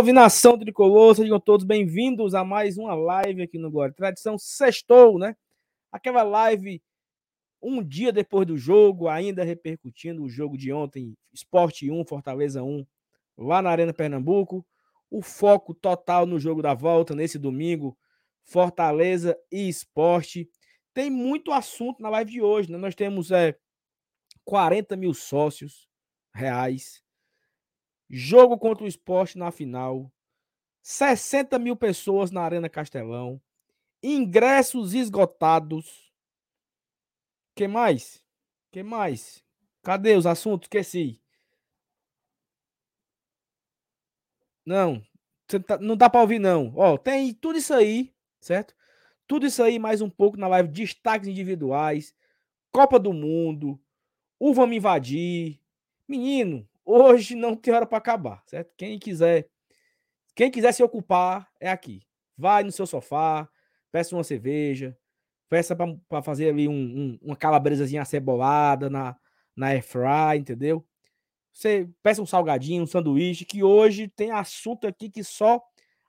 Salve, nação tricolor! Sejam todos bem-vindos a mais uma live aqui no Glória. Tradição sextou, né? Aquela live um dia depois do jogo, ainda repercutindo o jogo de ontem, Esporte 1, Fortaleza 1, lá na Arena Pernambuco. O foco total no jogo da volta, nesse domingo, Fortaleza e Esporte. Tem muito assunto na live de hoje, né? Nós temos é, 40 mil sócios reais Jogo contra o esporte na final. 60 mil pessoas na Arena Castelão. Ingressos esgotados. que mais? que mais? Cadê os assuntos? Esqueci. Não, tá, não dá para ouvir não. Ó, tem tudo isso aí, certo? Tudo isso aí mais um pouco na live destaques individuais, Copa do Mundo, o Vamos Invadir. Menino, Hoje não tem hora para acabar, certo? Quem quiser, quem quiser se ocupar é aqui. Vai no seu sofá, peça uma cerveja, peça para fazer ali um, um, uma calabresazinha acebolada na na airfry, entendeu? Você peça um salgadinho, um sanduíche, que hoje tem assunto aqui que só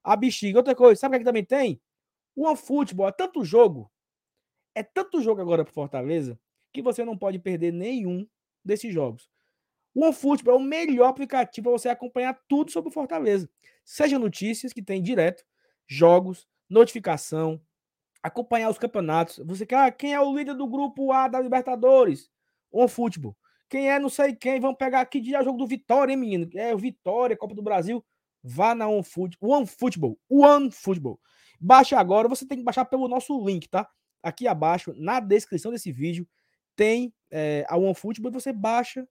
a bexiga. Outra coisa, sabe o que, é também tem? O OneFootball, é tanto jogo, é tanto jogo agora para Fortaleza, que você não pode perder nenhum desses jogos. O OneFootball é o melhor aplicativo para você acompanhar tudo sobre o Fortaleza. Seja notícias que tem direto, jogos, notificação, acompanhar os campeonatos. Você quer ah, quem é o líder do grupo A da Libertadores? OneFootball. Quem é não sei quem, vamos pegar aqui dia jogo do Vitória, hein, menino? É o Vitória, Copa do Brasil. Vá na OneFootball. OneFootball. OneFootball. Baixa agora, você tem que baixar pelo nosso link, tá? Aqui abaixo, na descrição desse vídeo, tem é, a OneFootball e você baixa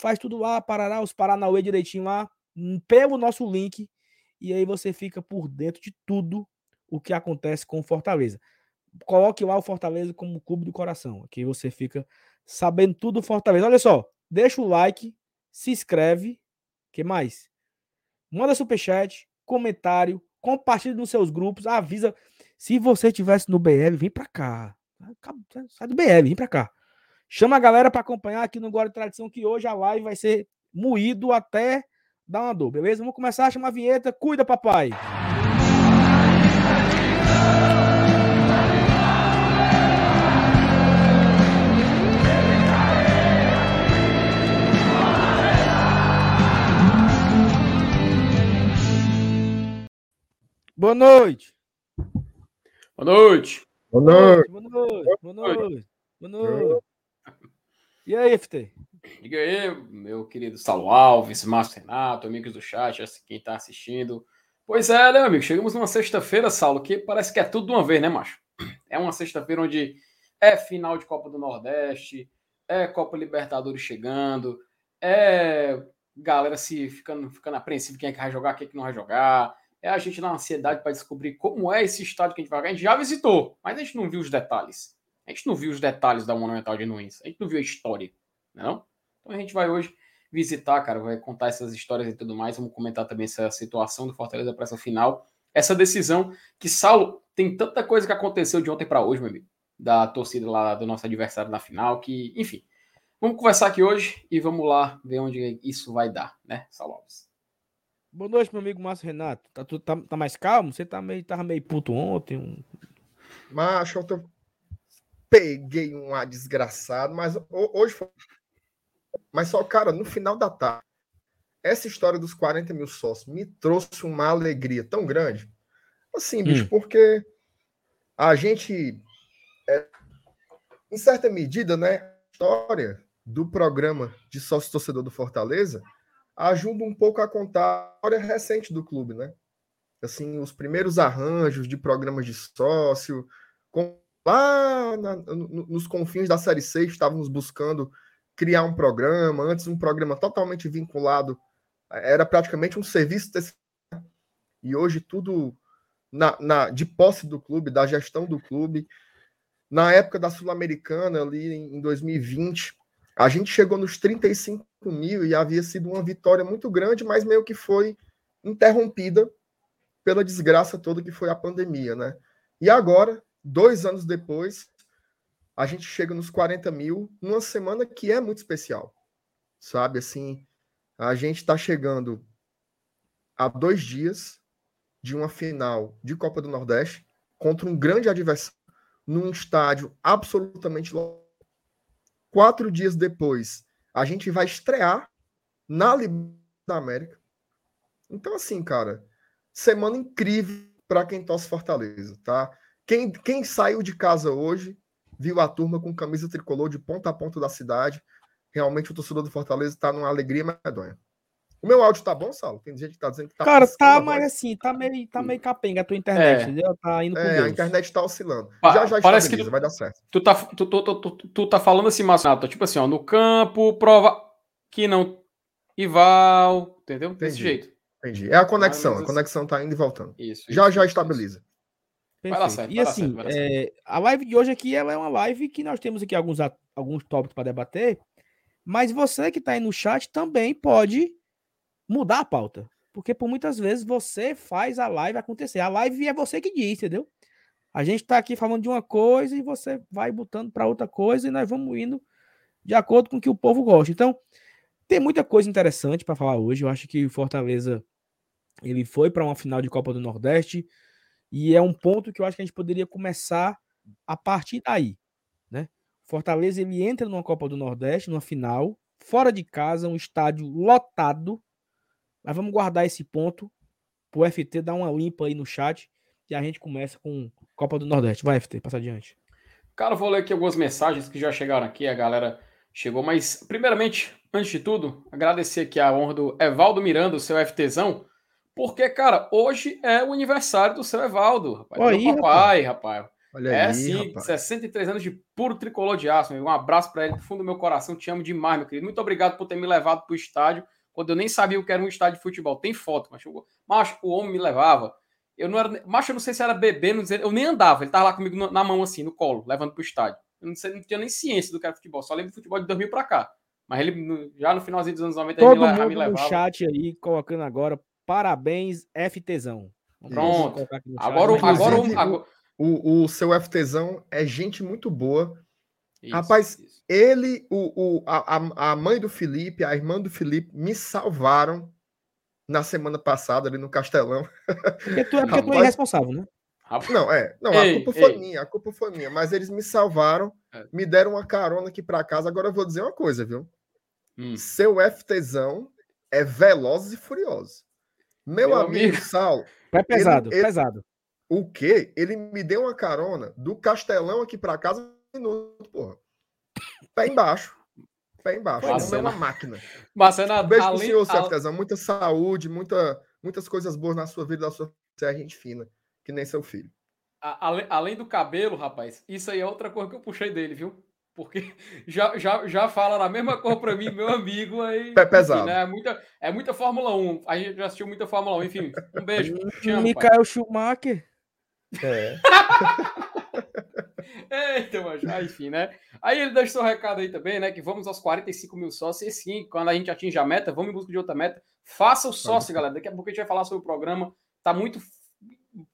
faz tudo lá, parará, os Paranauê direitinho lá, hum, pelo nosso link, e aí você fica por dentro de tudo o que acontece com o Fortaleza. Coloque lá o Fortaleza como clube do coração, aqui você fica sabendo tudo do Fortaleza. Olha só, deixa o like, se inscreve, que mais? Manda superchat, comentário, compartilha nos seus grupos, avisa. Se você estivesse no BL, vem pra cá. Sai do BL, vem pra cá. Chama a galera para acompanhar aqui no Guarda Tradição, que hoje a live vai ser moído até dar uma dor, beleza? Vamos começar a chamar a vinheta. Cuida, papai! Boa noite. Boa noite. Boa noite. Boa noite. Boa noite. Boa noite. E aí, FT? Diga aí, meu querido Saulo Alves, Márcio Renato, amigos do chat, quem está assistindo. Pois é, né, meu amigo? Chegamos numa sexta-feira, Saulo, que parece que é tudo de uma vez, né, macho? É uma sexta-feira onde é final de Copa do Nordeste, é Copa Libertadores chegando, é galera se ficando, ficando apreensiva quem é que vai jogar, quem é que não vai jogar. É a gente na ansiedade para descobrir como é esse estádio que a gente vai jogar. A gente já visitou, mas a gente não viu os detalhes. A gente não viu os detalhes da Monumental de Nunes. A gente não viu a história, não? Então a gente vai hoje visitar, cara, vai contar essas histórias e tudo mais. Vamos comentar também essa situação do Fortaleza para essa final. Essa decisão que, Saulo, tem tanta coisa que aconteceu de ontem para hoje, meu amigo, da torcida lá do nosso adversário na final, que, enfim. Vamos conversar aqui hoje e vamos lá ver onde isso vai dar, né, Saulo Alves? Boa noite, meu amigo Márcio Renato. Tá, tudo, tá, tá mais calmo? Você tá meio, tava meio puto ontem? Um... Macho, eu tô peguei um ar desgraçado, mas hoje foi. Mas só, cara, no final da tarde, essa história dos 40 mil sócios me trouxe uma alegria tão grande. Assim, bicho, hum. porque a gente, é, em certa medida, né, a história do programa de sócio torcedor do Fortaleza ajuda um pouco a contar a história recente do clube, né? Assim, os primeiros arranjos de programas de sócio, com lá na, nos confins da Série C, estávamos buscando criar um programa, antes um programa totalmente vinculado, era praticamente um serviço e hoje tudo na, na, de posse do clube, da gestão do clube. Na época da Sul-Americana, ali em 2020, a gente chegou nos 35 mil e havia sido uma vitória muito grande, mas meio que foi interrompida pela desgraça toda que foi a pandemia, né? E agora, dois anos depois, a gente chega nos 40 mil numa semana que é muito especial, sabe? Assim, a gente está chegando há dois dias de uma final de Copa do Nordeste contra um grande adversário num estádio absolutamente lotado. Quatro dias depois, a gente vai estrear na Libertadores da América. Então, assim, cara, semana incrível para quem torce Fortaleza, tá? Quem, quem saiu de casa hoje viu a turma com camisa tricolor de ponta a ponta da cidade. Realmente o torcedor do Fortaleza está numa alegria medonha. O meu áudio tá bom, Saulo? Tem gente que tá dizendo que tá. Cara, tá, mas assim, tá meio, tá meio capenga a tua internet, é. entendeu? Tá indo com é, Deus. a internet tá oscilando. Pa já já parece que tu, vai dar certo. Tu tá, tu, tu, tu, tu, tá falando assim, Márcio, tipo assim, ó, no campo, prova que não. Ival, entendeu? Entendi. Desse jeito. Entendi. É a conexão, a conexão tá indo e voltando. Isso. já isso, já estabiliza. Vai dar certo, e assim, certo, é, a live de hoje aqui ela é uma live que nós temos aqui alguns, alguns tópicos para debater, mas você que está aí no chat também pode mudar a pauta. Porque por muitas vezes você faz a live acontecer. A live é você que diz, entendeu? A gente está aqui falando de uma coisa e você vai botando para outra coisa e nós vamos indo de acordo com o que o povo gosta. Então, tem muita coisa interessante para falar hoje. Eu acho que o Fortaleza ele foi para uma final de Copa do Nordeste e é um ponto que eu acho que a gente poderia começar a partir daí, né? Fortaleza ele entra numa Copa do Nordeste, numa final, fora de casa, um estádio lotado, mas vamos guardar esse ponto pro FT dar uma limpa aí no chat e a gente começa com Copa do Nordeste. Vai, FT, passa adiante. Cara, vou ler aqui algumas mensagens que já chegaram aqui, a galera chegou, mas primeiramente, antes de tudo, agradecer aqui a honra do Evaldo Miranda, o seu FTzão, porque, cara, hoje é o aniversário do seu Evaldo, rapaz. Oi, Meu papai, rapaz. rapaz. Olha é aí, sim, rapaz. 63 anos de puro tricolor de aço. Um abraço para ele do fundo do meu coração. Te amo demais, meu querido. Muito obrigado por ter me levado para o estádio quando eu nem sabia o que era um estádio de futebol. Tem foto, mas, mas o homem me levava. Eu não era. Mas eu não sei se era bebê, não eu nem andava. Ele tava lá comigo na mão, assim, no colo, levando pro estádio. Eu não, sei, não tinha nem ciência do que era futebol, só lembro do futebol de 2000 para cá. Mas ele, já no finalzinho dos anos 90, Todo ele mundo me levava. no chat aí, colocando agora, parabéns, FTzão. Pronto. Agora, agora, agora, o, o seu FTzão é gente muito boa. Isso, Rapaz, isso. ele, o, o, a, a mãe do Felipe, a irmã do Felipe, me salvaram na semana passada ali no Castelão. Porque tu é, porque tu é irresponsável, né? Não, é. Não, ei, a culpa ei. foi minha, a culpa foi minha. Mas eles me salvaram, é. me deram uma carona aqui para casa. Agora eu vou dizer uma coisa, viu? Hum. Seu FTzão é veloz e furioso. Meu, Meu amigo, amigo Sal. É pesado, ele, pesado. O quê? Ele me deu uma carona do Castelão aqui para casa um minuto, porra. Pé embaixo. Pé embaixo. Não é uma máquina. Marcena, um beijo além, pro senhor, artesão. Muita saúde, muita, muitas coisas boas na sua vida, da sua é gente fina, que nem seu filho. Além, além do cabelo, rapaz, isso aí é outra coisa que eu puxei dele, viu? Porque já, já, já fala na mesma cor para mim, meu amigo. Aí, Pé pesado. Enfim, né? é, muita, é muita Fórmula 1. A gente já assistiu muita Fórmula 1. Enfim, um beijo. Te amo, Michael Schumacher. É. Eita, mas, ah, enfim, né? Aí ele deixa seu recado aí também, né? Que vamos aos 45 mil sócios. E sim, quando a gente atinge a meta, vamos em busca de outra meta. Faça o sócio, galera. Daqui a pouco a gente vai falar sobre o programa. Tá muito.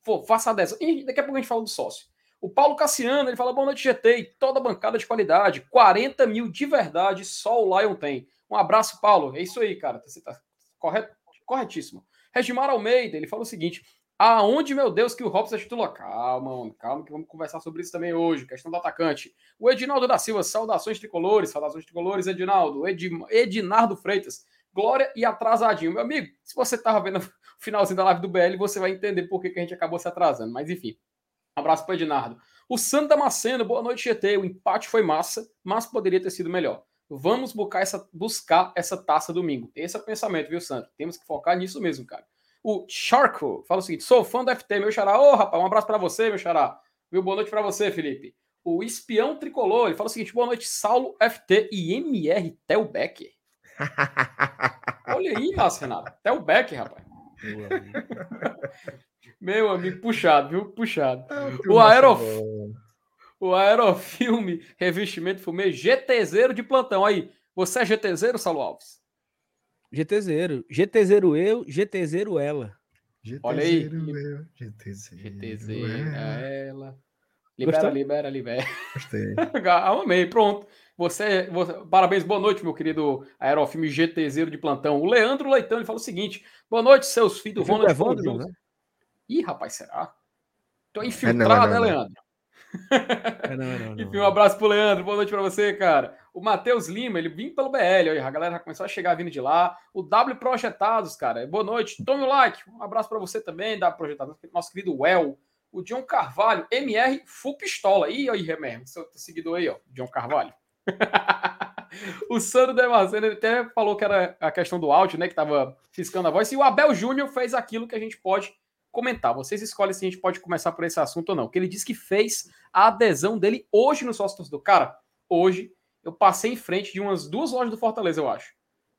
Pô, faça a dessa. E daqui a pouco a gente fala do sócio. O Paulo Cassiano, ele fala: boa noite, GT. Toda bancada de qualidade. 40 mil de verdade, só o Lion tem. Um abraço, Paulo. É isso aí, cara. Você tá correto, corretíssimo. Regimar Almeida, ele fala o seguinte: Aonde, meu Deus, que o Robson é titular? Calma, calma, que vamos conversar sobre isso também hoje. Questão do atacante. O Edinaldo da Silva, saudações tricolores, saudações tricolores, Edinaldo. Ed, Edinardo Freitas, Glória e atrasadinho. Meu amigo, se você estava vendo o finalzinho da live do BL, você vai entender por que, que a gente acabou se atrasando. Mas enfim, abraço para Edinardo. O Santa Damasceno, boa noite, GT. O empate foi massa, mas poderia ter sido melhor. Vamos buscar essa, buscar essa taça domingo. Esse é o pensamento, viu, Santo? Temos que focar nisso mesmo, cara. O Charco fala o seguinte: sou fã do FT, meu xará. Ô, oh, rapaz, um abraço para você, meu xará. Viu? Boa noite para você, Felipe. O espião tricolor, ele fala o seguinte: boa noite, Saulo, FT e MR Tel Becker. Olha aí, Márcio Renato. Tel Becker, rapaz. Meu amigo, puxado, viu? Puxado. É, o, aerof... o Aerofilme Revestimento Fumê GTZero de plantão. Aí, você é GTZero, Saulo Alves? GT0. GT0 eu, GT0 ela. GT0 Olha aí. Eu, GT0, GT0 ela. ela. Libera, Gostou? libera, libera. Gostei. Amei, pronto. Você, você, parabéns, boa noite, meu querido aerofilme GTZero de plantão. O Leandro Leitão ele fala o seguinte: boa noite, seus filhos do Ronald. Evandro, né? Ih, rapaz, será? Tô infiltrado, é não, é não, né, Leandro? É não, é não, Enfim, um abraço pro Leandro, boa noite para você, cara. O Matheus Lima, ele vinha pelo BL, aí, a galera já começou a chegar vindo de lá. O W Projetados, cara, boa noite. Tome o like, um abraço para você também, W Projetados, nosso querido Well. O John Carvalho, MR Full Pistola. Ih, aí, mesmo, seu seguidor aí, ó, John Carvalho. o Sandro Damasceno até falou que era a questão do áudio, né, que tava fiscando a voz. E o Abel Júnior fez aquilo que a gente pode comentar. Vocês escolhem se a gente pode começar por esse assunto ou não. Que ele disse que fez a adesão dele hoje no sócio torcedor. Cara, hoje eu passei em frente de umas duas lojas do Fortaleza, eu acho.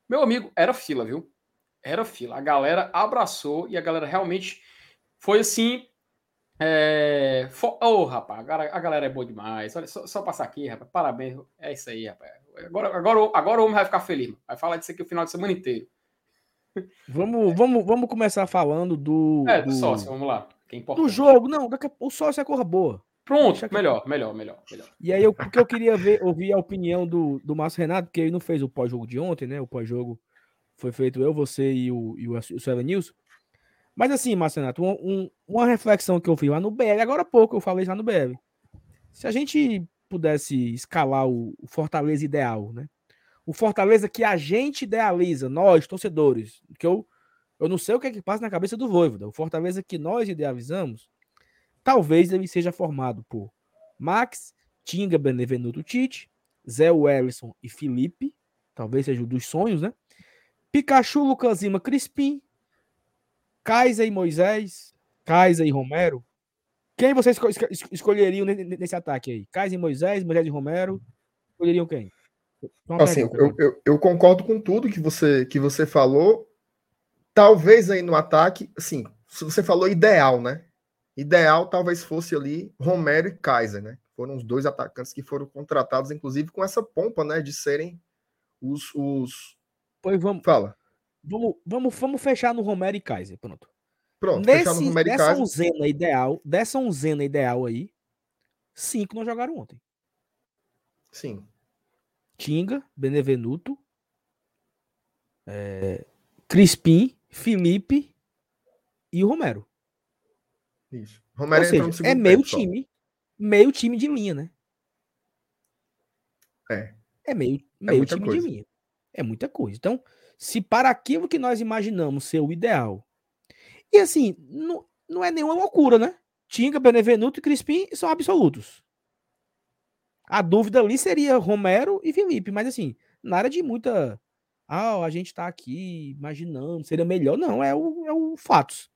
Meu amigo, era fila, viu? Era fila. A galera abraçou e a galera realmente foi assim. É... Ô, oh, rapaz, a galera é boa demais. Olha, só, só, passar aqui, rapaz. Parabéns. É isso aí, rapaz. Agora, agora, agora o homem vai ficar feliz. Vai falar disso aqui o final de semana inteiro. Vamos, vamos, vamos começar falando do. É, do, do sócio, vamos lá. Que é do jogo, não, o sócio é cor boa. Pronto, melhor, melhor, melhor, melhor. E aí, eu, porque eu queria ver, ouvir a opinião do, do Márcio Renato, porque ele não fez o pós-jogo de ontem, né? O pós-jogo foi feito eu, você e o, e o, o News. Mas assim, Márcio Renato, um, um, uma reflexão que eu fiz lá no BL, agora há pouco eu falei já no BL. Se a gente pudesse escalar o, o Fortaleza ideal, né? o Fortaleza que a gente idealiza, nós, torcedores, que eu, eu não sei o que é que passa na cabeça do Voivoda, o Fortaleza que nós idealizamos, talvez ele seja formado por Max, Tinga, Benevenuto Tite, Zé Wellison e Felipe, talvez seja o dos sonhos, né? Pikachu, Lucas Lima, Crispim, Kaiser e Moisés, Kaiser e Romero. Quem vocês esco escolheriam nesse ataque aí? Kaiser e Moisés, Moisés e Romero, escolheriam quem? Assim, eu, eu, eu, concordo com tudo que você, que você falou. Talvez aí no ataque, assim, se você falou ideal, né? Ideal talvez fosse ali Romero e Kaiser, né? Foram os dois atacantes que foram contratados, inclusive com essa pompa, né? De serem os. os... Pois vamos. Fala. Vamos, vamos, vamos fechar no Romero e Kaiser, pronto. Pronto, Nesse, fechar no Romero e Kaiser. Onzena ideal, dessa onzena ideal aí, cinco não jogaram ontem. Sim. Tinga, Benevenuto, é, Crispim, Felipe e o Romero. Isso. Romero Ou seja, é meio time, só. meio time de linha, né? É. É meio, é meio time coisa. de linha. É muita coisa. Então, se para aquilo que nós imaginamos ser o ideal, e assim, não, não é nenhuma loucura, né? Tinga, Benevenuto e Crispim são absolutos. A dúvida ali seria Romero e Felipe, mas assim, nada de muita. Ah, a gente tá aqui imaginando, seria melhor. Não, é o, é o fatos.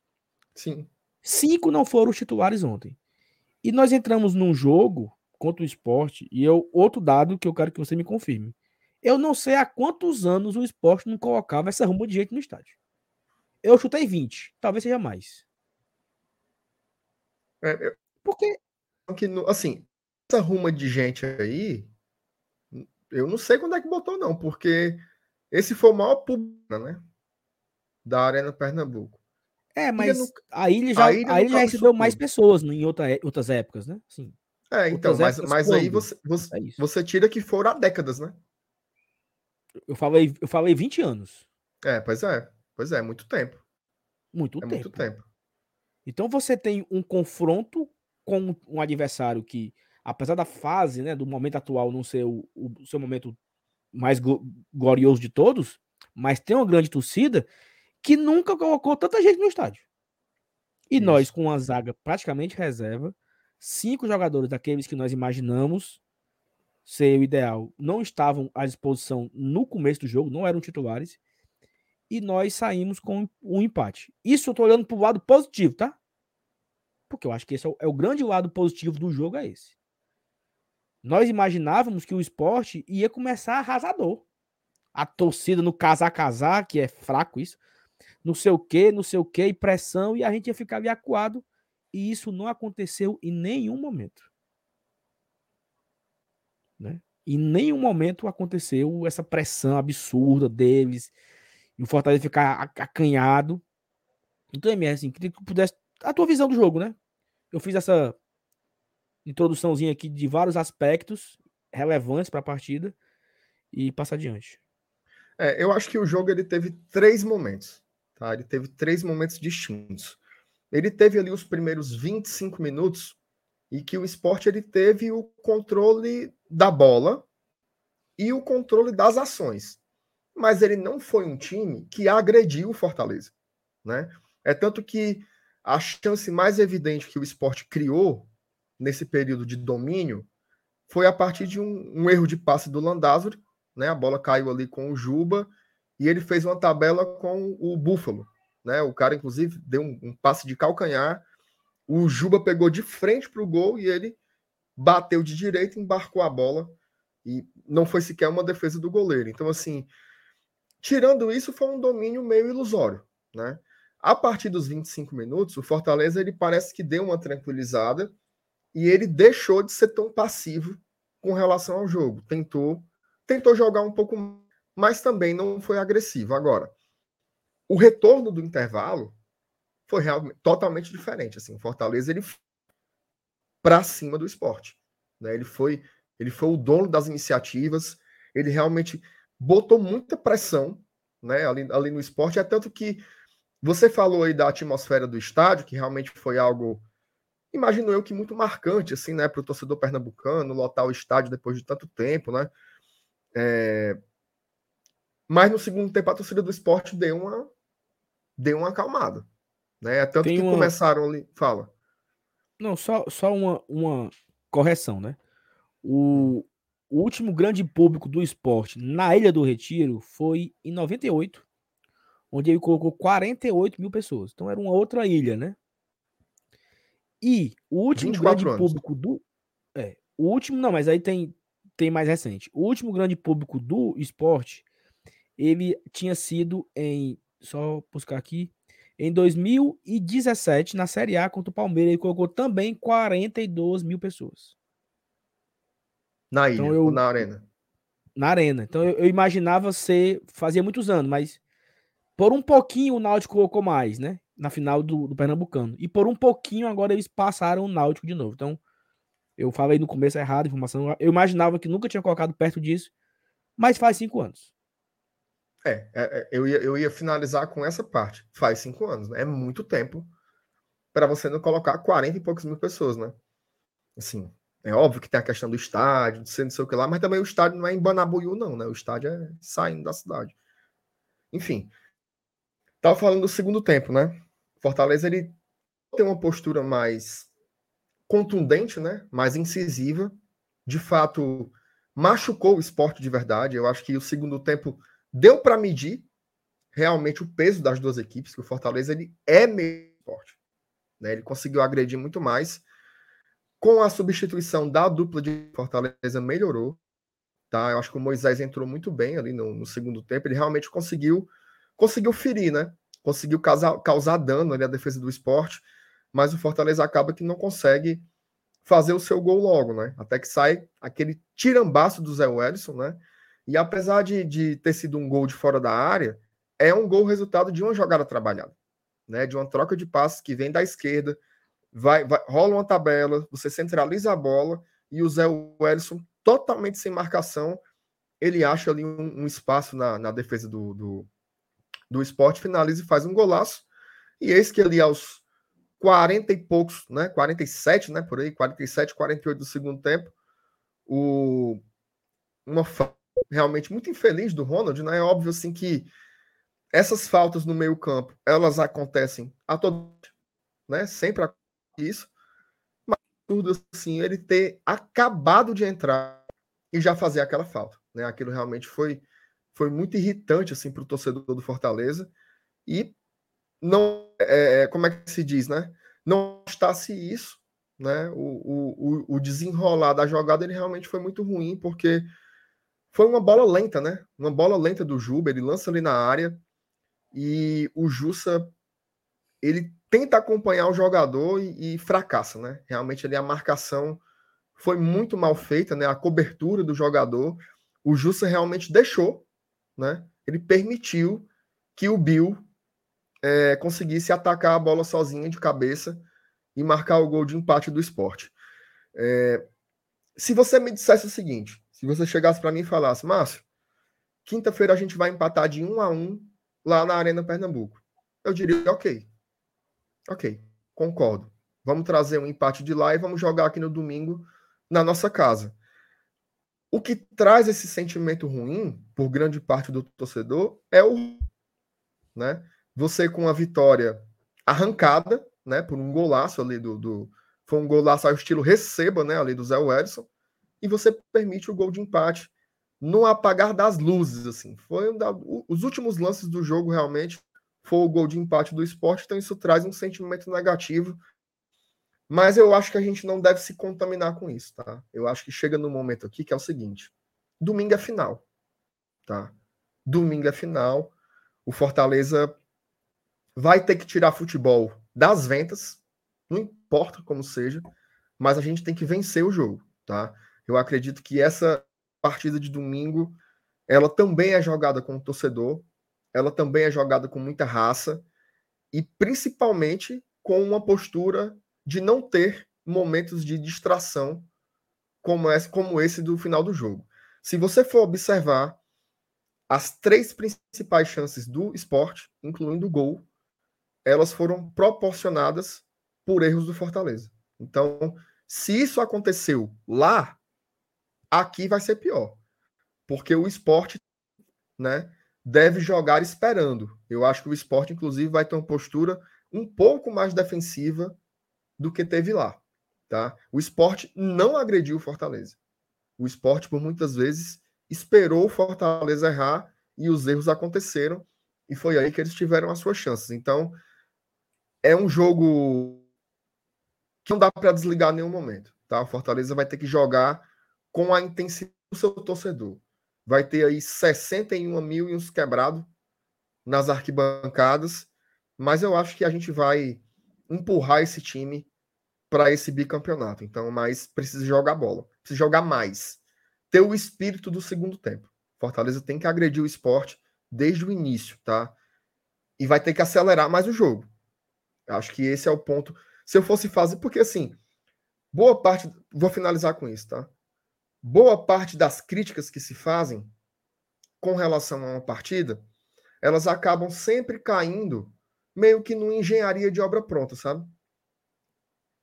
Sim. Cinco não foram os titulares ontem. E nós entramos num jogo contra o esporte, e eu, outro dado que eu quero que você me confirme. Eu não sei há quantos anos o esporte não colocava essa rumba de jeito no estádio. Eu chutei 20, talvez seja mais. É, eu... Porque. Assim, essa ruma de gente aí, eu não sei quando é que botou, não, porque esse foi o maior público, né? Da Arena Pernambuco. É, mas no... a ilha já, a ilha, a ilha já recebeu mais pessoas em outra, outras épocas, né? Sim. É, então, mas, mas aí você, você, é você tira que foram há décadas, né? Eu falei, eu falei 20 anos. É, pois é. Pois é, muito tempo. Muito é tempo. muito tempo. Então você tem um confronto com um adversário que apesar da fase, né, do momento atual não ser o, o seu momento mais glorioso de todos, mas tem uma grande torcida que nunca colocou tanta gente no estádio. E Isso. nós, com uma zaga praticamente reserva, cinco jogadores daqueles que nós imaginamos ser o ideal, não estavam à disposição no começo do jogo, não eram titulares, e nós saímos com um empate. Isso eu tô olhando pro lado positivo, tá? Porque eu acho que esse é o, é o grande lado positivo do jogo, é esse. Nós imaginávamos que o esporte ia começar arrasador. A torcida no casar-casar, que é fraco isso, não sei o que, não sei o que, e pressão, e a gente ia ficar acuado. E isso não aconteceu em nenhum momento. Né? Em nenhum momento aconteceu essa pressão absurda deles, e o Fortaleza ficar acanhado. Então, MR, assim, queria que pudesse. A tua visão do jogo, né? Eu fiz essa introduçãozinha aqui de vários aspectos relevantes para a partida e passar adiante. É, eu acho que o jogo ele teve três momentos. Tá? Ele teve três momentos distintos. Ele teve ali os primeiros 25 minutos e que o esporte ele teve o controle da bola e o controle das ações. Mas ele não foi um time que agrediu o Fortaleza. Né? É tanto que a chance mais evidente que o esporte criou nesse período de domínio foi a partir de um, um erro de passe do Landázuri, né? A bola caiu ali com o Juba e ele fez uma tabela com o Búfalo, né? O cara, inclusive, deu um, um passe de calcanhar. O Juba pegou de frente para o gol e ele bateu de direita, embarcou a bola e não foi sequer uma defesa do goleiro. Então, assim, tirando isso, foi um domínio meio ilusório, né? A partir dos 25 minutos, o Fortaleza ele parece que deu uma tranquilizada e ele deixou de ser tão passivo com relação ao jogo. Tentou, tentou jogar um pouco, mas também não foi agressivo. Agora, o retorno do intervalo foi realmente totalmente diferente. Assim, o Fortaleza ele para cima do esporte, né? Ele foi, ele foi o dono das iniciativas. Ele realmente botou muita pressão, né? Ali, ali no esporte, é tanto que você falou aí da atmosfera do estádio, que realmente foi algo, imagino eu que muito marcante, assim, né, para o torcedor pernambucano, lotar o estádio depois de tanto tempo, né? É... Mas no segundo tempo a torcida do esporte deu uma, deu uma acalmada, né? É tanto Tem que uma... começaram ali. Fala. Não, só, só uma, uma correção, né? O, o último grande público do esporte na Ilha do Retiro foi em 98 onde ele colocou 48 mil pessoas. Então era uma outra ilha, né? E o último grande anos. público do. É, o último, não, mas aí tem, tem mais recente. O último grande público do esporte, ele tinha sido em. Só buscar aqui. Em 2017, na Série A contra o Palmeiras, ele colocou também 42 mil pessoas. Na ilha então, eu, ou na arena? Na arena. Então eu, eu imaginava ser. Fazia muitos anos, mas por um pouquinho o Náutico colocou mais, né? Na final do, do Pernambucano. E por um pouquinho agora eles passaram o Náutico de novo. Então, eu falei no começo errado a informação. Eu imaginava que nunca tinha colocado perto disso, mas faz cinco anos. É, é, é eu, ia, eu ia finalizar com essa parte. Faz cinco anos, né? É muito tempo para você não colocar 40 e poucos mil pessoas, né? Assim, é óbvio que tem a questão do estádio, de não sei o que lá, mas também o estádio não é em Banabuiú, não, né? O estádio é saindo da cidade. Enfim, Tava falando do segundo tempo, né? Fortaleza ele tem uma postura mais contundente, né? Mais incisiva. De fato, machucou o esporte de verdade. Eu acho que o segundo tempo deu para medir realmente o peso das duas equipes, que o Fortaleza ele é meio forte. Né? Ele conseguiu agredir muito mais. Com a substituição da dupla de Fortaleza, melhorou. Tá? Eu acho que o Moisés entrou muito bem ali no, no segundo tempo. Ele realmente conseguiu conseguiu ferir, né? Conseguiu causar, causar dano ali à defesa do esporte, mas o Fortaleza acaba que não consegue fazer o seu gol logo, né? Até que sai aquele tirambaço do Zé Wellison, né? E apesar de, de ter sido um gol de fora da área, é um gol resultado de uma jogada trabalhada, né? De uma troca de passes que vem da esquerda, vai, vai rola uma tabela, você centraliza a bola e o Zé Wellison, totalmente sem marcação, ele acha ali um, um espaço na, na defesa do, do, do esporte, finaliza e faz um golaço. E eis que ali aos 40 e poucos, né? 47, né? Por aí, 47, 48 do segundo tempo, o, uma falta realmente muito infeliz do Ronald, né? É óbvio assim que essas faltas no meio-campo, elas acontecem a todo, né? Sempre isso. Mas tudo assim, ele ter acabado de entrar e já fazer aquela falta, né? Aquilo realmente foi foi muito irritante assim para o torcedor do Fortaleza e não é, é, como é que se diz, né? Não bastasse isso, né? O, o, o desenrolar da jogada ele realmente foi muito ruim porque foi uma bola lenta, né? Uma bola lenta do Juba, ele lança ali na área e o Jussa ele tenta acompanhar o jogador e, e fracassa, né? Realmente ali a marcação foi muito mal feita, né? A cobertura do jogador, o Jussa realmente deixou né? Ele permitiu que o Bill é, conseguisse atacar a bola sozinha de cabeça e marcar o gol de empate do esporte. É, se você me dissesse o seguinte, se você chegasse para mim e falasse, Márcio, quinta-feira a gente vai empatar de um a um lá na Arena Pernambuco. Eu diria, ok. Ok, concordo. Vamos trazer um empate de lá e vamos jogar aqui no domingo na nossa casa. O que traz esse sentimento ruim, por grande parte do torcedor, é o. Né? Você com a vitória arrancada, né, por um golaço ali do, do foi um golaço ao estilo receba, né, ali do Zé Wellison, e você permite o gol de empate no apagar das luzes, assim. Foi um da, os últimos lances do jogo realmente foi o gol de empate do esporte, então isso traz um sentimento negativo. Mas eu acho que a gente não deve se contaminar com isso, tá? Eu acho que chega no momento aqui que é o seguinte: domingo é final, tá? Domingo é final. O Fortaleza vai ter que tirar futebol das ventas, não importa como seja, mas a gente tem que vencer o jogo, tá? Eu acredito que essa partida de domingo, ela também é jogada com o torcedor, ela também é jogada com muita raça e principalmente com uma postura de não ter momentos de distração como esse, como esse do final do jogo. Se você for observar as três principais chances do esporte, incluindo o gol, elas foram proporcionadas por erros do Fortaleza. Então, se isso aconteceu lá, aqui vai ser pior. Porque o esporte né, deve jogar esperando. Eu acho que o esporte, inclusive, vai ter uma postura um pouco mais defensiva do que teve lá. Tá? O esporte não agrediu o Fortaleza. O esporte, por muitas vezes, esperou o Fortaleza errar e os erros aconteceram. E foi aí que eles tiveram as suas chances. Então, é um jogo que não dá para desligar em nenhum momento. Tá? O Fortaleza vai ter que jogar com a intensidade do seu torcedor. Vai ter aí 61 mil e uns quebrados nas arquibancadas, mas eu acho que a gente vai empurrar esse time para esse bicampeonato. Então, mas precisa jogar bola, precisa jogar mais, ter o espírito do segundo tempo. Fortaleza tem que agredir o esporte desde o início, tá? E vai ter que acelerar mais o jogo. Acho que esse é o ponto. Se eu fosse fazer, porque assim, boa parte, vou finalizar com isso, tá? Boa parte das críticas que se fazem com relação a uma partida, elas acabam sempre caindo meio que numa engenharia de obra pronta, sabe?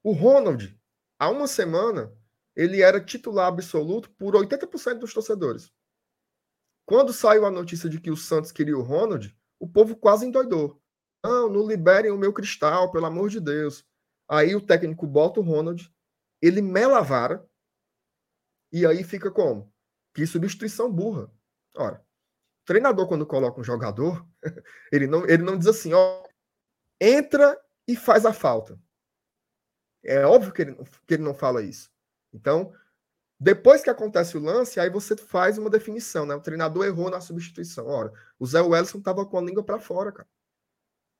O Ronald, há uma semana, ele era titular absoluto por 80% dos torcedores. Quando saiu a notícia de que o Santos queria o Ronald, o povo quase endoidou. Não, não liberem o meu cristal, pelo amor de Deus. Aí o técnico bota o Ronald, ele mela a vara, e aí fica como? Que substituição burra. Ora, treinador, quando coloca um jogador, ele não, ele não diz assim, ó, entra e faz a falta. É óbvio que ele, que ele não fala isso. Então, depois que acontece o lance, aí você faz uma definição, né? O treinador errou na substituição. Ora, o Zé Wellison estava com a língua para fora, cara.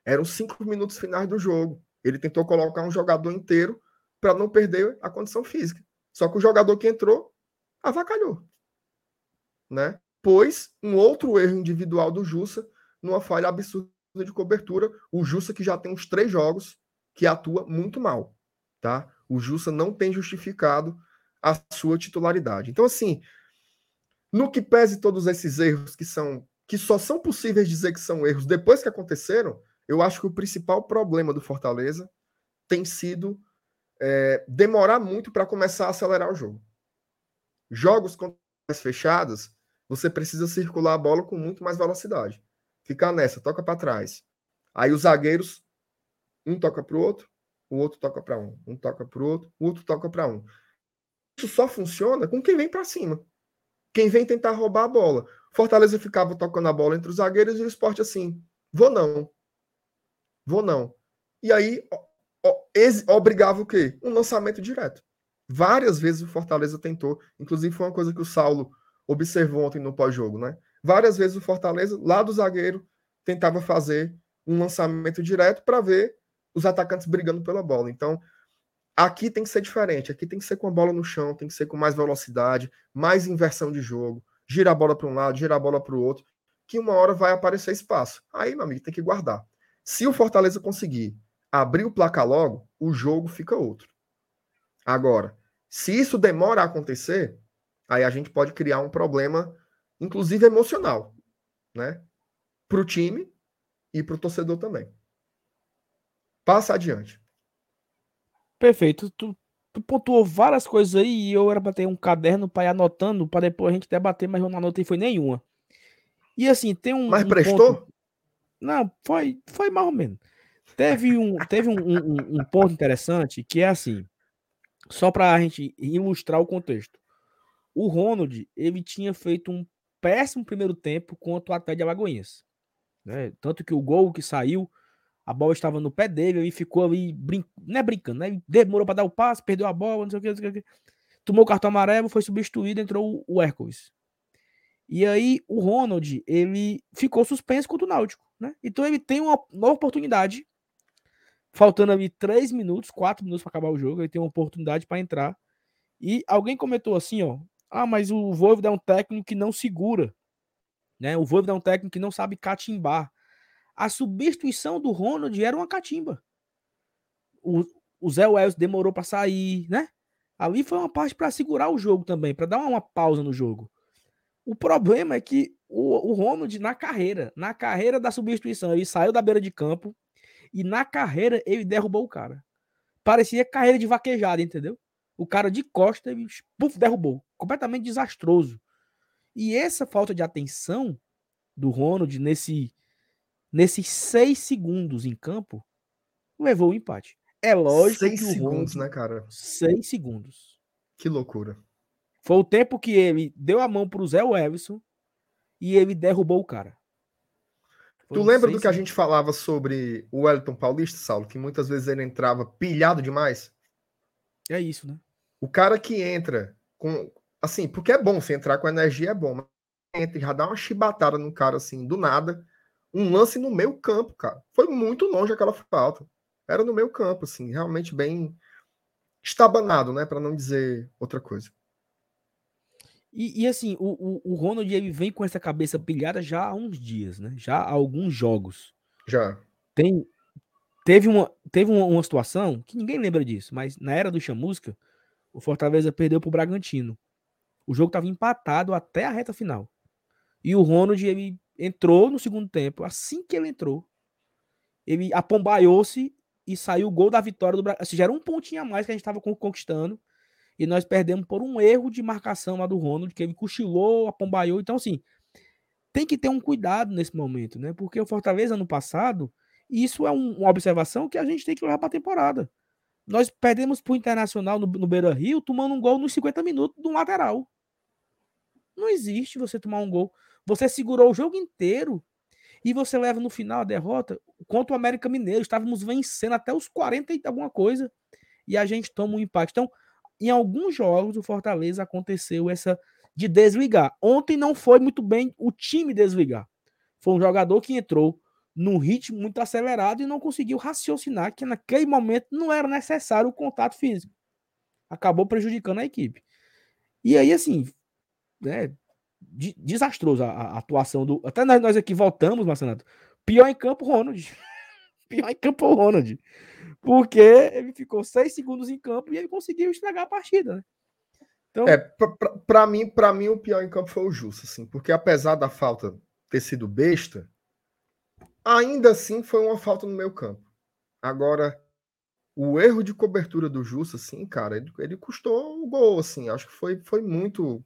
Eram cinco minutos finais do jogo. Ele tentou colocar um jogador inteiro para não perder a condição física. Só que o jogador que entrou avacalhou. Né? Pois um outro erro individual do Jussa, numa falha absurda de cobertura. O Jussa que já tem uns três jogos que atua muito mal. Tá? O Jussa não tem justificado a sua titularidade. Então, assim, no que pese todos esses erros que são que só são possíveis dizer que são erros depois que aconteceram, eu acho que o principal problema do Fortaleza tem sido é, demorar muito para começar a acelerar o jogo. Jogos com mais fechadas, você precisa circular a bola com muito mais velocidade. Ficar nessa, toca para trás. Aí os zagueiros, um toca para o outro, o outro toca para um, um toca para o outro, o outro toca para um. Isso só funciona com quem vem para cima. Quem vem tentar roubar a bola. Fortaleza ficava tocando a bola entre os zagueiros e o esporte assim: vou não, Vou não. E aí obrigava o quê? Um lançamento direto. Várias vezes o Fortaleza tentou, inclusive foi uma coisa que o Saulo observou ontem no pós-jogo, né? Várias vezes o Fortaleza, lá do zagueiro, tentava fazer um lançamento direto para ver os atacantes brigando pela bola. Então, aqui tem que ser diferente, aqui tem que ser com a bola no chão, tem que ser com mais velocidade, mais inversão de jogo, gira a bola para um lado, gira a bola para o outro, que uma hora vai aparecer espaço. Aí, meu amigo, tem que guardar. Se o Fortaleza conseguir abrir o placar logo, o jogo fica outro. Agora, Se isso demora a acontecer, aí a gente pode criar um problema, inclusive emocional, né? Para o time e para o torcedor também. Passa adiante. Perfeito. Tu, tu pontuou várias coisas aí e eu era para ter um caderno para ir anotando para depois a gente debater, mas eu não anotei foi nenhuma. E assim, tem um. Mas um prestou? Ponto... Não, foi, foi mais ou menos. Teve um, teve um, um, um ponto interessante que é assim, só para a gente ilustrar o contexto. O Ronald, ele tinha feito um péssimo primeiro tempo contra o Atlético de Alagoinhas. Né? Tanto que o gol que saiu, a bola estava no pé dele, ele ficou ali, brin... não é brincando, né? Demorou para dar o passe, perdeu a bola, não sei o que, não sei o que. Tomou o cartão amarelo, foi substituído, entrou o Hércules. E aí o Ronald, ele ficou suspenso contra o Náutico, né? Então ele tem uma nova oportunidade, faltando ali três minutos, quatro minutos para acabar o jogo, ele tem uma oportunidade para entrar. E alguém comentou assim, ó, ah, mas o Voivoda é um técnico que não segura, né? O Voivoda é um técnico que não sabe catimbar. A substituição do Ronald era uma catimba. O, o Zé Wells demorou para sair, né? Ali foi uma parte para segurar o jogo também, para dar uma, uma pausa no jogo. O problema é que o, o Ronald, na carreira, na carreira da substituição, ele saiu da beira de campo e na carreira ele derrubou o cara. Parecia carreira de vaquejada, entendeu? O cara de costa, ele puf, derrubou. Completamente desastroso. E essa falta de atenção do Ronald nesse, nesses seis segundos em campo levou o empate. É lógico Seis segundos, Ronald, né, cara? Seis segundos. Que loucura. Foi o tempo que ele deu a mão pro Zé Everson e ele derrubou o cara. Tu lembra do que a gente falava sobre o Wellington Paulista, Saulo? Que muitas vezes ele entrava pilhado demais? É isso, né? O cara que entra com. Assim, porque é bom, se entrar com energia é bom, mas entra e já dá uma chibatada no cara assim, do nada. Um lance no meio campo, cara. Foi muito longe aquela falta. Era no meio campo, assim, realmente bem estabanado, né? Para não dizer outra coisa. E, e, assim, o, o, o Ronald ele vem com essa cabeça pilhada já há uns dias, né? Já há alguns jogos. Já. Tem, teve uma, teve uma, uma situação que ninguém lembra disso, mas na era do Chamusca, o Fortaleza perdeu pro Bragantino. O jogo estava empatado até a reta final. E o Ronald ele entrou no segundo tempo. Assim que ele entrou, ele apombaiou-se e saiu o gol da vitória do Bragantino. Assim, já era um pontinho a mais que a gente estava conquistando e nós perdemos por um erro de marcação lá do Ronald, que ele cochilou, apombaiou. Então, assim, tem que ter um cuidado nesse momento, né? Porque o Fortaleza, ano passado, isso é um, uma observação que a gente tem que levar para a temporada. Nós perdemos para o Internacional no, no Beira Rio, tomando um gol nos 50 minutos do lateral. Não existe você tomar um gol. Você segurou o jogo inteiro e você leva no final a derrota contra o América Mineiro. Estávamos vencendo até os 40 e alguma coisa e a gente toma um empate. Então, em alguns jogos o Fortaleza aconteceu essa de desligar. Ontem não foi muito bem o time desligar. Foi um jogador que entrou num ritmo muito acelerado e não conseguiu raciocinar que naquele momento não era necessário o contato físico. Acabou prejudicando a equipe. E aí, assim, né, desastroso a, atuação do. Até nós, nós aqui voltamos, Marcelo. Pior em campo, Ronald. Pior em campo, Ronald. Porque ele ficou seis segundos em campo e ele conseguiu estragar a partida, né? Então... É, para mim, para mim o pior em campo foi o Justo, assim, porque apesar da falta ter sido besta, ainda assim foi uma falta no meu campo. Agora, o erro de cobertura do Justo, assim, cara, ele, ele custou o gol, assim, acho que foi, foi muito.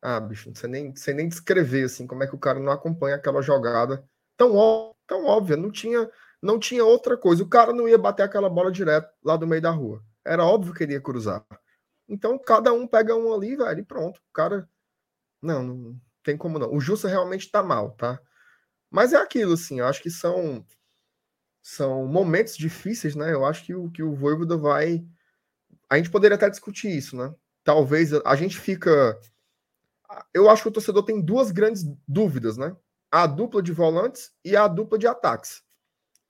Ah, bicho, não sei nem, sei nem descrever, assim, como é que o cara não acompanha aquela jogada tão, tão óbvia, não tinha não tinha outra coisa. O cara não ia bater aquela bola direto lá do meio da rua. Era óbvio que ele ia cruzar. Então, cada um pega um ali, velho, e pronto. O cara. Não, não tem como não. O Justa realmente tá mal, tá? Mas é aquilo, assim. Eu acho que são. São momentos difíceis, né? Eu acho que o, que o Voivoda vai. A gente poderia até discutir isso, né? Talvez a gente fica. Eu acho que o torcedor tem duas grandes dúvidas, né? A dupla de volantes e a dupla de ataques.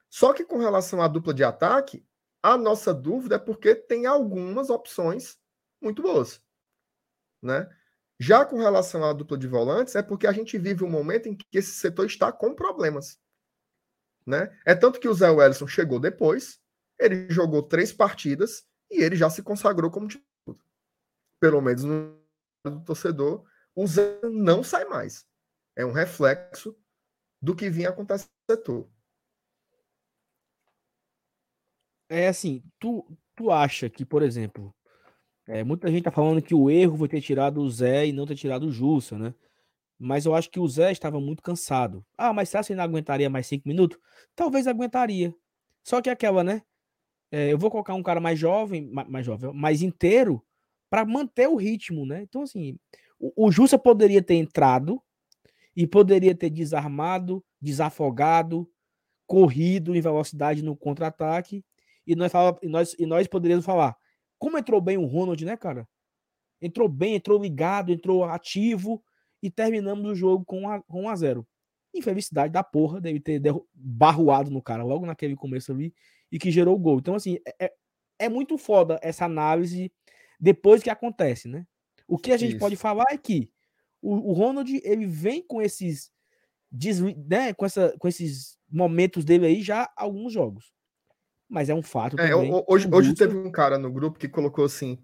Só que com relação à dupla de ataque, a nossa dúvida é porque tem algumas opções muito boas, né? Já com relação à dupla de volantes, é porque a gente vive um momento em que esse setor está com problemas, né? É tanto que o Zé Wellison chegou depois, ele jogou três partidas e ele já se consagrou como pelo menos no do torcedor, o Zé não sai mais. É um reflexo do que vinha acontecendo. É assim, tu, tu acha que, por exemplo, é, muita gente tá falando que o erro foi ter tirado o Zé e não ter tirado o Jussa, né? Mas eu acho que o Zé estava muito cansado. Ah, mas será que ele não aguentaria mais cinco minutos? Talvez aguentaria. Só que aquela, né? É, eu vou colocar um cara mais jovem, mais, mais jovem, mais inteiro, para manter o ritmo, né? Então, assim, o, o Jussa poderia ter entrado e poderia ter desarmado, desafogado, corrido em velocidade no contra-ataque. E nós, fala, e, nós, e nós poderíamos falar, como entrou bem o Ronald, né, cara? Entrou bem, entrou ligado, entrou ativo e terminamos o jogo com 1 a, com 1 a 0 Infelicidade da porra, deve ter barruado no cara logo naquele começo ali e que gerou o gol. Então, assim, é, é, é muito foda essa análise depois que acontece, né? O que a gente Isso. pode falar é que o, o, Ronald ele vem com esses né, com, essa, com esses momentos dele aí já alguns jogos. Mas é um fato. É, hoje, hoje teve um cara no grupo que colocou assim: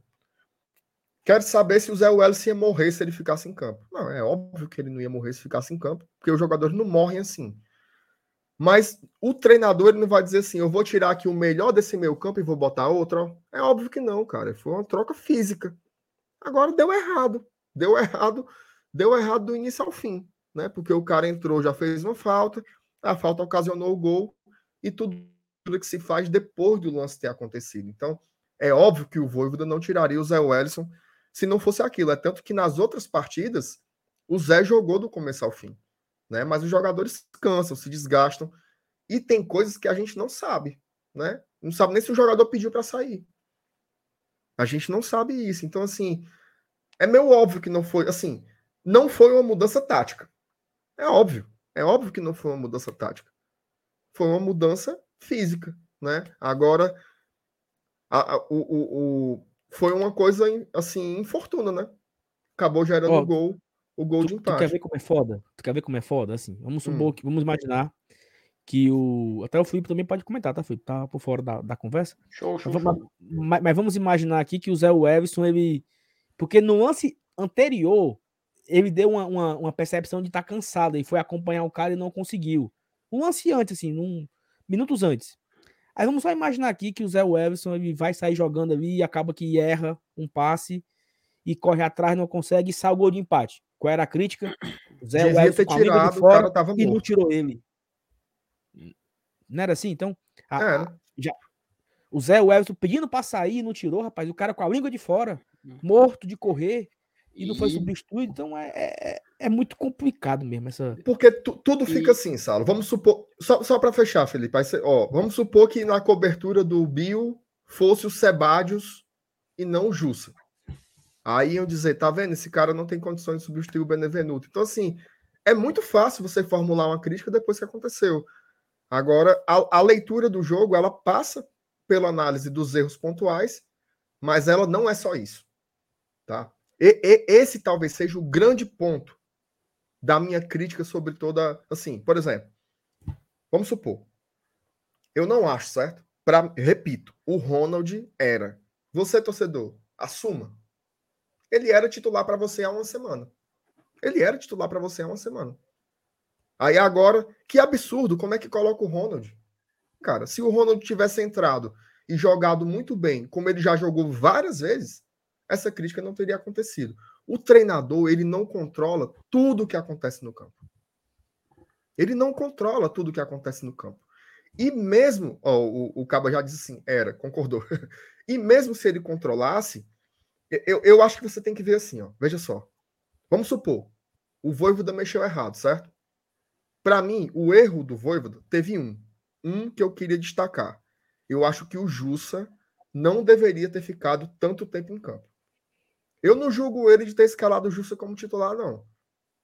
Quero saber se o Zé Welles ia morrer se ele ficasse em campo. Não, é óbvio que ele não ia morrer se ficasse em campo, porque os jogadores não morrem assim. Mas o treinador ele não vai dizer assim: eu vou tirar aqui o melhor desse meio campo e vou botar outro. É óbvio que não, cara. Foi uma troca física. Agora deu errado. Deu errado. Deu errado do início ao fim, né? Porque o cara entrou, já fez uma falta, a falta ocasionou o gol e tudo que se faz depois do lance ter acontecido. Então, é óbvio que o Voivoda não tiraria o Zé Wellison se não fosse aquilo. É tanto que nas outras partidas, o Zé jogou do começo ao fim. Né? Mas os jogadores cansam, se desgastam. E tem coisas que a gente não sabe. Né? Não sabe nem se o jogador pediu para sair. A gente não sabe isso. Então, assim, é meio óbvio que não foi. Assim, não foi uma mudança tática. É óbvio. É óbvio que não foi uma mudança tática. Foi uma mudança física. Né? Agora, a, a, o, o, o, foi uma coisa assim, infortuna, né? Acabou gerando o gol, o gol tu, de empate. Tu quer ver como é foda? Tu quer ver como é foda? Assim, vamos supor hum. que, vamos imaginar que o. Até o Felipe também pode comentar, tá, Felipe? Tá por fora da, da conversa. Show, show, mas, show. Mas, mas, vamos imaginar aqui que o Zé Everson, ele. Porque no lance anterior, ele deu uma, uma, uma percepção de estar tá cansado e foi acompanhar o cara e não conseguiu. Um lance antes, assim, num, minutos antes. Aí vamos só imaginar aqui que o Zé Everson ele vai sair jogando ali e acaba que erra um passe e corre atrás, não consegue e sai o gol de empate. Qual era a crítica? O Zé Devia Everson com a tirado, de fora o e não tirou ele. Não era assim? Então, a, é. a, já, o Zé Everson pedindo para sair e não tirou, rapaz. O cara com a língua de fora, morto de correr e não foi substituído. Então é, é, é, muito complicado mesmo essa. Porque tu, tudo fica assim, Salo. Vamos supor. Só, só para fechar, Felipe. Aí ó, vamos supor que na cobertura do Bio fosse o Sebadios e não o Jussa. Aí eu dizer, tá vendo? Esse cara não tem condições de substituir o Benevenuto. Então, assim, é muito fácil você formular uma crítica depois que aconteceu. Agora, a, a leitura do jogo, ela passa pela análise dos erros pontuais, mas ela não é só isso. Tá? E, e, esse talvez seja o grande ponto da minha crítica sobre toda. Assim, por exemplo, vamos supor, eu não acho certo. Pra, repito, o Ronald era. Você, torcedor, assuma. Ele era titular para você há uma semana. Ele era titular para você há uma semana. Aí agora, que absurdo, como é que coloca o Ronald? Cara, se o Ronald tivesse entrado e jogado muito bem, como ele já jogou várias vezes, essa crítica não teria acontecido. O treinador, ele não controla tudo o que acontece no campo. Ele não controla tudo o que acontece no campo. E mesmo, ó, o, o Caba já disse assim, era, concordou. e mesmo se ele controlasse, eu, eu acho que você tem que ver assim, ó. Veja só. Vamos supor, o Voivoda mexeu errado, certo? Para mim, o erro do Voivoda teve um. Um que eu queria destacar. Eu acho que o Jussa não deveria ter ficado tanto tempo em campo. Eu não julgo ele de ter escalado o Justo como titular, não.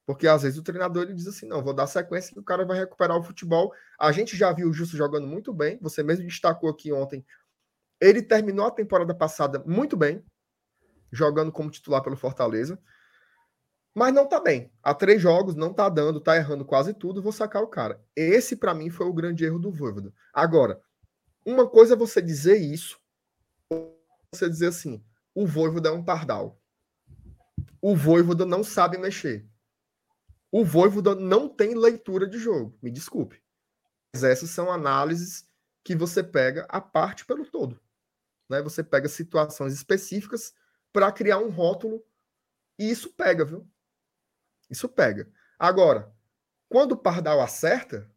Porque às vezes o treinador ele diz assim: não, vou dar sequência que o cara vai recuperar o futebol. A gente já viu o Justo jogando muito bem. Você mesmo destacou aqui ontem. Ele terminou a temporada passada muito bem, jogando como titular pelo Fortaleza. Mas não tá bem. Há três jogos, não tá dando, tá errando quase tudo, vou sacar o cara. Esse, para mim, foi o grande erro do Voivoda. Agora, uma coisa é você dizer isso, você dizer assim, o Voivoda é um pardal. O Voivoda não sabe mexer. O Voivoda não tem leitura de jogo. Me desculpe. Mas essas são análises que você pega a parte pelo todo. Né? Você pega situações específicas para criar um rótulo e isso pega, viu? Isso pega. Agora, quando o Pardal acerta,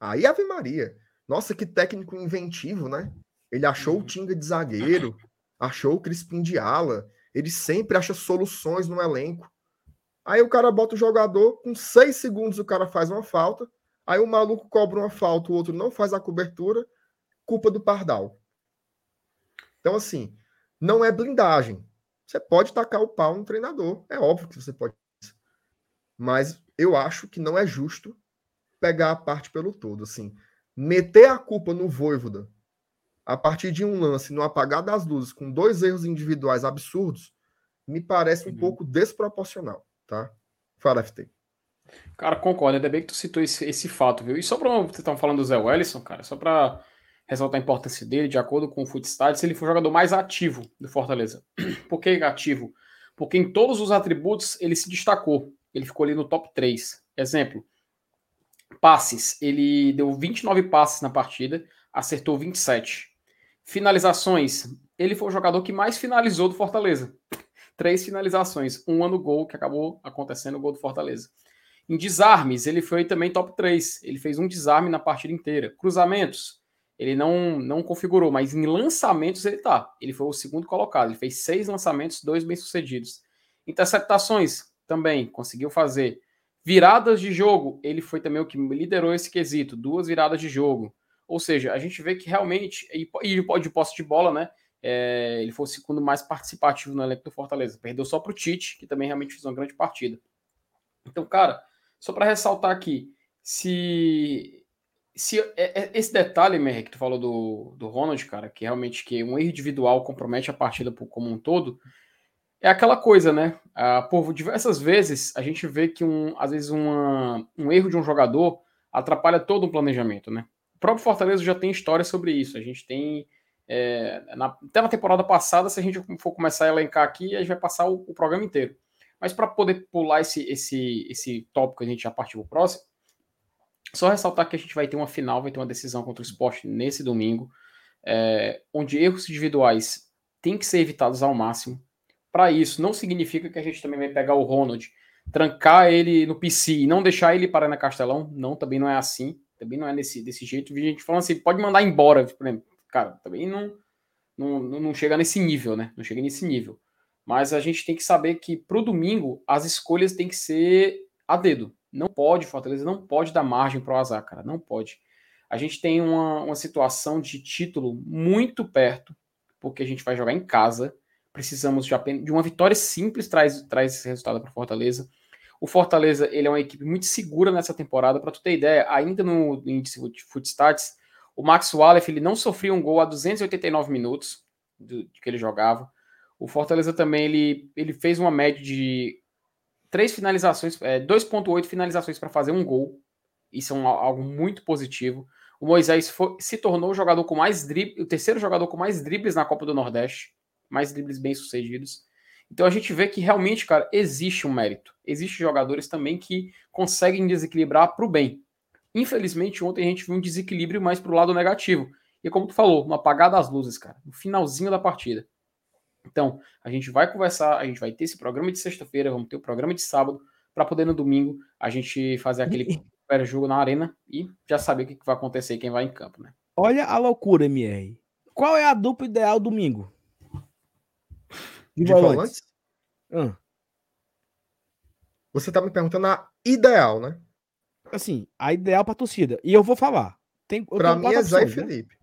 aí Ave Maria. Nossa, que técnico inventivo, né? Ele achou o uhum. Tinga de zagueiro, achou o Crispim de ala. Ele sempre acha soluções no elenco. Aí o cara bota o jogador, com seis segundos o cara faz uma falta. Aí o maluco cobra uma falta, o outro não faz a cobertura, culpa do Pardal. Então, assim, não é blindagem. Você pode tacar o pau no treinador. É óbvio que você pode. Mas eu acho que não é justo pegar a parte pelo todo. Assim, meter a culpa no Voivoda a partir de um lance no apagar das luzes com dois erros individuais absurdos me parece um uhum. pouco desproporcional, tá? Fala, FT. Cara, concordo. Ainda bem que tu citou esse, esse fato, viu? E só para você estão falando do Zé Wellison, cara, só para ressaltar a importância dele, de acordo com o Footstats, ele foi o jogador mais ativo do Fortaleza. Por que ativo? Porque em todos os atributos ele se destacou. Ele ficou ali no top 3. Exemplo, passes. Ele deu 29 passes na partida, acertou 27. Finalizações. Ele foi o jogador que mais finalizou do Fortaleza. Três finalizações. Uma no gol, que acabou acontecendo o gol do Fortaleza. Em desarmes, ele foi também top 3. Ele fez um desarme na partida inteira. Cruzamentos ele não, não configurou, mas em lançamentos ele tá. Ele foi o segundo colocado. Ele fez seis lançamentos, dois bem-sucedidos. Interceptações também conseguiu fazer. Viradas de jogo, ele foi também o que liderou esse quesito, duas viradas de jogo. Ou seja, a gente vê que realmente, e, e de posse de bola, né? É, ele foi o segundo mais participativo no elenco do Fortaleza. Perdeu só para o Tite, que também realmente fez uma grande partida. Então, cara, só para ressaltar aqui, se se é, é, esse detalhe, Mer, que tu falou do, do Ronald, cara, que realmente que um erro individual compromete a partida como um todo, é aquela coisa, né? Ah, por diversas vezes a gente vê que um, às vezes uma, um erro de um jogador atrapalha todo o planejamento, né? Próprio Fortaleza já tem história sobre isso. A gente tem é, na, até na temporada passada, se a gente for começar a elencar aqui, a gente vai passar o, o programa inteiro. Mas para poder pular esse, esse, esse tópico, a gente já partiu para o próximo. Só ressaltar que a gente vai ter uma final, vai ter uma decisão contra o esporte nesse domingo, é, onde erros individuais têm que ser evitados ao máximo. Para isso, não significa que a gente também vai pegar o Ronald, trancar ele no PC e não deixar ele parar na Castelão. Não, também não é assim. Também não é desse, desse jeito. Vi gente falando assim, pode mandar embora. Por exemplo, cara, também não, não, não chega nesse nível, né? Não chega nesse nível. Mas a gente tem que saber que para o domingo as escolhas têm que ser a dedo. Não pode, Fortaleza não pode dar margem para o azar, cara. Não pode. A gente tem uma, uma situação de título muito perto, porque a gente vai jogar em casa. Precisamos de, apenas, de uma vitória simples traz, traz esse resultado para Fortaleza. O Fortaleza ele é uma equipe muito segura nessa temporada. Para tu ter ideia, ainda no índice de Footstats, o Max Wallace ele não sofria um gol a 289 minutos do, que ele jogava. O Fortaleza também ele, ele fez uma média de três finalizações, é, 2,8 finalizações para fazer um gol. Isso é um, algo muito positivo. O Moisés foi, se tornou o jogador com mais dribles, o terceiro jogador com mais dribles na Copa do Nordeste, mais dribles bem sucedidos. Então a gente vê que realmente, cara, existe um mérito. Existem jogadores também que conseguem desequilibrar para o bem. Infelizmente, ontem a gente viu um desequilíbrio mais para o lado negativo. E como tu falou, uma apagada das luzes, cara, no finalzinho da partida. Então, a gente vai conversar, a gente vai ter esse programa de sexta-feira, vamos ter o programa de sábado, para poder no domingo a gente fazer aquele jogo na arena e já saber o que vai acontecer quem vai em campo, né? Olha a loucura, MR. Qual é a dupla ideal domingo? De, de volantes? Hum. Você tá me perguntando a ideal, né? Assim, a ideal pra torcida. E eu vou falar. Tem, pra mim é Zé e né? Felipe.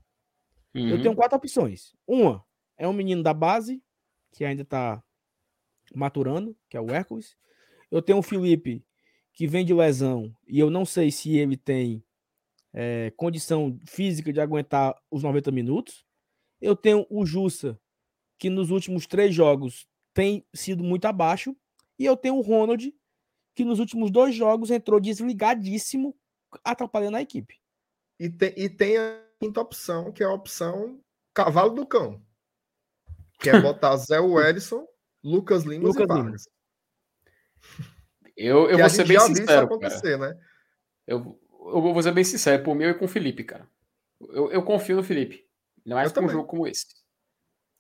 Né? Uhum. Eu tenho quatro opções. Uma, é um menino da base, que ainda está maturando, que é o Hércules. Eu tenho o Felipe, que vem de lesão, e eu não sei se ele tem é, condição física de aguentar os 90 minutos. Eu tenho o Jussa, que nos últimos três jogos tem sido muito abaixo. E eu tenho o Ronald, que nos últimos dois jogos entrou desligadíssimo, atrapalhando a equipe. E tem, e tem a quinta opção, que é a opção cavalo do cão que é botar Zé Wellison Lucas Lima Lucas e Vargas. Eu, eu vou ser bem sincero, cara. Né? Eu, eu vou ser bem sincero, por mim eu e com o Felipe, cara. Eu, eu confio no Felipe. Ainda mais com um jogo como esse.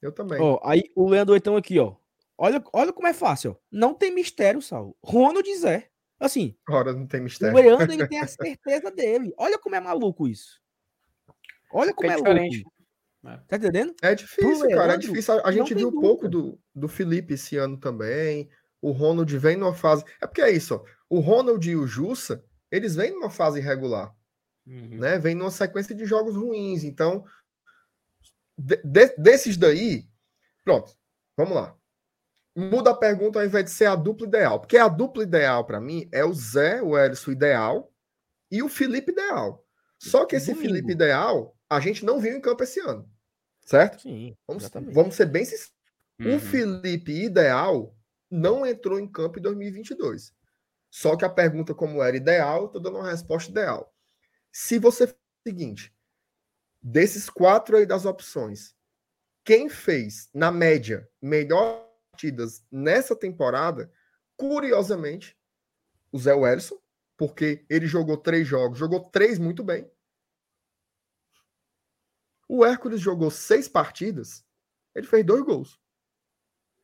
Eu também. Ó, aí o Leandro então aqui, ó. Olha, olha como é fácil. Ó. Não tem mistério, Sal. Ronald Zé. Assim. Ora, não tem mistério. O Leandro ele tem a certeza dele. Olha como é maluco isso. Olha como é, é diferente. louco. É. Tá entendendo? É difícil, Leandro, cara. É difícil. A gente viu um pouco do, do Felipe esse ano também. O Ronald vem numa fase. É porque é isso, ó. O Ronald e o Jussa, eles vêm numa fase irregular. Uhum. Né? Vem numa sequência de jogos ruins. Então, de, de, desses daí, pronto, vamos lá. Muda a pergunta ao invés de ser a dupla ideal. Porque a dupla ideal, para mim, é o Zé, o Ellison ideal, e o Felipe ideal. Só que esse Domingo. Felipe ideal, a gente não viu em campo esse ano. Certo? Sim. Vamos, vamos ser bem sinceros. Uhum. O Felipe ideal não entrou em campo em 2022. Só que a pergunta, como era ideal, estou dando uma resposta ideal. Se você o seguinte, desses quatro aí das opções, quem fez, na média, melhor partidas nessa temporada, curiosamente, o Zé Werson, porque ele jogou três jogos, jogou três muito bem. O Hércules jogou seis partidas, ele fez dois gols.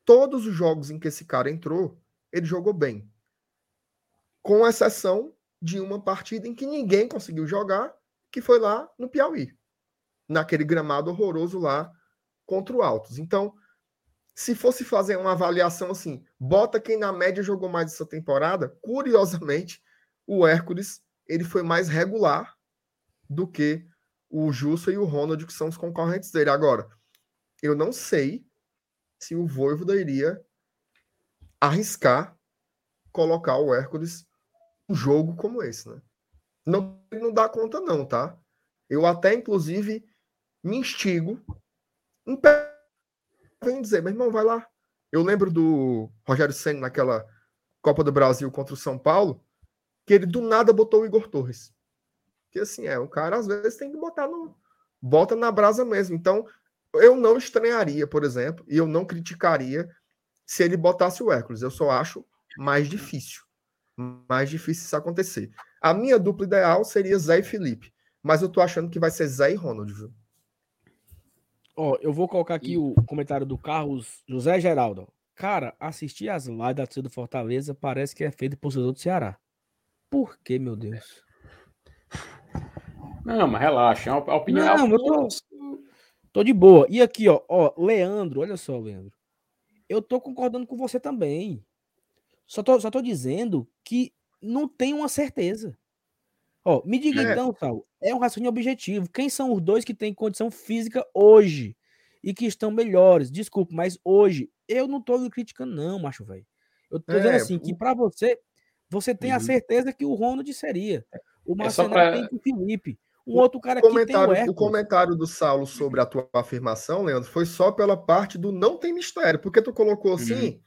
Todos os jogos em que esse cara entrou, ele jogou bem. Com exceção de uma partida em que ninguém conseguiu jogar, que foi lá no Piauí, naquele gramado horroroso lá contra o Altos. Então, se fosse fazer uma avaliação assim, bota quem na média jogou mais essa temporada, curiosamente, o Hércules ele foi mais regular do que o Jussa e o Ronald, que são os concorrentes dele. Agora, eu não sei se o Voivoda iria arriscar colocar o Hércules um jogo como esse, né? Não, não dá conta não, tá? Eu até, inclusive, me instigo em vem dizer, meu irmão, vai lá. Eu lembro do Rogério Senna naquela Copa do Brasil contra o São Paulo, que ele do nada botou o Igor Torres. Que assim, é, o cara às vezes tem que botar no. Bota na brasa mesmo. Então, eu não estranharia, por exemplo, e eu não criticaria se ele botasse o Hércules. Eu só acho mais difícil. Mais difícil isso acontecer. A minha dupla ideal seria Zé e Felipe. Mas eu tô achando que vai ser Zé e Ronald, viu? Ó, eu vou colocar aqui e... o comentário do Carlos José Geraldo. Cara, assistir as lives da torcida do Fortaleza parece que é feito por torcedor do Ceará. Por que, meu Deus? Não, mas relaxa. A opinião é Não, é eu tô, tô de boa. E aqui, ó, ó, Leandro, olha só, Leandro. Eu tô concordando com você também. Só tô, só tô dizendo que não tem uma certeza. Ó, me diga é. então, Sal, é um raciocínio objetivo. Quem são os dois que têm condição física hoje e que estão melhores? Desculpa, mas hoje eu não tô criticando não, macho velho. Eu tô é, dizendo assim, que para você, você tem uhum. a certeza que o Ronald seria. O é Marcelo é pra... tem que o Felipe. Um o outro cara comentário, tem o, o comentário do Saulo sobre a tua afirmação, Leandro, foi só pela parte do não tem mistério, porque tu colocou assim, uhum.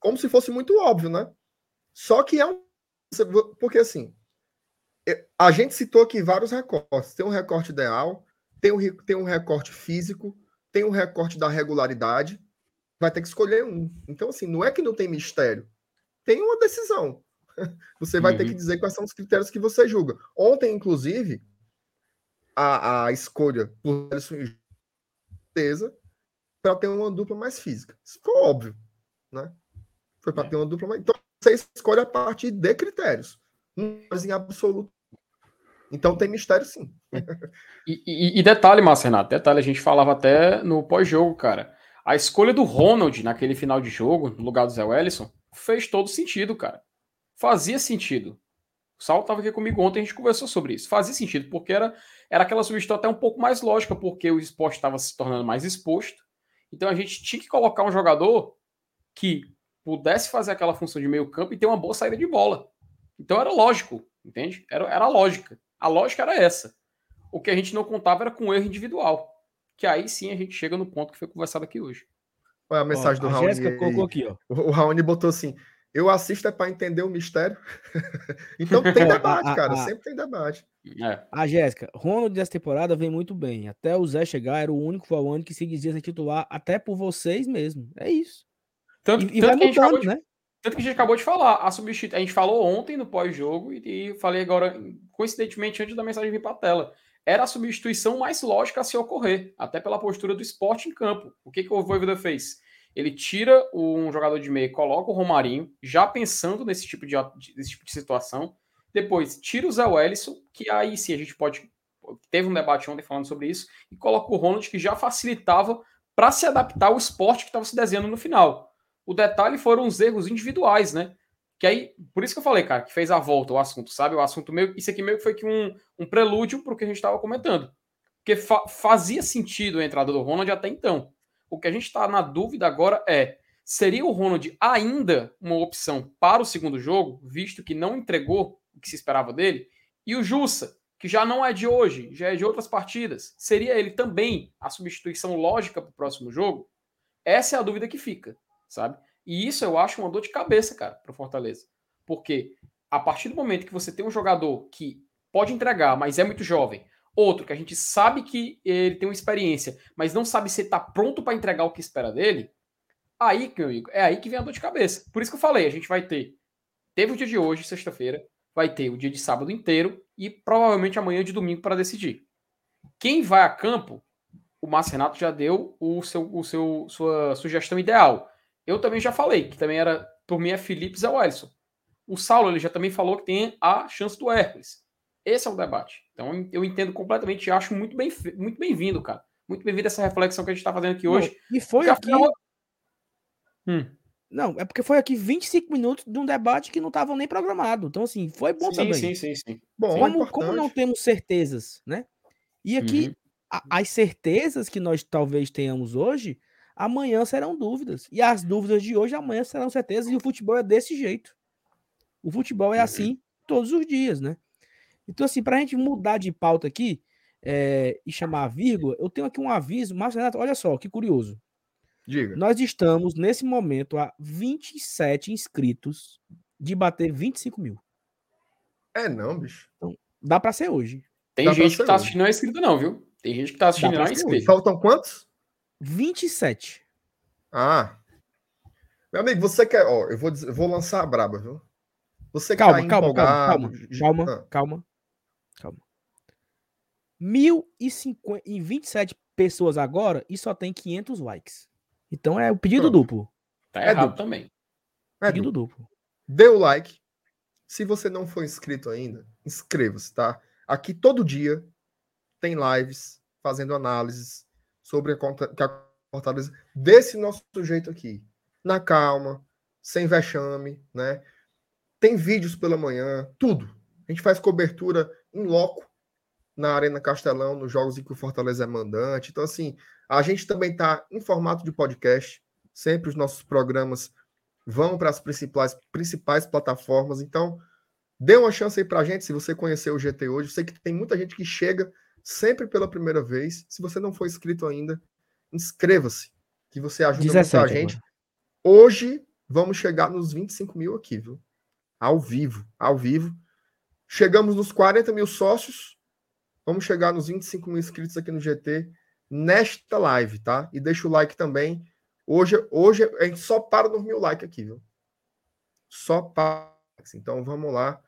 como se fosse muito óbvio, né? Só que é um. Porque assim, a gente citou aqui vários recortes. Tem um recorte ideal, tem um, tem um recorte físico, tem um recorte da regularidade. Vai ter que escolher um. Então, assim, não é que não tem mistério. Tem uma decisão. Você vai uhum. ter que dizer quais são os critérios que você julga. Ontem, inclusive, a, a escolha por certeza para ter uma dupla mais física. Isso ficou óbvio, né? Foi para é. ter uma dupla mais. Então, você escolhe a partir de critérios. Não em absoluto então tem mistério sim. E, e, e detalhe, Márcio Renato, detalhe, a gente falava até no pós-jogo, cara. A escolha do Ronald naquele final de jogo, no lugar do Zé Wellison, fez todo sentido, cara. Fazia sentido. O Sal estava aqui comigo ontem, a gente conversou sobre isso. Fazia sentido, porque era, era aquela substituição até um pouco mais lógica, porque o esporte estava se tornando mais exposto. Então a gente tinha que colocar um jogador que pudesse fazer aquela função de meio campo e ter uma boa saída de bola. Então era lógico, entende? Era, era lógica. A lógica era essa. O que a gente não contava era com o erro individual. Que aí sim a gente chega no ponto que foi conversado aqui hoje. Olha a mensagem ó, do Raoni. Jéssica colocou aqui, ó. O Raoni botou assim: eu assisto é para entender o mistério. então tem debate, cara. sempre tem debate. É. A Jéssica, Ronald dessa temporada vem muito bem. Até o Zé chegar, era o único Valone que se dizia ser titular, até por vocês mesmo. É isso. Tanto, E, e tanto vai que a gente acabou mudando, de, né? Tanto que a gente acabou de falar. A, substitu... a gente falou ontem no pós-jogo e, falei agora, coincidentemente, antes da mensagem vir para a tela. Era a substituição mais lógica a se ocorrer, até pela postura do esporte em campo. O que, que o Voivoda fez? Ele tira um jogador de meia e coloca o Romarinho, já pensando nesse tipo de, tipo de situação. Depois, tira o Zé Wellison, que aí sim a gente pode. Teve um debate ontem falando sobre isso, e coloca o Ronald, que já facilitava para se adaptar ao esporte que estava se desenhando no final. O detalhe foram os erros individuais, né? Que aí, por isso que eu falei, cara, que fez a volta o assunto, sabe? O assunto meio. Isso aqui meio que foi que um, um prelúdio para o que a gente estava comentando. Porque fa fazia sentido a entrada do Ronald até então. O que a gente está na dúvida agora é: seria o Ronald ainda uma opção para o segundo jogo, visto que não entregou o que se esperava dele? E o Jussa, que já não é de hoje, já é de outras partidas, seria ele também a substituição lógica para o próximo jogo? Essa é a dúvida que fica, sabe? E isso eu acho uma dor de cabeça, cara, para Fortaleza. Porque a partir do momento que você tem um jogador que pode entregar, mas é muito jovem, outro que a gente sabe que ele tem uma experiência, mas não sabe se está pronto para entregar o que espera dele, aí, meu amigo, é aí que vem a dor de cabeça. Por isso que eu falei, a gente vai ter. Teve o dia de hoje, sexta-feira, vai ter o dia de sábado inteiro e provavelmente amanhã de domingo para decidir. Quem vai a campo, o Márcio Renato já deu o seu, o seu, sua sugestão ideal. Eu também já falei, que também era, por mim, é Felipe Zé Wilson. O Saulo ele já também falou que tem a chance do Hércules. Esse é o debate. Então eu entendo completamente e acho muito bem muito bem-vindo, cara. Muito bem-vindo essa reflexão que a gente está fazendo aqui hoje. Não, e foi aqui. Hum. Não, é porque foi aqui 25 minutos de um debate que não estava nem programado. Então, assim, foi bom sim, também. Sim, sim, sim. Bom, como, como não temos certezas, né? E aqui, uhum. a, as certezas que nós talvez tenhamos hoje, amanhã serão dúvidas. E as dúvidas de hoje, amanhã serão certezas. E o futebol é desse jeito. O futebol é assim todos os dias, né? Então, assim, para a gente mudar de pauta aqui é, e chamar a vírgula, eu tenho aqui um aviso. Márcio Renato, olha só, que curioso. Diga. Nós estamos, nesse momento, a 27 inscritos de bater 25 mil. É não, bicho. Então, dá para ser hoje. Tem Dá gente que tá hoje. assistindo não é inscrito, não, viu? Tem gente que tá assistindo não é inscrito. Faltam quantos? 27. Ah. Meu amigo, você quer. Ó, eu vou, dizer- eu vou lançar a braba, viu? Você Calma, tá calma, calma, empolgado. calma, calma, Ah, calma, calma. 1.027 pessoas agora e só tem 500 likes. Então é o pedido Pronto. duplo. Tá É errado duplo. também. Pedido Edu, duplo. dê o like. Se você não for inscrito ainda, inscreva-se, tá? Aqui todo dia tem lives fazendo análises sobre a conta que a Fortaleza desse nosso jeito aqui, na calma, sem vexame, né? Tem vídeos pela manhã, tudo. A gente faz cobertura em loco na Arena Castelão, nos jogos em que o Fortaleza é mandante. Então, assim, a gente também está em formato de podcast. Sempre os nossos programas vão para as principais, principais plataformas. Então, dê uma chance aí para a gente. Se você conheceu o GT hoje, eu sei que tem muita gente que chega sempre pela primeira vez. Se você não for inscrito ainda, inscreva-se, que você ajuda muito a 17 gente. agora. Hoje vamos chegar nos 25 mil aqui, viu? Ao vivo, ao vivo. Chegamos nos 40 mil sócios. Vamos chegar nos 25 mil inscritos aqui no GT nesta live, tá? E deixa o like também. Hoje, hoje a gente só para nos mil likes aqui, viu? Só para. Então vamos lá.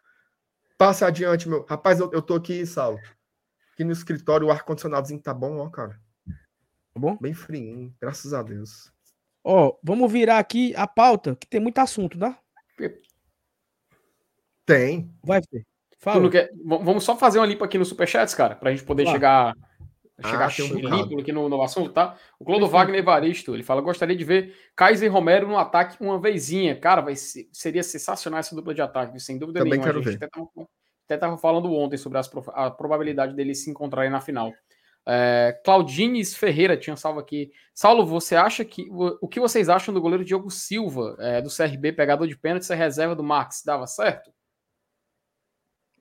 Passe adiante, meu. Rapaz, eu, eu tô aqui, Saulo. Aqui no escritório, o ar-condicionadozinho tá bom, ó, cara. Tá bom? Bem friinho, graças a Deus. Ó, vamos virar aqui a pauta, que tem muito assunto, tá? Tem. Vai ver. Tu Fala. quer- Vamos só fazer uma limpa aqui no Superchats, cara, pra gente poder Claro. chegar, Ah, chegar tem um limpo aqui no, no assunto, tá? O Clodo. Wagner Evaristo, ele fala, gostaria de ver Kaiser e Romero no ataque uma vezinha. Cara, vai ser- seria sensacional essa dupla de ataque, sem dúvida Também nenhuma. quero a gente ver. até tava, até tava falando ontem sobre as a probabilidade deles se encontrarem na final. É, Claudines Ferreira tinha salvo aqui. Saulo, você acha que. O, que vocês acham do goleiro Diogo Silva, é, do CRB, pegador de pênalti, ser reserva do Max? Dava certo?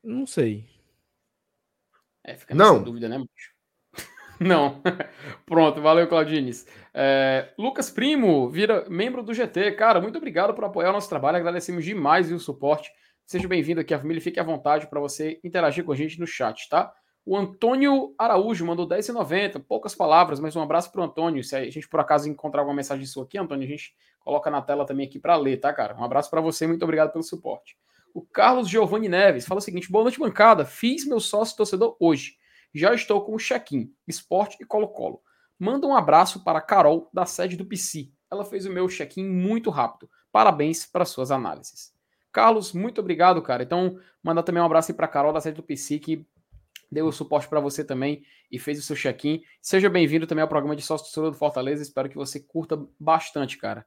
Não sei. É, fica nessa Não. dúvida, né, macho? Não. Pronto, valeu, Claudines. É, Lucas Primo vira membro do GT. Cara, muito obrigado por apoiar o nosso trabalho. Agradecemos demais o suporte. Seja bem-vindo aqui à família. Fique à vontade para você interagir com a gente no chat, tá? O Antônio Araújo mandou 10,90. Poucas palavras, mas um abraço para o Antônio. Se a gente por acaso encontrar alguma mensagem sua aqui, Antônio, a gente coloca na tela também aqui para ler, tá, cara? Um abraço para você, muito obrigado pelo suporte. O Carlos Giovanni Neves fala o seguinte: boa noite, bancada. Fiz meu sócio torcedor hoje. Já estou com o check-in, esporte e colo-colo. Manda um abraço para a Carol, da sede do PC. Ela fez o meu check-in muito rápido. Parabéns para suas análises. Carlos, muito obrigado, cara. Então, mandar também um abraço aí para Carol, da sede do PC, que deu o suporte para você também e fez o seu check-in. Seja bem-vindo também ao programa de sócio do Fortaleza. Espero que você curta bastante, cara.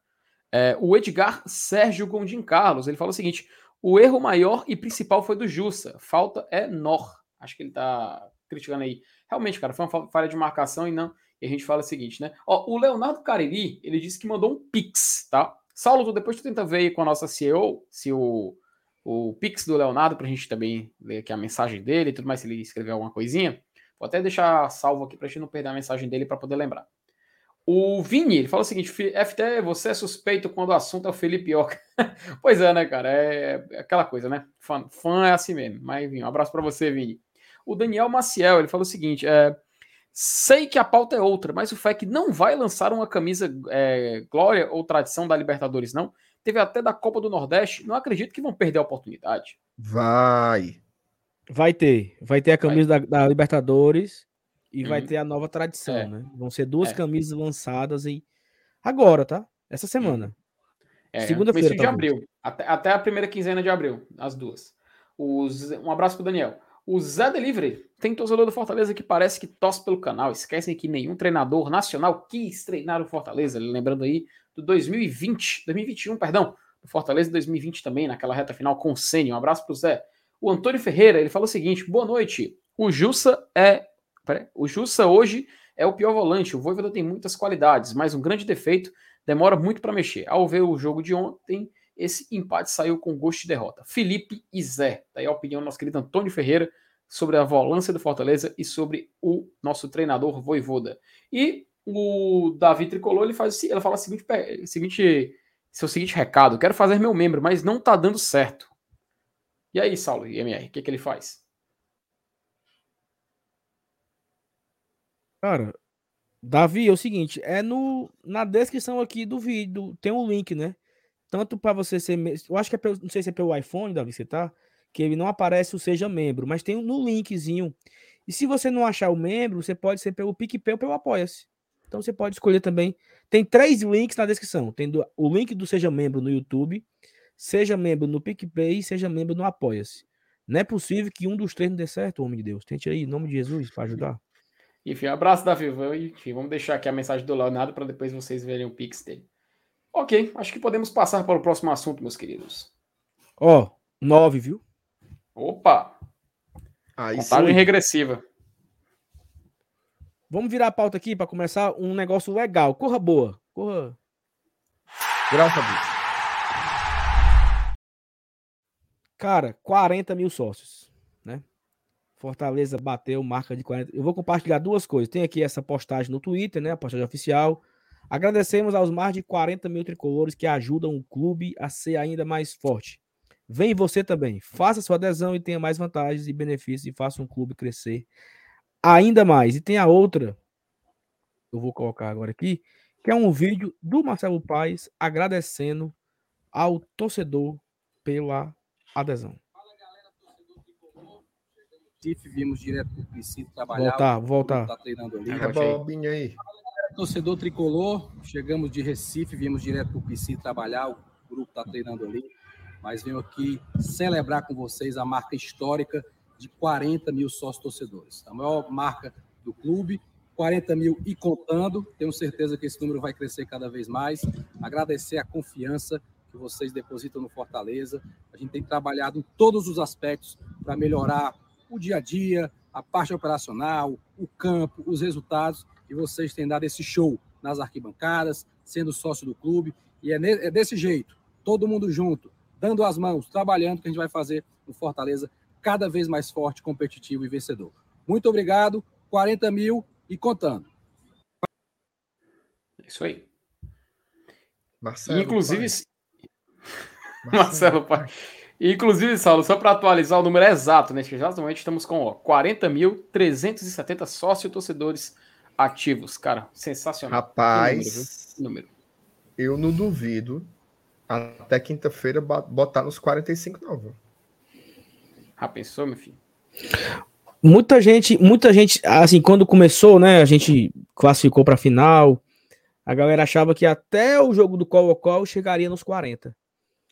É, o Edgar Sérgio Gondim Carlos, ele fala o seguinte: o erro maior e principal foi do Jussa. Falta é Nor. Acho que ele tá criticando aí. Realmente, cara, foi uma falha de marcação e não. E a gente fala o seguinte, né? Ó, o Leonardo Cariri, ele disse que mandou um Pix, tá? Saulo, depois tu tenta ver com a nossa CEO, se o, o Pix do Leonardo, pra gente também ler aqui a mensagem dele e tudo mais, se ele escrever alguma coisinha. Vou até deixar salvo aqui pra gente não perder a mensagem dele para poder lembrar. O Vini, ele fala o seguinte: FT, você é suspeito quando o assunto é o Felipe Oca. pois é, né, cara? É, é, aquela coisa, né? Fã, fã é assim mesmo. Mas, enfim, um abraço para você, Vini. O Daniel Maciel, ele fala o seguinte: é, sei que a pauta é outra, mas o FEC não vai lançar uma camisa é, glória ou tradição da Libertadores, não. Teve até da Copa do Nordeste. Não acredito que vão perder a oportunidade. Vai. Vai ter. Vai ter a camisa da, da Libertadores e uhum. vai ter a nova tradição, é. né? Vão ser duas é. camisas lançadas e agora, tá? Essa semana. É, Segunda-feira. de abril. Até, até, a primeira quinzena de abril, as duas. Os, um abraço pro Daniel. O Zé Delivery tem torcedor do Fortaleza que parece que tosse pelo canal. Esquecem que nenhum treinador nacional quis treinar o Fortaleza. Lembrando aí do 2020, 2021, perdão, do Fortaleza 2020 também, naquela reta final com o Sênio. Um abraço pro Zé. O Antônio Ferreira, ele falou o seguinte: boa noite. O Jussa é o Jussa hoje é o pior volante. O Voivoda tem muitas qualidades, mas um grande defeito, demora muito para mexer. Ao ver o jogo de ontem, esse empate saiu com gosto de derrota. Felipe e Zé. Daí a opinião do nosso querido Antônio Ferreira sobre a volância do Fortaleza e sobre o nosso treinador Voivoda. E o Davi Tricolor, ele faz ele fala o seguinte, seguinte seu seguinte recado: quero fazer meu membro, mas não tá dando certo. E aí, Saulo e MR, o que, que ele faz? Cara, Davi, é o seguinte, é no na descrição aqui do vídeo, tem um link, né? Tanto para você ser, eu acho que é pelo, não sei se é pelo iPhone, Davi, você tá, que ele não aparece o seja membro, mas tem no linkzinho. E se você não achar o membro, você pode ser pelo PicPay ou pelo Apoia-se. Então você pode escolher também. Tem três links na descrição. Tem do, o link do seja membro no YouTube, seja membro no PicPay e seja membro no Apoia-se. Não é possível que um dos três não dê certo, homem de Deus. Tente aí, em nome de Jesus, para ajudar. Enfim, abraço da Viva. Enfim, vamos deixar aqui a mensagem do Leonardo para depois vocês verem o pix dele. Ok, acho que podemos passar para o próximo assunto, meus queridos. Ó, oh, nove, viu? Opa! Aí Contagem sim. regressiva. Vamos virar a pauta aqui para começar um negócio legal. Corra boa. Corra. Graças a Deus. Cara, 40 mil sócios, né? Fortaleza bateu marca de 40. Eu vou compartilhar duas coisas. Tem aqui essa postagem no Twitter, né? A postagem oficial. Agradecemos aos mais de 40 mil tricolores que ajudam o clube a ser ainda mais forte. Vem você também. Faça sua adesão e tenha mais vantagens e benefícios e faça um clube crescer ainda mais. E tem a outra, eu vou colocar agora aqui, que é um vídeo do Marcelo Paes agradecendo ao torcedor pela adesão. Viemos direto para o trabalhar. Voltar, voltar. Tá treinando ali. Rebobinha aí. Torcedor tricolor, chegamos de Recife, viemos direto para o Princípio trabalhar. O grupo está treinando ali. Mas venho aqui celebrar com vocês a marca histórica de 40 mil sócios torcedores. A maior marca do clube, 40 mil e contando. Tenho certeza que esse número vai crescer cada vez mais. Agradecer a confiança que vocês depositam no Fortaleza. A gente tem trabalhado em todos os aspectos para melhorar o dia a dia, a parte operacional, o campo, os resultados, e vocês têm dado esse show nas arquibancadas, sendo sócio do clube, e é, é desse jeito, todo mundo junto, dando as mãos, trabalhando, que a gente vai fazer o Fortaleza cada vez mais forte, competitivo e vencedor. Muito obrigado, 40 mil e contando. É isso aí. Marcelo Inclusive, pai. Marcelo, pai. Inclusive, Saulo, só para atualizar o número exato, né? Que exatamente estamos com 40.370 sócios torcedores ativos. Cara, sensacional. Rapaz, número, número. eu não duvido até quinta-feira botar nos 45 não, viu? Já pensou, meu filho? Muita gente, muita gente, assim, quando começou, né, a gente classificou para final, a galera achava que até o jogo do Colo-Colo chegaria nos 40.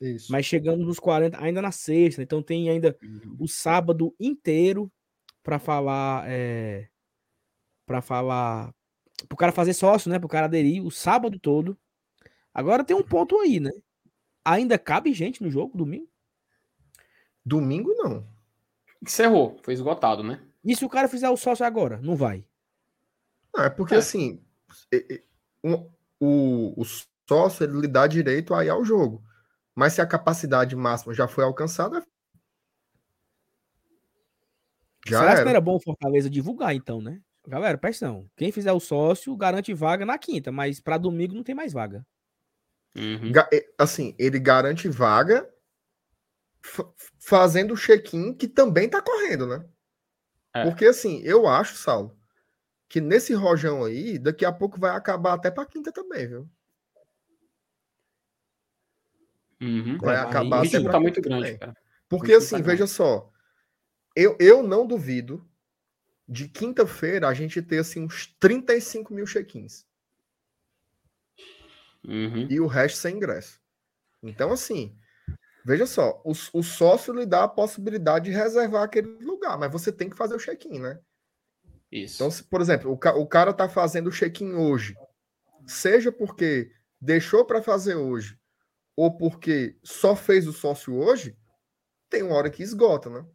Isso. Mas chegamos nos 40 ainda na sexta, então tem ainda uhum. o sábado inteiro para falar é, para falar pro cara fazer sócio, né, pro cara aderir o sábado todo. Agora tem um ponto aí, né? Ainda cabe gente no jogo domingo? Domingo não. Encerrou, foi esgotado, né? E se o cara fizer o sócio agora? Não vai. Não, é porque é. assim, um, o, o sócio ele lhe dá direito a ir ao jogo. Mas se a capacidade máxima já foi alcançada. Já Será era. que não era bom o Fortaleza divulgar, então, né? Galera, presta atenção. Quem fizer o sócio garante vaga na quinta, mas para domingo não tem mais vaga. Uhum. Assim, ele garante vaga fazendo o check-in que também tá correndo, né? É. Porque assim, eu acho, Saulo, que nesse rojão aí, daqui a pouco vai acabar até para quinta também, viu? Uhum. Vai é, acabar até tá muito grande, cara. Porque assim, tá veja só, eu, eu não duvido de quinta-feira a gente ter assim uns 35 mil check-ins. Uhum. E o resto sem ingresso. Então, assim, Veja só, o, o sócio lhe dá a possibilidade de reservar aquele lugar, mas você tem que fazer o check-in, né? Isso. Então, se, por exemplo, o, o cara está fazendo o check-in hoje, seja porque deixou para fazer hoje, ou porque só fez o sócio hoje, tem uma hora que esgota, né?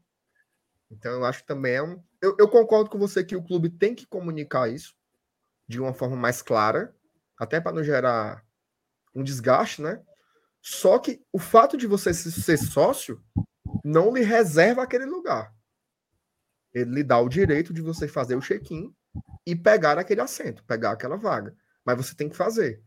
Então, eu acho que também é um. Eu, eu concordo com você que o clube tem que comunicar isso de uma forma mais clara, até para não gerar um desgaste, né? Só que o fato de você ser sócio não lhe reserva aquele lugar. Ele lhe dá o direito de você fazer o check-in e pegar aquele assento, pegar aquela vaga. Mas você tem que fazer.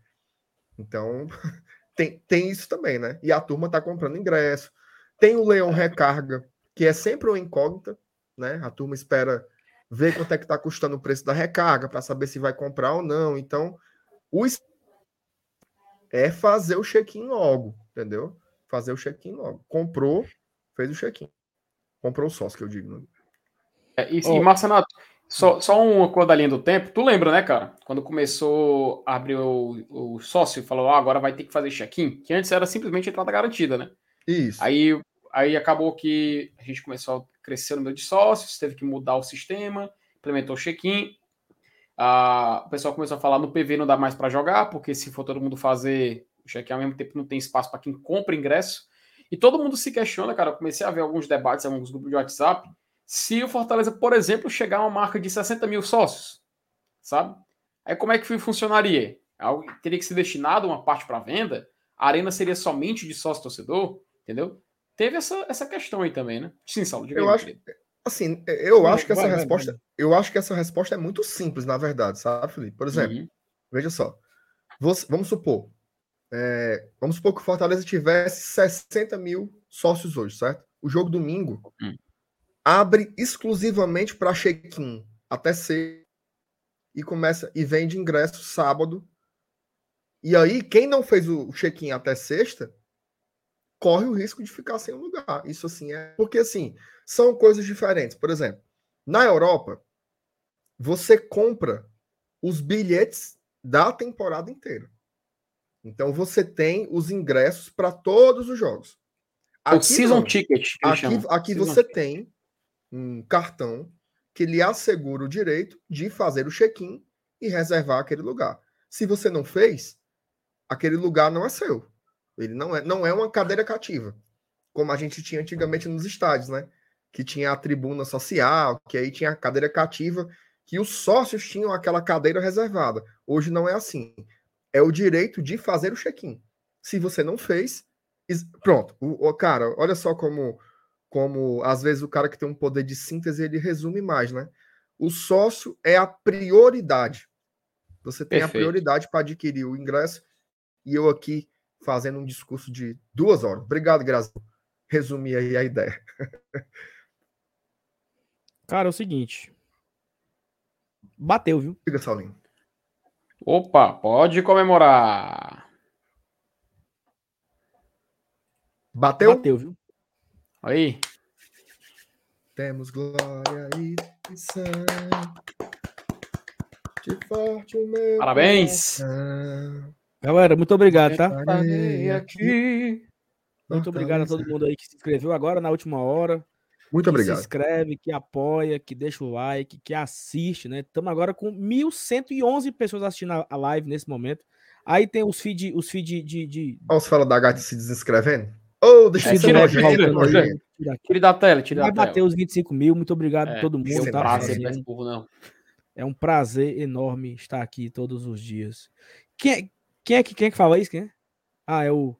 Então, tem, tem isso também, né? E a turma está comprando ingresso. Tem o Leão Recarga, que é sempre uma incógnita, né? A turma espera ver quanto é que está custando o preço da recarga para saber se vai comprar ou não. Então, o é fazer o check-in logo, entendeu? Fazer o check-in logo. Comprou, fez o check-in. Comprou o sócio, que eu digo. Né? É, e, oh. e Marcenato, só, só uma coisa da linha do tempo. Tu lembra, né, cara? Quando começou a abrir o, o sócio e falou, ah, agora vai ter que fazer check-in, que antes era simplesmente entrada garantida, né? Isso. Aí, aí acabou que a gente começou a crescer o número de sócios, teve que mudar o sistema, implementou o check-in. Ah, o pessoal começou a falar no PV não dá mais para jogar, porque se for todo mundo fazer o check ao mesmo tempo não tem espaço para quem compra ingresso. E todo mundo se questiona, cara. Eu comecei a ver alguns debates alguns grupos de WhatsApp. Se o Fortaleza, por exemplo, chegar a uma marca de 60 mil sócios, sabe? Aí como é que funcionaria? Algo teria que ser destinado uma parte para venda? A arena seria somente de sócio torcedor? Entendeu? Teve essa, essa questão aí também, né? Sim, Saulo. Eu acho, Assim, eu acho que essa vai, resposta, vai, vai. eu acho que essa resposta é muito simples, na verdade, sabe, Felipe? Por exemplo, uhum. veja só, você, vamos supor, é, vamos supor que o Fortaleza tivesse 60 mil sócios hoje, certo? O jogo domingo uhum. abre exclusivamente para check-in até ser e começa e vende ingresso sábado. E aí, quem não fez o check-in até sexta, corre o risco de ficar sem um lugar. Isso assim é. Porque assim, são coisas diferentes. Por exemplo, na Europa, você compra os bilhetes da temporada inteira. Então você tem os ingressos para todos os jogos. Aqui, o season não. ticket. aqui, aqui você ticket. tem um cartão que lhe assegura o direito de fazer o check-in e reservar aquele lugar. Se você não fez, aquele lugar não é seu. Ele não é, não é uma cadeira cativa, como a gente tinha antigamente nos estádios, né? Que tinha a tribuna social, que aí tinha a cadeira cativa, que os sócios tinham aquela cadeira reservada. Hoje não é assim. É o direito de fazer o check-in. Se você não fez, pronto. O, o, cara, olha só como, como às vezes o cara que tem um poder de síntese ele resume mais, né? O sócio é a prioridade. Você tem Perfeito. a prioridade para adquirir o ingresso. E eu aqui fazendo um discurso de duas horas. Obrigado, Grazi. resumir aí a ideia. Cara, é o seguinte. Bateu, viu? Diga, Saulinho. Opa, pode comemorar. Bateu? Bateu, viu? Aí. Temos glória e sangue. De forte o meu. Parabéns. coração. Galera, muito obrigado, tá? Muito obrigado a todo mundo aí que se inscreveu agora na última hora. Muito que obrigado. se inscreve, que apoia, que deixa o like, que assiste, né? Estamos agora com 1.111 pessoas assistindo a- a live nesse momento. Aí tem os feed, os feed de. de... Olha os fala da Gatti se desinscrevendo. Ô, deixa É, eu tira, tira, tira. Tira. Tire da tela, tire Vai da bater tela. os 25 mil. Muito obrigado a É, todo isso mundo, é tá? prazer, Prazer, esse povo não. É um prazer enorme estar aqui todos os dias. Quem é, quem é, que, quem é que fala isso? Quem é? Ah, é o.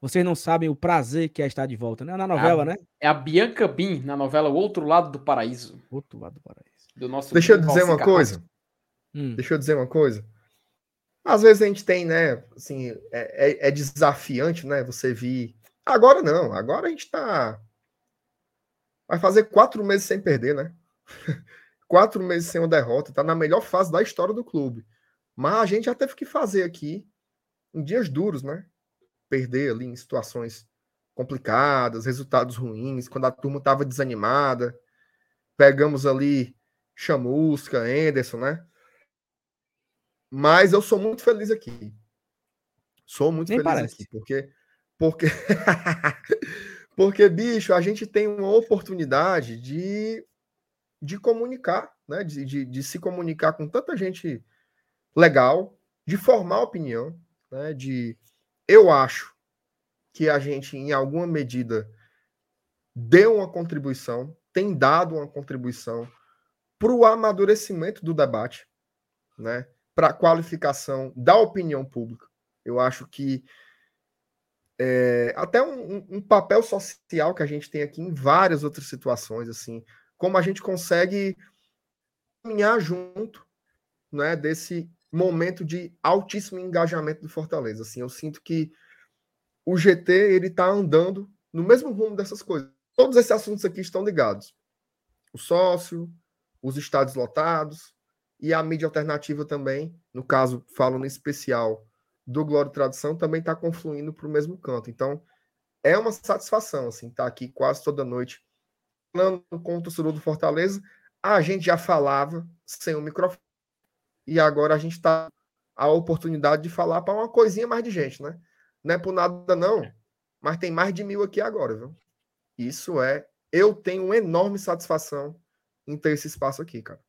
Vocês não sabem o prazer que é estar de volta, né? Na novela, Ah, né? É a Bianca Bin na novela O Outro Lado do Paraíso. Outro lado do paraíso. Do nosso Deixa eu dizer uma Valci coisa. Hum. Deixa eu dizer uma coisa. Às vezes a gente tem, né? Assim, é, é- é desafiante, né? Você vir. Agora não. Agora a gente tá. Vai fazer quatro meses sem perder, né? quatro meses sem uma derrota. Tá na melhor fase da história do clube. Mas a gente já teve que fazer aqui em dias duros, né? Perder ali em situações complicadas, resultados ruins, quando a turma estava desanimada. Pegamos ali Chamusca, Anderson, né? Mas eu sou muito feliz aqui. Sou muito Nem feliz parece. aqui, porque porque porque bicho, a gente tem uma oportunidade de de comunicar, né? De, de, de se comunicar com tanta gente legal, de formar opinião, né? De eu acho que a gente em alguma medida deu uma contribuição, tem dado uma contribuição para o amadurecimento do debate, né? Para a qualificação da opinião pública. Eu acho que é, até um, um- papel social que a gente tem aqui em várias outras situações, assim, como a gente consegue caminhar junto, né? Desse momento de altíssimo engajamento do Fortaleza. Assim, eu sinto que o GT ele está andando no mesmo rumo dessas coisas. Todos esses assuntos aqui estão ligados. O sócio, os estádios lotados e a mídia alternativa também, no caso, falo no especial do Glória e Tradição, também está confluindo para o mesmo canto. Então, é uma satisfação, assim, estar aqui quase toda noite falando com o torcedor do Fortaleza. A gente já falava sem o microfone e agora a gente está a oportunidade de falar para uma coisinha mais de gente, né? Não é por nada, não, mas tem mais de mil aqui agora, viu? Isso é. Eu tenho uma enorme satisfação em ter esse espaço aqui, cara.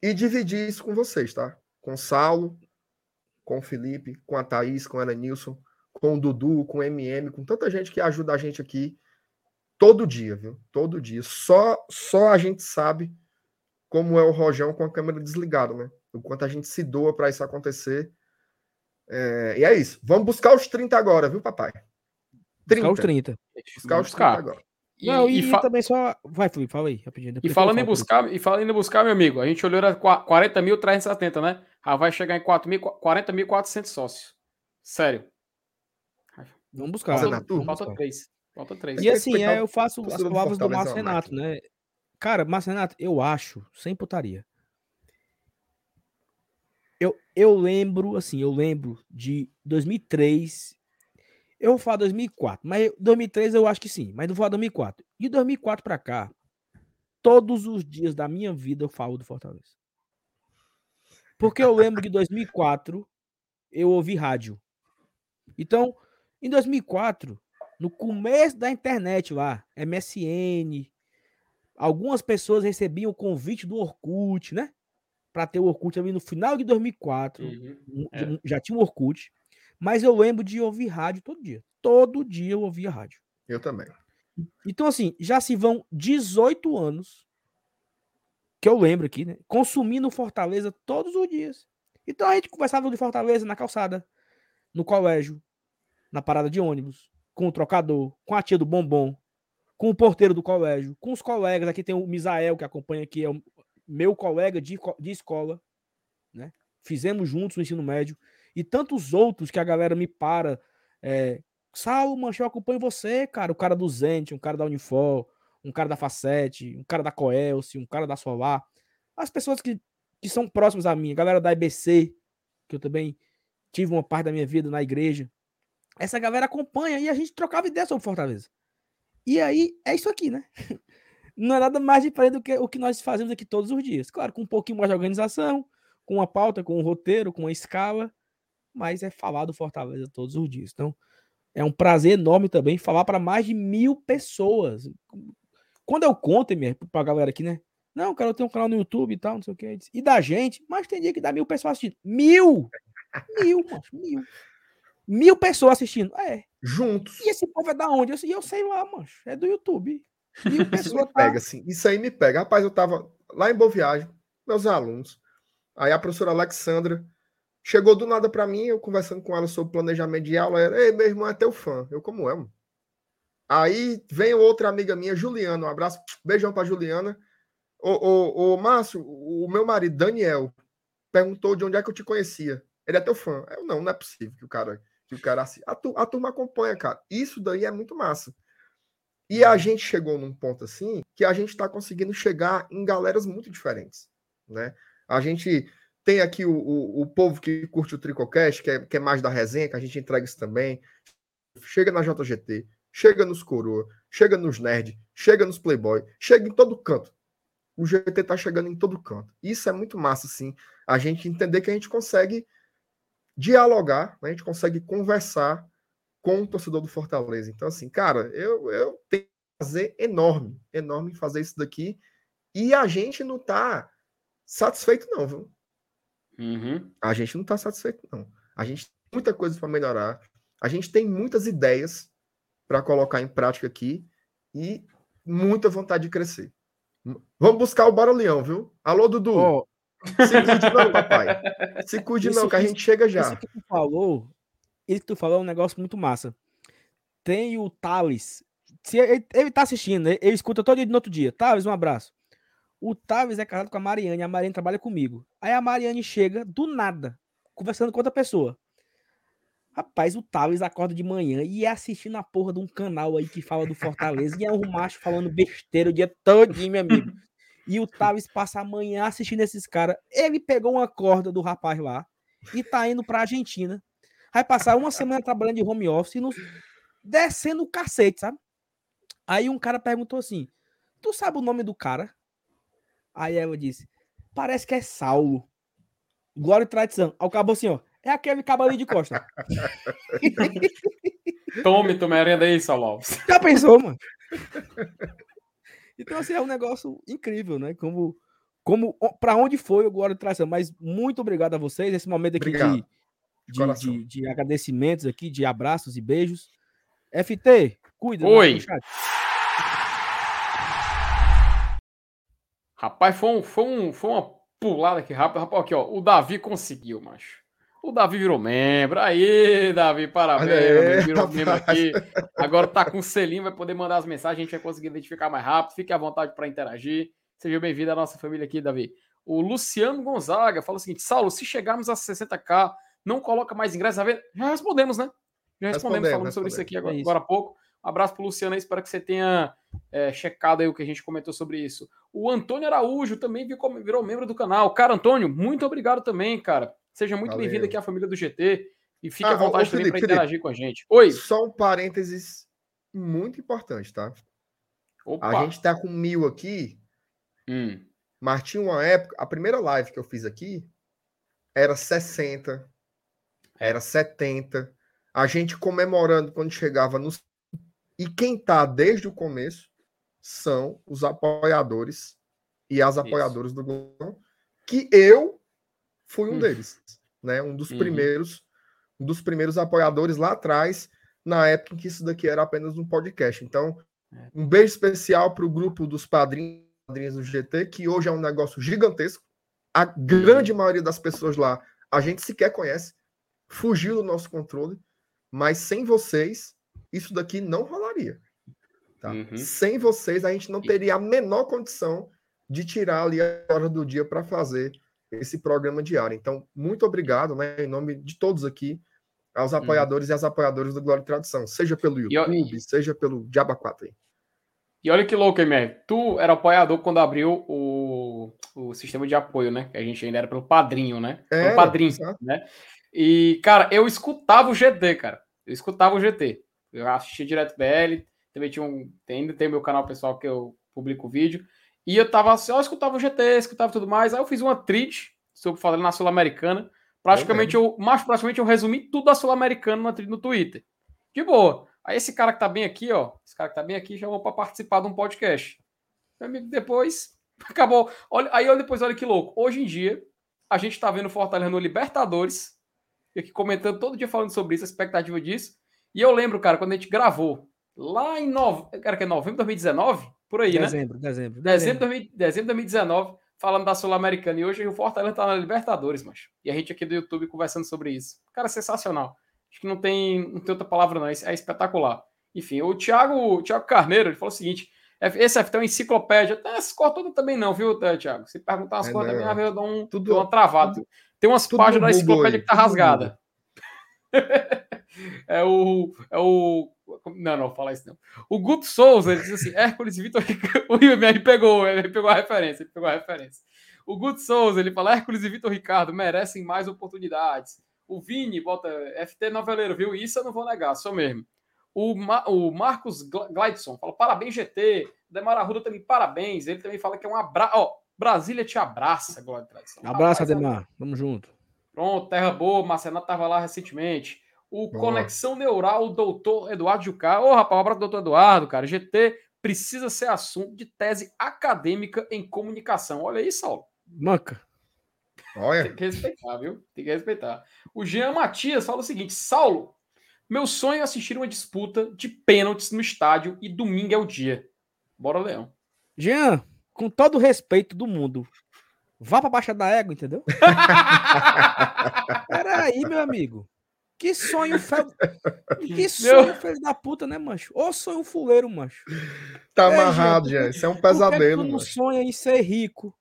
E dividir isso com vocês, tá? Com o Saulo, com o Felipe, com a Thaís, com a Elenilson, com o Dudu, com o MM, com tanta gente que ajuda a gente aqui todo dia, viu? Todo dia. Só, só a gente sabe como é o Rojão com a câmera desligada, né? O quanto a gente se doa para isso acontecer. É, e é isso. Vamos buscar os 30 agora, viu, papai? Buscar os 30. Buscar Vamos os 30 buscar. agora. E, Não, e, e fa- também só. Vai, Felipe, fala aí, rapidinho. e falando em buscar, e falando em buscar, meu amigo, a gente olhou era qua- 40.370, né? Já vai chegar em 4.000 40.400 sócios. Sério. Vamos buscar. Falta buscar. três. Falta três. E assim, é, eu faço as palavras do Márcio Renato, né? Cara, Márcio Renato, eu acho, sem putaria. Eu, eu lembro, assim, eu lembro de 2003. Eu vou falar 2004, mas 2003 eu acho que sim, mas não vou falar 2004. De 2004 pra cá, todos os dias da minha vida eu falo do Fortaleza. Porque eu lembro que em 2004 eu ouvi rádio. Então, em 2004, no começo da internet lá, MSN, algumas pessoas recebiam o convite do Orkut, né? Para ter o Orkut ali no final de 2004. Uhum. um- É. Já tinha o Orkut. Mas eu lembro de ouvir rádio todo dia. Todo dia eu ouvia rádio. Eu também. Então, assim, já se vão 18 anos que eu lembro aqui, né? Consumindo Fortaleza todos os dias. Então a gente conversava de Fortaleza na calçada, no colégio, na parada de ônibus, com o trocador, com a tia do bombom, com o porteiro do colégio, com os colegas. Aqui tem o Misael, que acompanha aqui, é meu colega de, de escola, né? Fizemos juntos o ensino médio. E tantos outros que a galera me para, é, Saulo, mancha, eu acompanho você, cara. O cara do Zente, um cara da Unifor, um cara da Facete, um cara da Coelce, um cara da Solar. As pessoas que, que são próximas a mim, a galera da IBC, que eu também tive uma parte da minha vida na igreja. Essa galera acompanha e a gente trocava ideia sobre Fortaleza. E aí é isso aqui, né? Não é nada mais diferente do que o que nós fazemos aqui todos os dias. Claro, com um pouquinho mais de organização, com uma pauta, com um roteiro, com uma escala, mas é falar do Fortaleza todos os dias. Então, é um prazer enorme também falar para mais de mil pessoas. Quando eu conto, para a galera aqui, né? Não, cara, eu tenho um canal no YouTube e tal, não sei o que. E da gente, mas tem dia que dá mil pessoas assistindo. Mil! Mil, mano, mil. Mil pessoas assistindo. É. Juntos. E esse povo é da onde? Eu, eu sei lá, mano. É do YouTube. Pessoas. Isso me tá pega, assim. Isso aí me pega. Rapaz, eu tava lá em Boa Viagem, meus alunos. Aí a professora Alexandra chegou do nada para mim, eu conversando com ela sobre planejamento de aula. Era, Ei, meu irmão é teu fã. Eu, como é, mano? Aí vem outra amiga minha, Juliana. Um abraço, beijão pra Juliana. Ô, ô, ô, Márcio, o meu marido, Daniel, perguntou de onde é que eu te conhecia. Ele é teu fã. Eu, não, não é possível que o cara. Que o cara a, tu, a turma acompanha, cara. Isso daí é muito massa. E a gente chegou num ponto assim que a gente está conseguindo chegar em galeras muito diferentes, né? A gente tem aqui o, o, o povo que curte o Tricocast, que é, que é mais da resenha, que a gente entrega isso também. Chega na JGT, chega nos Coroa, chega nos Nerd, chega nos Playboy, chega em todo canto. O GT tá chegando em todo canto. Isso é muito massa, assim. A gente entender que a gente consegue dialogar, né? a gente consegue conversar com o torcedor do Fortaleza. Então, assim, cara, eu, eu tenho um prazer enorme, enorme em fazer isso daqui. E a gente não tá satisfeito, não, viu? Uhum. A gente não tá satisfeito, não. A gente tem muita coisa para melhorar. A gente tem muitas ideias para colocar em prática aqui e muita vontade de crescer. Vamos buscar o Barulhão, viu? Alô, Dudu. Oh, se cuide não, papai. Se cuide isso, não, que a gente chega já. Isso que tu falou, isso que tu falou é um negócio muito massa. Tem o Thales. Se ele, ele tá assistindo, ele, ele escuta todo dia no outro dia. Thales, um abraço. O Thales é casado com a Mariane, a Mariane trabalha comigo. Aí a Mariane chega do nada, conversando com outra pessoa. Rapaz, o Thales acorda de manhã e é assistindo a porra de um canal aí que fala do Fortaleza e é um macho falando besteira o dia todinho, meu amigo. E o Thales passa a manhã assistindo esses caras. Ele pegou uma corda do rapaz lá e tá indo pra Argentina. Vai passar uma semana trabalhando de home office e nos... descendo o cacete, sabe? Aí um cara perguntou assim: Tu sabe o nome do cara? Aí ela disse: Parece que é Saulo. Glória e tradição. Aí o cabo assim, ó. É aquele cabo ali de costa. Tome, tome merenda aí, Saulo. Já pensou, mano? Então, assim, é um negócio incrível, né? Como, como para onde foi o Glória Tração. Mas muito obrigado a vocês. Esse momento aqui de, de, de, de, agradecimentos aqui, de abraços e beijos. FT, cuida. Né, Oi. Rapaz, foi, um, foi, um, foi uma pulada aqui rápida. Rapaz, aqui, ó. O Davi conseguiu, macho. O Davi virou membro. Aí, Davi, parabéns. Aí, virou rapaz. membro aqui. Agora tá com o selinho, vai poder mandar as mensagens, a gente vai conseguir identificar mais rápido. Fique à vontade para interagir. Seja bem-vindo à nossa família aqui, Davi. O Luciano Gonzaga fala o seguinte: Saulo, se chegarmos a 60k, não coloca mais ingressos. Já respondemos, né? Já respondemos, falando sobre isso aqui agora, é agora há pouco. Um abraço pro Luciano aí, espero que você tenha é, checado aí o que a gente comentou sobre isso. O Antônio Araújo também virou membro do canal. Cara, Antônio, muito obrigado também, cara. Seja muito bem-vindo aqui à família do GT e fique ah, à vontade ô, também para interagir com a gente. Oi. Só um parênteses muito importante, tá? Opa. A gente tá com mil aqui, hum. mas tinha uma época, a primeira live que eu fiz aqui era 60, era 70. A gente comemorando quando chegava nos. E quem tá desde o começo são os apoiadores e as apoiadoras do Globo, que eu fui um hum. deles, né? Um dos uhum. primeiros, um dos primeiros apoiadores lá atrás, na época em que isso daqui era apenas um podcast. Então, é. um beijo especial para o grupo dos padrinhos, padrinhos do GT, que hoje é um negócio gigantesco. A grande maioria das pessoas lá a gente sequer conhece, fugiu do nosso controle, mas sem vocês, isso daqui não rolaria. Tá? Uhum. Sem vocês, a gente não teria a menor condição de tirar ali a hora do dia para fazer esse programa diário. Então, muito obrigado, né, em nome de todos aqui. aos apoiadores e às apoiadoras do Glória e Tradição, seja pelo E YouTube, seja pelo Diaba 4 aí. E olha que louco, MR. Tu era apoiador quando abriu o, o sistema de apoio, né? Que a gente ainda era pelo padrinho, né? Pelo Era, padrinho, né? E, cara, eu escutava o GT, cara. Eu escutava o GT. Eu assistia direto BL. Também tinha um. Ainda tem meu canal pessoal que eu publico vídeo. E eu tava assim, eu escutava o GT, escutava tudo mais. Aí eu fiz uma trid sobre falando na Sul-Americana. Praticamente eu, mais praticamente eu resumi tudo da Sul-Americana na trid no Twitter. De boa. Aí esse cara que tá bem aqui, ó. Esse cara que tá bem aqui chamou pra participar de um podcast. Meu amigo, depois acabou. Olha, aí olha depois, olha que louco. Hoje em dia, a gente tá vendo Fortaleza no Libertadores. E aqui comentando todo dia falando sobre isso, a expectativa disso. E eu lembro, cara, quando a gente gravou lá em nove... cara, que é novembro de 2019, por aí, né? Dezembro, dezembro. Dezembro de 2000 dezembro de 2019, falando da Sul-Americana. E hoje o Fortaleza tá na Libertadores, macho. E a gente aqui do YouTube conversando sobre isso. Cara, sensacional. Acho que não tem, não tem outra palavra, não. É é espetacular. Enfim, o Thiago, o Thiago Carneiro, ele falou o seguinte: esse FT é uma enciclopédia. Essas cores todas também não, viu, Thiago? Se perguntar umas É, coisas não. também, às vezes eu dou, um, Tudo- dou uma travada. Tem umas tudo páginas da enciclopédia aí, que tá tudo rasgada. é o. É o. Não, não, fala isso não. O Guto Souza, ele diz assim: Hércules e Vitor Ricardo. O IMR pegou, ele pegou a referência, ele pegou a referência. O Guto Souza, ele fala: Hércules e Vitor Ricardo merecem mais oportunidades. O Vini bota FT noveleiro, viu? Isso eu não vou negar, sou mesmo. O, Ma- o Marcos Glideson fala: parabéns, GT. Demar Arruda também, parabéns. Ele também fala que é um abraço. Ó, Brasília te abraça, Glória e Tradição. Abraço, Rapaz, é Ademar. Tamo junto. Pronto, Terra Boa, Marcenato estava lá recentemente. O Boa. Conexão Neural, o doutor Eduardo Jucá. Ô, rapaz, um abraço, doutor Eduardo, cara. GT precisa ser assunto de tese acadêmica em comunicação. Olha aí, Saulo. Manca. Olha, Tem que respeitar, viu? Tem que respeitar. O Jean Matias fala o seguinte: Saulo, meu sonho é assistir uma disputa de pênaltis no estádio e domingo é o dia. Bora, Leão. Jean, com todo o respeito do mundo, vá pra Baixa da Égua, entendeu? Peraí, meu amigo. Que sonho feio. Que sonho filho da puta, né, mancho? Ô sonho fuleiro, mancho. tá É, amarrado, gente. Isso é um Por que que pesadelo, tu não mano. sonha em ser rico,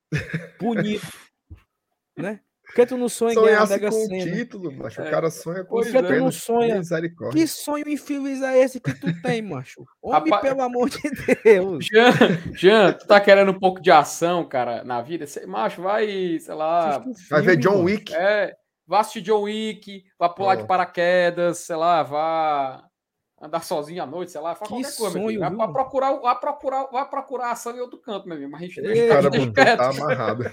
bonito, né? Por que tu não sonha em ganhar a Mega Sena? título, macho. É. O cara sonha com Pois os é. Por que tu não sonha? Misericórdia. Que sonho infeliz é esse que tu tem, macho? Homem, Rapaz- pelo amor de Deus. Jean, Jean, tu tá querendo um pouco de ação, cara, na vida? Cê, macho, vai, sei lá. Um Vai ver filme, John mano. Wick. É, vá assistir John Wick, vá pular de Ó. paraquedas, sei lá, vá andar sozinho à noite, sei lá, faz Que qualquer coisa, sonho. Vai, procurar, vai procurar, vai procurar ação em outro canto, meu amigo. Mas a gente Ei, deixa, O cara deixa tá amarrado.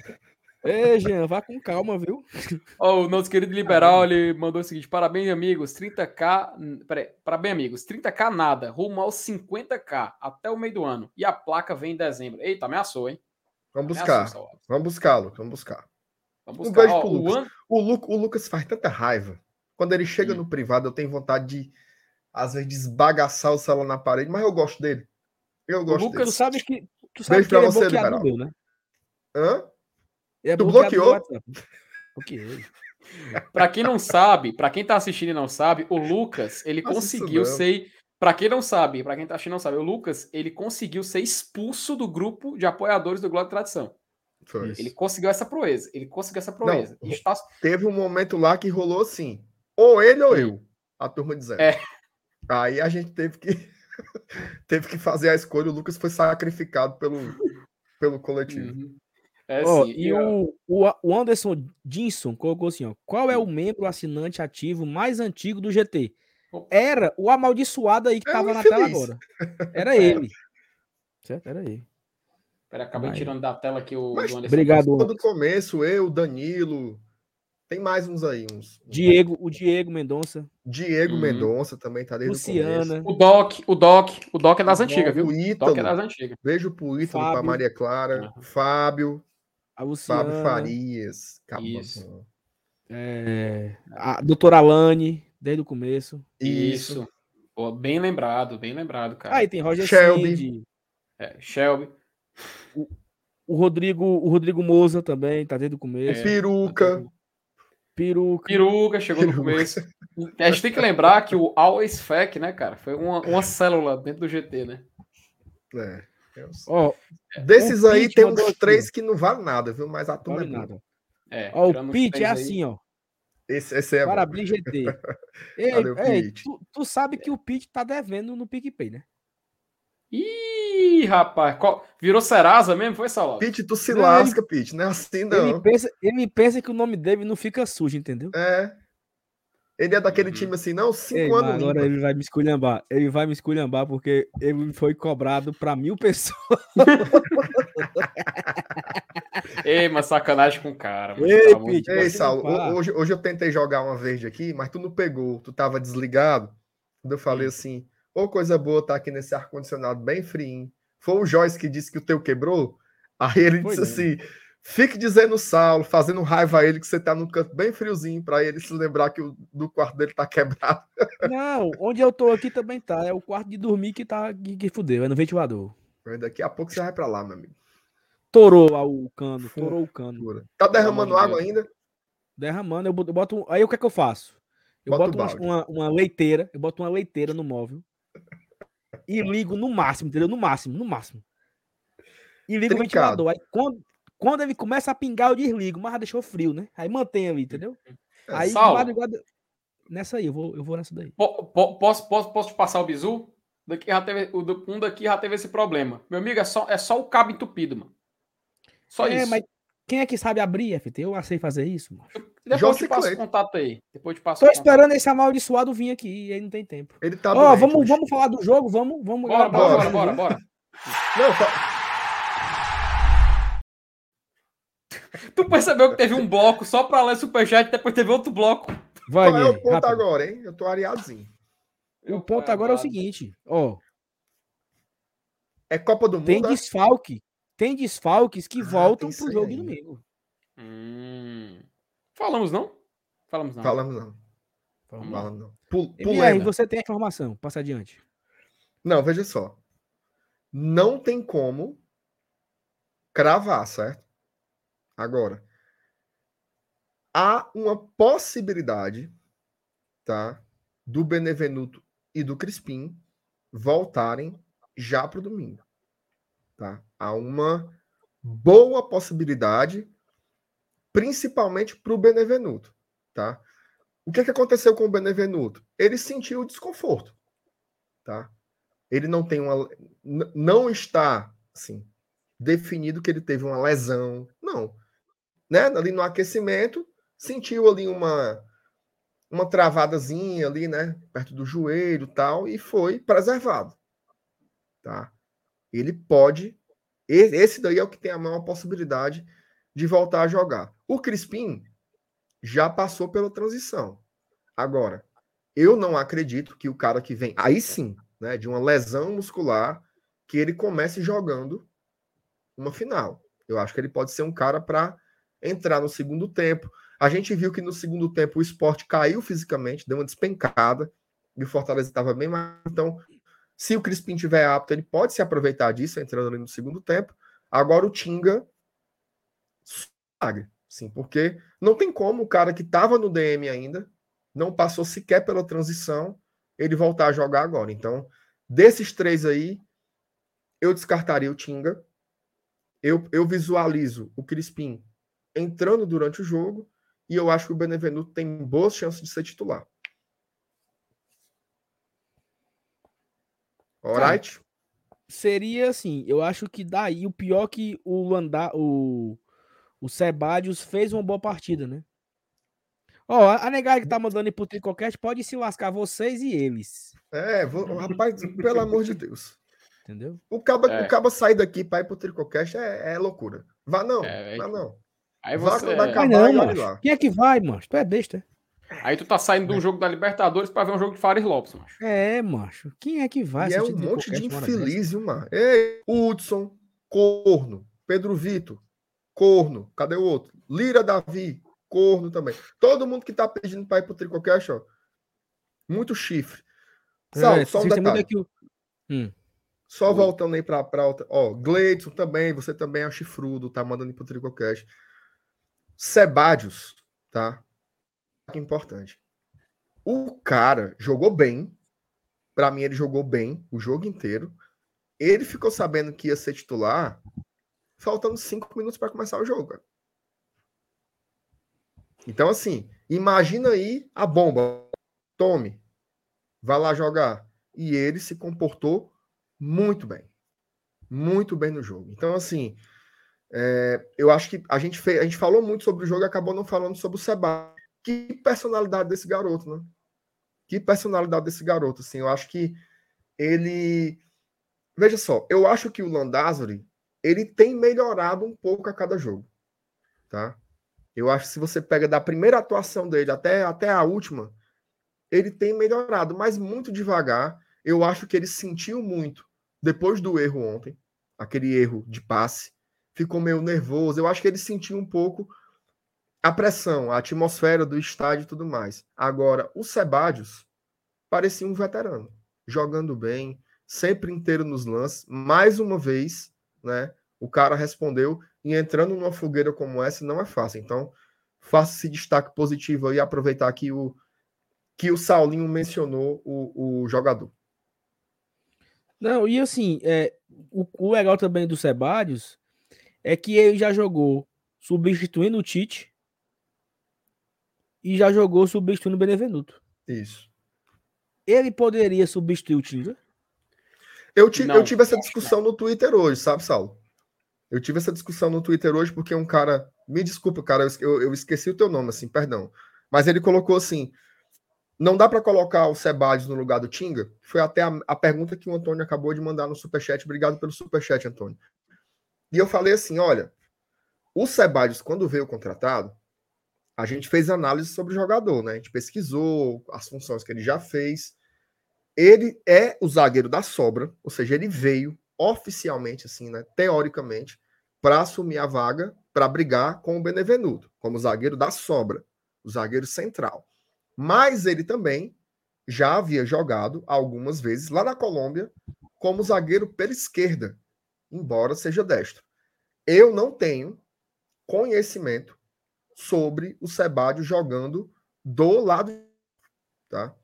Ei, Jean, vá com calma, viu? Ó, o nosso querido liberal, ele mandou o seguinte: parabéns, amigos, 30k. n- Peraí, parabéns, amigos, 30k nada, rumo aos 50k até o meio do ano. E a placa vem em dezembro. Eita, ameaçou, hein? Vamos Ameaçou, buscar. Vamos buscá-lo. Vamos buscar. Vamos Um buscar. beijo Ó, pro o Lucas. An- O, Lu- o Lucas faz tanta raiva. Quando ele chega Hum. no privado, eu tenho vontade de, às vezes, desbagaçar o celular na parede, mas eu gosto dele. Eu O gosto Lucas Tu dele. sabe que, tu sabe Beijo que ele pra é você, bloqueado no liberal. meu, né? Hã? É Tu bloqueou? Bloqueei. Pra quem não sabe, pra quem tá assistindo e não sabe, o Lucas, ele isso conseguiu ser. Pra quem não sabe, pra quem tá assistindo e não sabe, o Lucas, ele conseguiu ser expulso do grupo de apoiadores do Glória e Tradição. Foi. Ele conseguiu essa proeza. Ele conseguiu essa proeza. Não. Está... Teve um momento lá que rolou assim. Ou ele ou eu. A turma dizendo. É. Aí a gente teve que teve que fazer a escolha. O Lucas foi sacrificado pelo, pelo coletivo. Uhum. É assim. e o, o, o Anderson Dinson colocou assim, ó. Qual é o membro assinante ativo mais antigo do GT? Era o amaldiçoado aí que É tava na tela agora. Era ele. Certo? Era ele. Pera, acabei Vai. tirando da tela aqui o Mas do Anderson. Obrigado, Anderson. começo, eu, Danilo. Tem mais uns aí. Uns, Diego, o Diego Mendonça. Diego Uhum. Mendonça também tá desde o começo. Luciana. O Doc, o Doc, o Doc é das antigas, viu? O O Doc é Ítalo. das antigas. Beijo pro Ítalo, pra. Maria Clara. Uhum. Fábio. A Luciana. Fábio Farias. Acabou. Isso. é, a doutora Alane, desde o começo. Isso. Isso. Pô, bem lembrado, bem lembrado, cara. Aí tem Roger Shelby. Shelby. É, Shelby. O Rodrigo, o Rodrigo Moza também, tá desde o começo. É. Peruca. Peruca. Peruca chegou no Peruca. começo. A gente tem que lembrar que o Always Fac, né, cara, foi uma, uma célula dentro do GT, né? É. Ó, Desses aí Pete tem uns aqui. três que não valem nada, viu? Mas a turma vale é nada. É, Ó, o três é aí. assim, ó. Esse, esse é bom. Parabéns, GT. Ei, o ei, Pete? tu, tu sabe que o Pete tá devendo no PicPay, né? Ih, rapaz. qual- Virou Serasa mesmo? Foi, Saulo? Pete, tu se Não, lasca, Pete. Não é assim, Ele não. pensa, ele pensa que o nome dele não fica sujo, entendeu? É. Ele é daquele Uhum. time assim, não, cinco Ei, anos agora limpa. ele vai me esculhambar. Ele vai me esculhambar porque ele foi cobrado pra mil pessoas. Ei, mas sacanagem com o cara. Ei, Pete. Ei, Saulo, hoje, hoje eu tentei jogar uma verde aqui, mas tu não pegou, tu tava desligado. Quando eu Hum. falei assim, ô coisa boa tá aqui nesse ar-condicionado bem frio. Foi o Joyce que disse que o teu quebrou? Aí ele Foi disse assim, fique dizendo, Saulo, fazendo raiva a ele que você tá num canto bem friozinho, pra ele se lembrar que o do quarto dele tá quebrado. Não, onde eu tô aqui também tá. É o quarto de dormir que tá que, que fudeu, é no ventilador. Daqui a pouco você vai pra lá, meu amigo. Torou o cano, Fu- torou o cano. Jura. Tá derramando água ainda? Derramando, eu boto, Aí o que é que eu faço? Eu Bota boto uma, uma leiteira, eu boto uma leiteira no móvel e ligo no máximo, entendeu? No máximo, no máximo. E ligo o Trincado. ventilador. Aí quando, quando ele começa a pingar, eu desligo, mas já deixou frio, né? Aí mantém ali, entendeu? É, Aí Saulo. madrugada. Nessa aí, eu vou, eu vou nessa daí. Po- po- Posso, posso, posso te passar o bizu? Daqui já teve, o do- um daqui já teve esse problema. Meu amigo, é só, é só o cabo entupido, mano. Só é, isso. mas quem é que sabe abrir, FT? Eu sei fazer isso, mano. Depois eu te passo o contato aí. Depois te passo Tô esperando esse amaldiçoado vir aqui e aí não tem tempo. Ele tá Ó, doente vamos, hoje. vamos falar do jogo, vamos, vamos. Bora, bora, bora, bora, bora. Não, fa- Tu percebeu que teve um bloco só pra ler superchat e depois teve outro bloco. Vai, qual é o ponto rápido. agora, hein? Eu tô areadozinho. O ponto agora é o seguinte, ó, É Copa do tem Mundo, é? desfalque, tem desfalques que Ah, voltam pro jogo aí de ainda. domingo. Hum. Falamos, não? Falamos, não. Falamos não. Lá. Falamos não. MR, Pulema. você tem a informação, passa adiante. Não, veja só. Não tem como cravar, certo? Agora, há uma possibilidade, tá? Do Benevenuto e do Crispim voltarem já para o domingo, tá? Há uma boa possibilidade, principalmente para o Benevenuto, tá? O que, que aconteceu com o Benevenuto? Ele sentiu o desconforto, tá? Ele não tem uma, não está assim definido que ele teve uma lesão, não, né? Ali no aquecimento sentiu ali uma uma travadazinha ali, né, perto do joelho, tal, e foi preservado, tá? Ele pode, esse daí é o que tem a maior possibilidade de voltar a jogar. O Crispim já passou pela transição. Agora, eu não acredito que o cara que vem, aí sim, né, de uma lesão muscular, que ele comece jogando uma final. Eu acho que ele pode ser um cara para entrar no segundo tempo. A gente viu que no segundo tempo o esporte caiu fisicamente, deu uma despencada, e o Fortaleza estava bem mais. Então, se o Crispim tiver apto, ele pode se aproveitar disso, entrando ali no segundo tempo. Agora o Tinga. Sim, porque não tem como o cara que estava no DM ainda, não passou sequer pela transição, ele voltar a jogar agora. Então, desses três aí, eu descartaria o Tinga. Eu, eu visualizo o Crispim entrando durante o jogo e eu acho que o Benevenuto tem boas chances de ser titular. Alright? Seria assim, eu acho que daí o pior que o Landa, o o Sebadios fez uma boa partida, né? Ó, a a negada que tá mandando ir pro Tricocast pode se lascar vocês e eles, É, vou, rapaz, pelo amor de Deus. entendeu? O caba, É. o caba sair daqui para ir pro Tricocast é, é loucura. Vá não, É, vá é- não. Aí Vá você. quando Vai acabar não, e lá. Quem é que vai, macho? Tu é besta. Aí tu tá saindo de um jogo da Libertadores pra ver um jogo de Fares Lopes, macho. É, macho. Quem é que vai E é um monte de infeliz, viu, mano? Ei, Hudson, Corno, Pedro Vitor, Corno, cadê o outro? Lira Davi, Corno também. Todo mundo que tá pedindo para ir pro Tricocast, ó. Muito chifre. Sal, É, só um detalhe. Hum. Só Oi. voltando aí pra, pra outra. Ó, Gleidson também, você também é chifrudo, tá mandando ir pro Tricocast. Sebadios, tá? Importante. O cara jogou bem. Pra mim, ele jogou bem o jogo inteiro. Ele ficou sabendo que ia ser titular, faltando cinco minutos pra começar o jogo. Então, assim, imagina aí a bomba. Tome, vai lá jogar. E ele se comportou muito bem. Muito bem no jogo. Então, assim, é, eu acho que a gente, fez, a gente falou muito sobre o jogo e acabou não falando sobre o Seba. Que personalidade desse garoto, né? Que personalidade desse garoto, assim. Eu acho que ele. Veja só, eu acho que o Landázuri ele tem melhorado um pouco a cada jogo, tá? Eu acho que se você pega da primeira atuação dele até, até a última, ele tem melhorado, mas muito devagar. Eu acho que ele sentiu muito depois do erro ontem, aquele erro de passe, ficou meio nervoso. Eu acho que ele sentiu um pouco a pressão, a atmosfera do estádio e tudo mais. Agora, o Sebadios parecia um veterano, jogando bem, sempre inteiro nos lances. Mais uma vez, né? O cara respondeu e entrando numa fogueira como essa não é fácil. Então, faça esse destaque positivo e aproveitar que o que o Saulinho mencionou o, o jogador. Não, e assim, é, o, o legal também do Sebadios é que ele já jogou substituindo o Tite e já jogou substituindo o Benevenuto. Isso. Ele poderia substituir o Tinga? Eu, eu tive essa discussão no Twitter hoje, sabe, Saulo? Eu tive essa discussão no Twitter hoje porque um cara. Me desculpa, cara, eu, eu esqueci o teu nome, assim, perdão. Mas ele colocou assim: não dá para colocar o Sebades no lugar do Tinga? Foi até a, a, pergunta que o Antônio acabou de mandar no Superchat. Obrigado pelo Superchat, Antônio. E eu falei assim: olha, o Sebades, quando veio contratado, a gente fez análise sobre o jogador, né? A gente pesquisou as funções que ele já fez. Ele é o zagueiro da sobra, ou seja, ele veio oficialmente, assim, né? Teoricamente, para assumir a vaga, para brigar com o Benevenuto, como zagueiro da sobra, o zagueiro central. Mas ele também já havia jogado algumas vezes lá na Colômbia como zagueiro pela esquerda, embora seja destro. Eu não tenho conhecimento sobre o Sebádio jogando do lado, tá?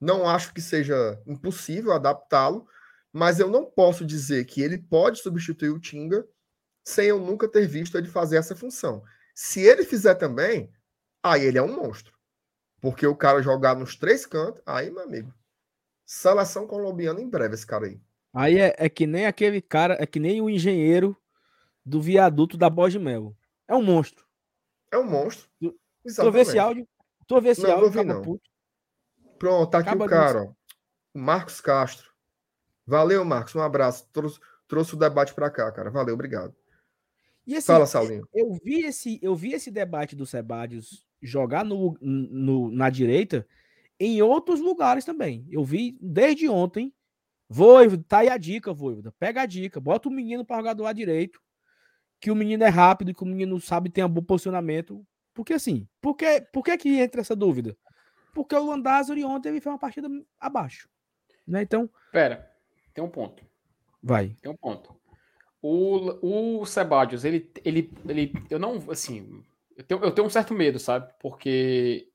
Não acho que seja impossível adaptá-lo, mas eu não posso dizer que ele pode substituir o Tinga sem eu nunca ter visto ele fazer essa função. Se ele fizer também, aí ele é um monstro. Porque o cara jogar nos três cantos, aí, meu amigo, seleção colombiana em breve, esse cara aí. Aí é, é que nem aquele cara, é que nem o engenheiro do viaduto da Boa de Mel. É um monstro. É um monstro. Tu vê esse áudio? Tu vê esse não, áudio? Não, vi, não. Puto. Pronto, tá aqui Acaba o cara, ó. O Marcos Castro. Valeu, Marcos. Um abraço. Trouxe, trouxe o debate para cá, cara. Valeu, obrigado. E assim, Fala, Saulinho. Eu vi esse, eu vi esse debate do Sebadios jogar no, no, na direita em outros lugares também. Eu vi desde ontem. Voivoda, tá aí a dica, Voivoda. Pega a dica, bota o menino para jogar do lado direito, que o menino é rápido e que o menino sabe ter um bom posicionamento. Porque assim, por que, por que, que entra essa dúvida? Porque o Landázuri ontem ele fez uma partida abaixo. Né? Então. Pera, tem um ponto. Vai. Tem um ponto. O, o Sebadios, ele, ele, ele. Eu não. Assim, eu tenho, eu tenho um certo medo, sabe? Porque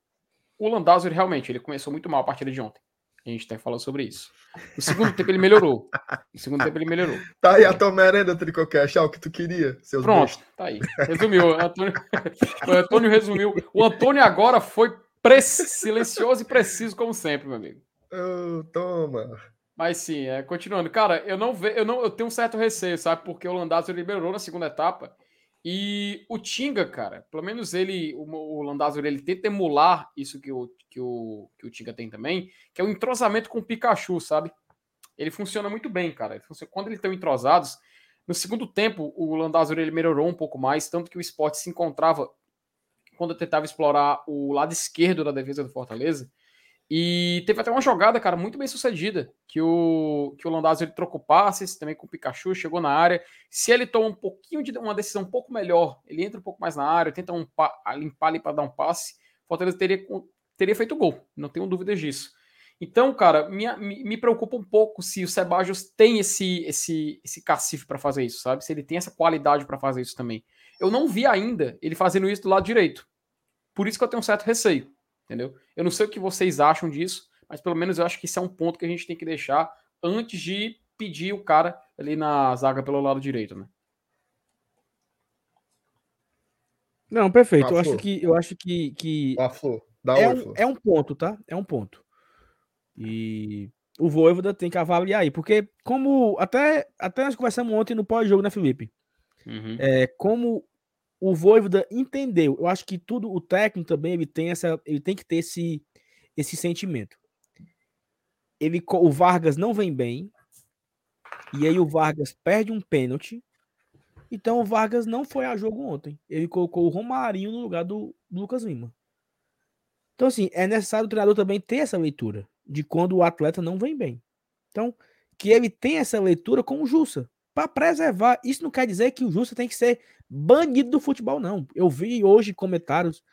o Landázuri realmente ele começou muito mal a partida de ontem. A gente tem falado sobre isso. No segundo tempo ele melhorou. No segundo tempo ele melhorou. Tá aí a tua merenda, Tricocast, é o que tu queria, seus Pronto, bestos. tá aí. Resumiu. O Antônio, o Antônio resumiu. O Antônio agora foi silencioso e preciso, como sempre, meu amigo. Oh, toma. Mas sim, é, continuando. Cara, eu não vejo, eu não eu tenho um certo receio, sabe? Porque o Landázuri liberou na segunda etapa e o Tinga, cara, pelo menos ele, o, o Landázuri, ele tenta emular isso que o, que, o, que o Tinga tem também, que é o entrosamento com o Pikachu, sabe? Ele funciona muito bem, cara. Quando eles estão entrosados, no segundo tempo, o Landázuri ele melhorou um pouco mais, tanto que o esporte se encontrava quando tentava explorar o lado esquerdo da defesa do Fortaleza, e teve até uma jogada, cara, muito bem sucedida, que o, que o Landazzo ele trocou passes também com o Pikachu, chegou na área. Se ele toma um pouquinho de uma decisão um pouco melhor, ele entra um pouco mais na área, tenta um, limpar ali para dar um passe, o Fortaleza teria, teria feito gol, não tenho dúvidas disso. Então, cara, me, me preocupa um pouco se o Sebajos tem esse esse esse cacife para fazer isso, sabe? Se ele tem essa qualidade para fazer isso também. Eu não vi ainda ele fazendo isso do lado direito. Por isso que eu tenho um certo receio entendeu? Eu não sei o que vocês acham disso, mas pelo menos eu acho que isso é um ponto que a gente tem que deixar antes de pedir o cara ali na zaga pelo lado direito, né? Não, perfeito. Eu acho que, eu acho que, que é, um, é um ponto, tá? É um ponto. E o Voivoda tem que avaliar aí, porque como até, até nós conversamos ontem no pós-jogo, né, Felipe? Uhum. É, como o Voivoda entendeu, eu acho que tudo, o técnico também, ele tem essa, ele tem que ter esse, esse sentimento. Ele, o Vargas não vem bem, e aí o Vargas perde um pênalti, então o Vargas não foi a jogo ontem. Ele colocou o Romarinho no lugar do Lucas Lima. Então, assim, é necessário o treinador também ter essa leitura de quando o atleta não vem bem. Então, que ele tenha essa leitura com o Jussa, para preservar. Isso não quer dizer que o Jussa tem que ser banido do futebol, não. Eu vi hoje comentários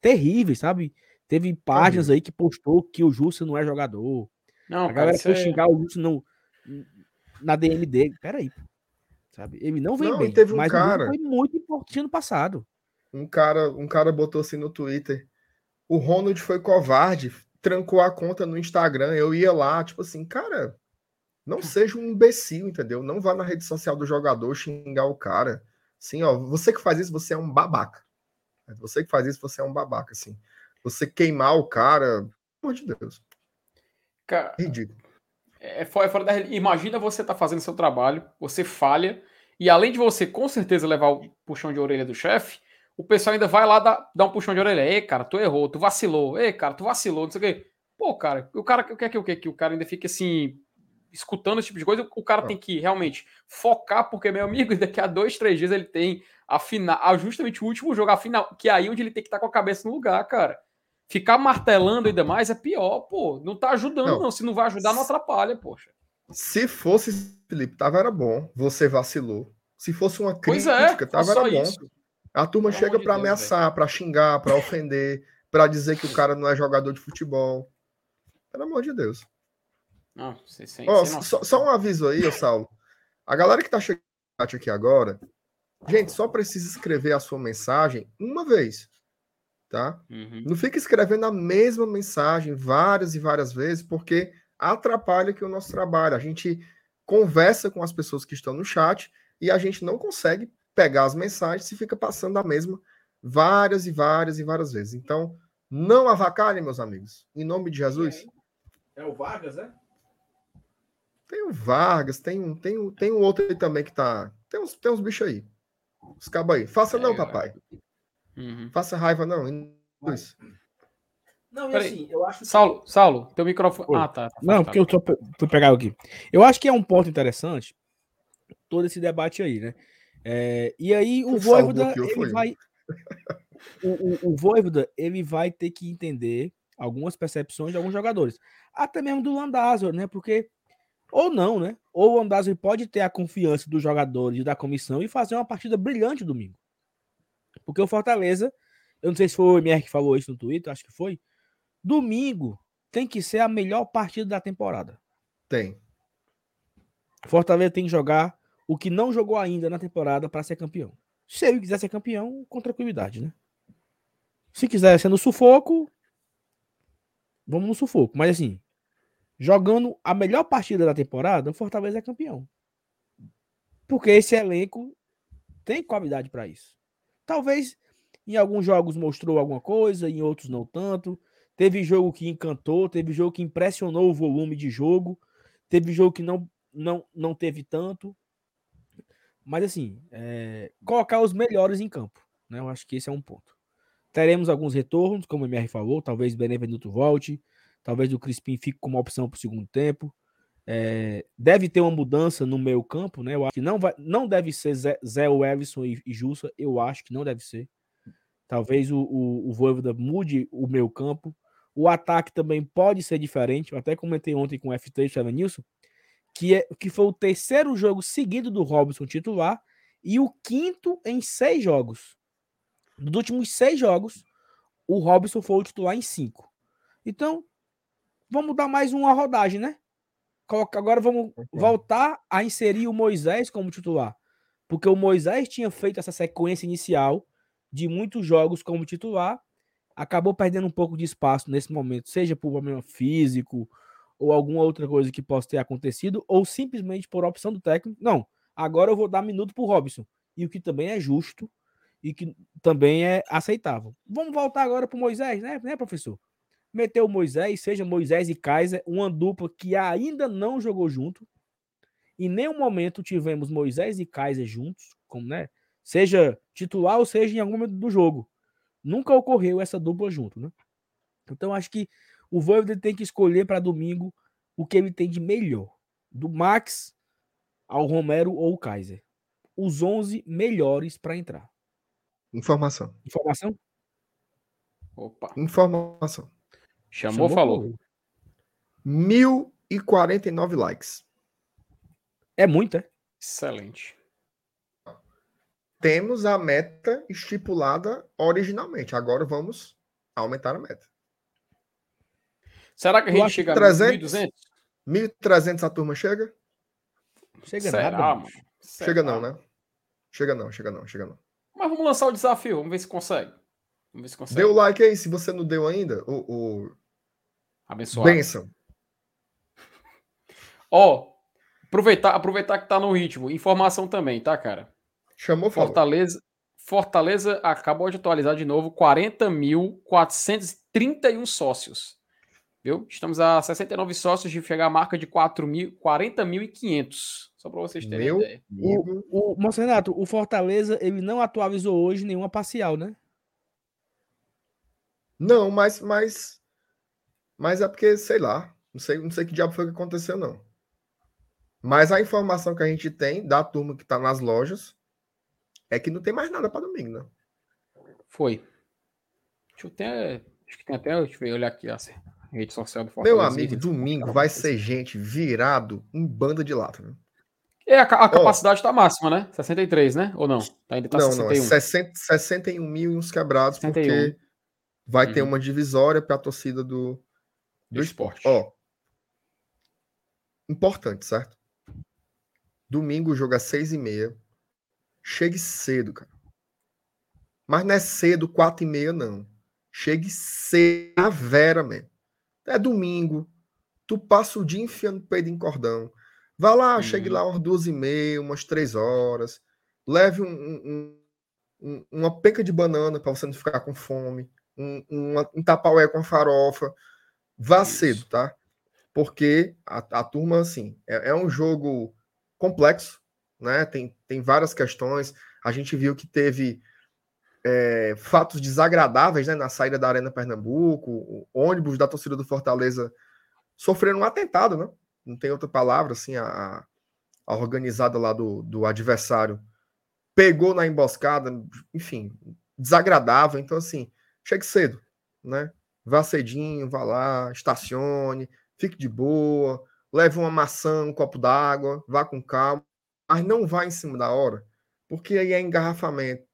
terríveis, sabe? Teve páginas aí que postou que o Jussa não é jogador. Não, A cara, galera isso foi é- xingar o Jussa no, na DM dele. Peraí. Sabe? Ele não vem Não, bem. teve um mas cara- foi muito importante ano passado. Um cara, um cara botou assim no Twitter. O Ronald foi covarde, trancou a conta no Instagram. Eu ia lá, tipo assim, cara, não seja um imbecil, entendeu? Não vá na rede social do jogador xingar o cara. Assim, ó, você que faz isso, você é um babaca. Você que faz isso, você é um babaca, assim. Você queimar o cara, pelo amor de Deus, Cara, ridículo. é fora, é fora da. Imagina você tá fazendo seu trabalho, você falha, e além de você com certeza levar o puxão de orelha do chefe, o pessoal ainda vai lá dar, dar um puxão de orelha. Ei, cara, tu errou, tu vacilou. Ei, cara, tu vacilou, não sei o quê. Pô, cara, o cara quer que o quê? Que o cara ainda fique assim, escutando esse tipo de coisa. O cara Não. tem que realmente focar, porque, meu amigo, daqui a dois, três dias ele tem a final, justamente o último jogo, a final, que é aí onde ele tem que estar com a cabeça no lugar, cara. Ficar martelando ainda mais é pior, pô. Não tá ajudando, Não. não. Se não vai ajudar, não atrapalha, poxa. Se fosse, Felipe, tava era bom. Você vacilou. Se fosse uma Pois crítica, é, tava era bom. isso. A turma Pelo chega de pra Deus, ameaçar, pra xingar, pra ofender, pra dizer que o cara não é jogador de futebol. Pelo amor de Deus. Não, sem, sem, Ó, sem só, só um aviso aí, Saulo. A galera que tá chegando no chat aqui agora, gente, só precisa escrever a sua mensagem uma vez, tá? Uhum. Não fica escrevendo a mesma mensagem várias e várias vezes, porque atrapalha aqui o nosso trabalho. A gente conversa com as pessoas que estão no chat e a gente não consegue pegar as mensagens e fica passando a mesma várias e várias e várias vezes. Então, não avacalhem, meus amigos. Em nome de Jesus. É o Vargas, né? Tem o Vargas, tem um, tem um, tem um outro aí também que tá. Tem uns, tem uns bichos aí. Os cabos aí. Faça É, não, galera. papai. Uhum. Faça raiva, não. Isso. Não, e Peraí. assim, eu acho Saulo, Saulo, teu microfone. Oi. Ah, tá. tá Não, afastado. porque eu só pe- fui pegar aqui. Eu acho que é um ponto interessante todo esse debate aí, né? É, e aí o Voivoda, ele vai... O, o, o Voivoda, ele vai ter que entender algumas percepções de alguns jogadores. Até mesmo do Landázur, né? Porque... Ou não, né? Ou o Landázur pode ter a confiança dos jogadores e da comissão e fazer uma partida brilhante domingo. Porque o Fortaleza, eu não sei se foi o MR que falou isso no Twitter, acho que foi. Domingo tem que ser a melhor partida da temporada. Tem. Fortaleza tem que jogar o que não jogou ainda na temporada para ser campeão. Se ele quiser ser campeão, com tranquilidade, né? Se quiser ser no sufoco, vamos no sufoco. Mas assim, jogando a melhor partida da temporada, o Fortaleza é campeão. Porque esse elenco tem qualidade para isso. Talvez em alguns jogos mostrou alguma coisa, em outros não tanto. Teve jogo que encantou, teve jogo que impressionou o volume de jogo, teve jogo que não não, não teve tanto. Mas assim, é, colocar os melhores em campo. Né? Eu acho que esse é um ponto. Teremos alguns retornos, como o MR falou, talvez Benevenuto volte, talvez o Crispim fique como opção para o segundo tempo. É, deve ter uma mudança no meio campo, né? Eu acho que não, vai, não deve ser Zé, Zé Everson e, e Jussa, eu acho que não deve ser. Talvez o, o, o Voivoda mude o meio campo. O ataque também pode ser diferente. Eu até comentei ontem com o FT e o Nilson, que, é, que foi o terceiro jogo seguido do Robson titular e o quinto em seis jogos. Dos últimos seis jogos, o Robson foi o titular em cinco. Então, vamos dar mais uma rodagem, né? Agora vamos voltar a inserir o Moisés como titular. Porque o Moisés tinha feito essa sequência inicial de muitos jogos como titular, acabou perdendo um pouco de espaço nesse momento, seja por problema físico ou alguma outra coisa que possa ter acontecido, ou simplesmente por opção do técnico. Não, agora eu vou dar minuto pro Robson. E o que também é justo e que também é aceitável. Vamos voltar agora para o Moisés, né, né, professor? Meteu o Moisés, seja Moisés e Kaiser, uma dupla que ainda não jogou junto. Em nenhum momento tivemos Moisés e Kaiser juntos, como, né? Seja titular ou seja em algum momento do jogo. Nunca ocorreu essa dupla junto, né? Então acho que o Voivoda tem que escolher para domingo o que ele tem de melhor. Do Max ao Romero ou o Kaiser. Os 11 melhores para entrar. Informação. Informação? Opa. Informação. Chamou, Chamou falou. 1049 likes. É muito, é? Excelente. Temos a meta estipulada originalmente. Agora vamos aumentar a meta. Será que a gente chega a 1.200? 1.300 a turma chega? Chega Será, nada. Mano? Chega não, né? Chega não, chega não, chega não. Mas vamos lançar o desafio, vamos ver se consegue. Vamos ver se consegue. Dê o like aí, se você não deu ainda. O, o... Abençoado. Benção. Ó, aproveitar, aproveitar que tá no ritmo. Informação também, tá, cara? Chamou, Fortaleza. Fortaleza acabou de atualizar de novo 40.431 sócios. Viu? Estamos a 69 sócios de chegar a marca de 40.500. Só para vocês terem Meu ideia. O, o, Moço Renato, o Fortaleza ele não atualizou hoje nenhuma parcial, né? Não, mas, mas, mas é porque, sei lá, não sei, não sei que diabo foi que aconteceu, não. Mas a informação que a gente tem da turma que está nas lojas é que não tem mais nada para domingo, né? Foi. Deixa eu até. Acho que tem até. Deixa eu olhar aqui a rede social do Fortaleza. Meu amigo, domingo vai ser gente virado em banda de lata, né? É, a, a capacidade está oh, máxima, né? 63, né? Ou não? Ainda tá não, 61. não, é 60, 61 mil e uns quebrados, 61. porque vai uhum. ter uma divisória para a torcida do, do, do esporte. Ó, importante, certo? Domingo o jogo é seis e meia. Chegue cedo, cara. Mas não é cedo, quatro e meia, não. Chegue cedo, a vera mesmo. É domingo. Tu passa o dia enfiando o peito em cordão. Vá lá, uhum. chegue lá umas duas e meia, umas três horas. Leve um, um, um, uma penca de banana para você não ficar com fome. Um, uma, um tapaué com farofa. Vá Isso. cedo, tá? Porque a, a turma, assim, é, é, um jogo complexo, né? Tem, tem várias questões. A gente viu que teve é, fatos desagradáveis né, na saída da Arena Pernambuco. O ônibus da torcida do Fortaleza sofreram um atentado, né? não tem outra palavra, assim, a, a organizada lá do, do adversário pegou na emboscada, enfim, desagradável. Então, assim, chegue cedo, né? Vá cedinho, vá lá, estacione, fique de boa, leve uma maçã, um copo d'água, vá com calma, mas não vá em cima da hora, porque aí é engarrafamento,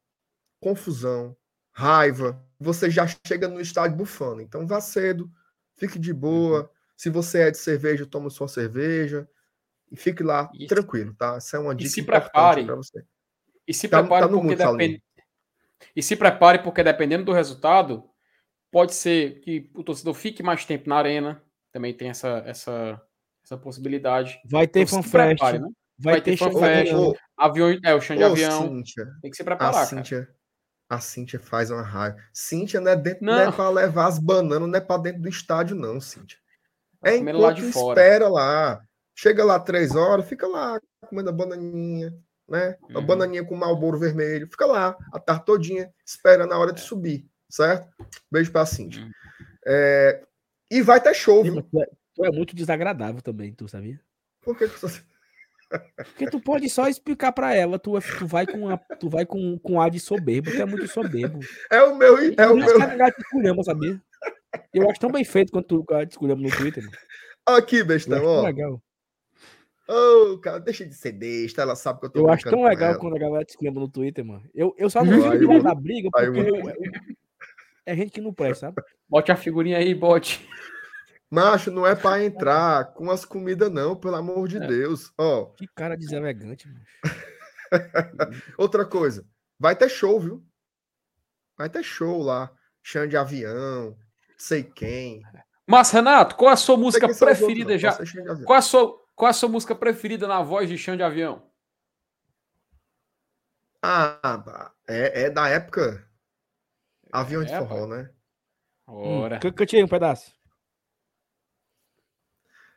confusão, raiva, você já chega no estádio bufando. Então vá cedo, fique de boa, uhum. Se você é de cerveja, toma sua cerveja e fique lá Isso. tranquilo, tá? Essa é uma dica e se prepare para você. E se tá, prepare tá porque depende... E se prepare porque dependendo do resultado, pode ser que o torcedor fique mais tempo na arena. Também tem essa essa essa possibilidade. Vai ter então, fanfest. Prepare, né? Vai, Vai ter, ter fanfest. Avião, é o chão de avião. Cíntia, tem que se preparar, a Cíntia, a Cíntia faz uma raiva. Cíntia não é, dentro, não. não é para levar as bananas, não é para dentro do estádio, não, Cíntia. É enquanto lá de fora. espera lá. Chega lá três horas, fica lá comendo a bananinha, né? Uhum. A bananinha com malboro vermelho. Fica lá a tarde todinha, esperando a hora de é. subir, certo? Beijo pra Cintia. Uhum. É... E vai ter show, viu? Tu é, tu é, muito desagradável também, tu sabia? Por que, que você... Porque tu pode só explicar para ela, tu, é, tu vai com a, tu vai com, com ar de soberbo, tu é muito soberbo. É o meu, é o meu. Cara, sabia? Eu acho tão bem feito quanto tu descobrimos no Twitter. Mano. Aqui, bestão, ó. legal. Ô, oh, cara, deixa de ser besta, ela sabe que eu tô Eu acho tão legal ela. quando a galera te lembra no Twitter, mano. Eu, eu só não fico da briga porque eu, eu, é gente que não presta, sabe? Bote a figurinha aí, bote. Macho, não é para entrar com as comidas, não, pelo amor de é. Deus. Ó. Que cara deselegante, mano. Outra coisa, vai ter show, viu? Vai ter show lá. Chão de avião, sei quem. Mas, Renato, qual a sua música preferida já? Qual a, sua, qual a sua música preferida na voz de chão de avião? Ah, É, é da época. Avião de É, forró, né? Ora. Hum, cante aí um pedaço.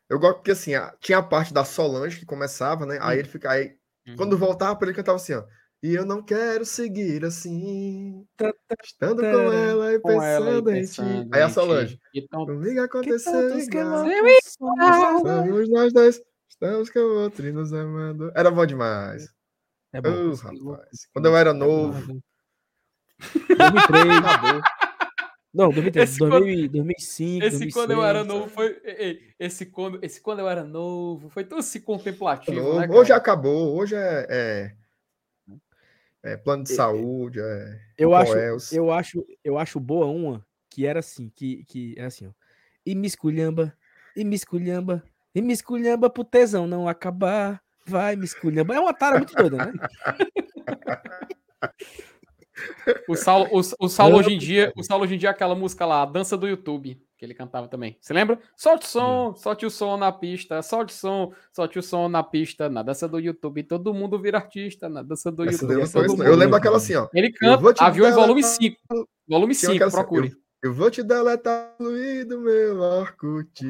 Eu gosto porque assim, tinha a parte da Solange que começava, né? Aí ele fica aí. Uhum. Quando voltava pra ele cantava assim, ó. E eu não quero seguir assim. Tá, tá, Estando tá, com ela e Com ela e pensando em pensando ti. Aí a. Solange. Então, Comigo aconteceu igual. somos nós dois. Estamos com o outro e nos amando. Era bom demais. É bom. rapaz. Quando eu era novo. 2003. Acabou. Não, 2003, Esse quando- 2000, 2005, esse quando eu era 2006. novo foi. Esse quando, esse quando eu era novo foi tão assim contemplativo, Novo. né? Hoje acabou. Hoje é, é, é plano de saúde. É Eu acho, Coels. eu acho, eu acho boa uma que era assim, que, que era assim, ó. E me esculhamba, e me esculhamba, e me esculhamba pro tesão não acabar. Vai, me esculhamba. É uma tara muito doida, né? O Saulo, o, o Saulo hoje em dia, o Saulo hoje em dia é aquela música lá, a dança do YouTube, que ele cantava também. Você lembra? Solte o som, solte o som na pista, solte o som, solte o som na pista, na dança do YouTube, todo mundo vira artista, na dança do Essa YouTube. todo mundo. Eu lembro aquela assim, ó. Ele canta te Aviões deletar- Volume 5. Volume Tinha 5, aquela assim, procure. Eu, eu vou te deletar do meu Orkut.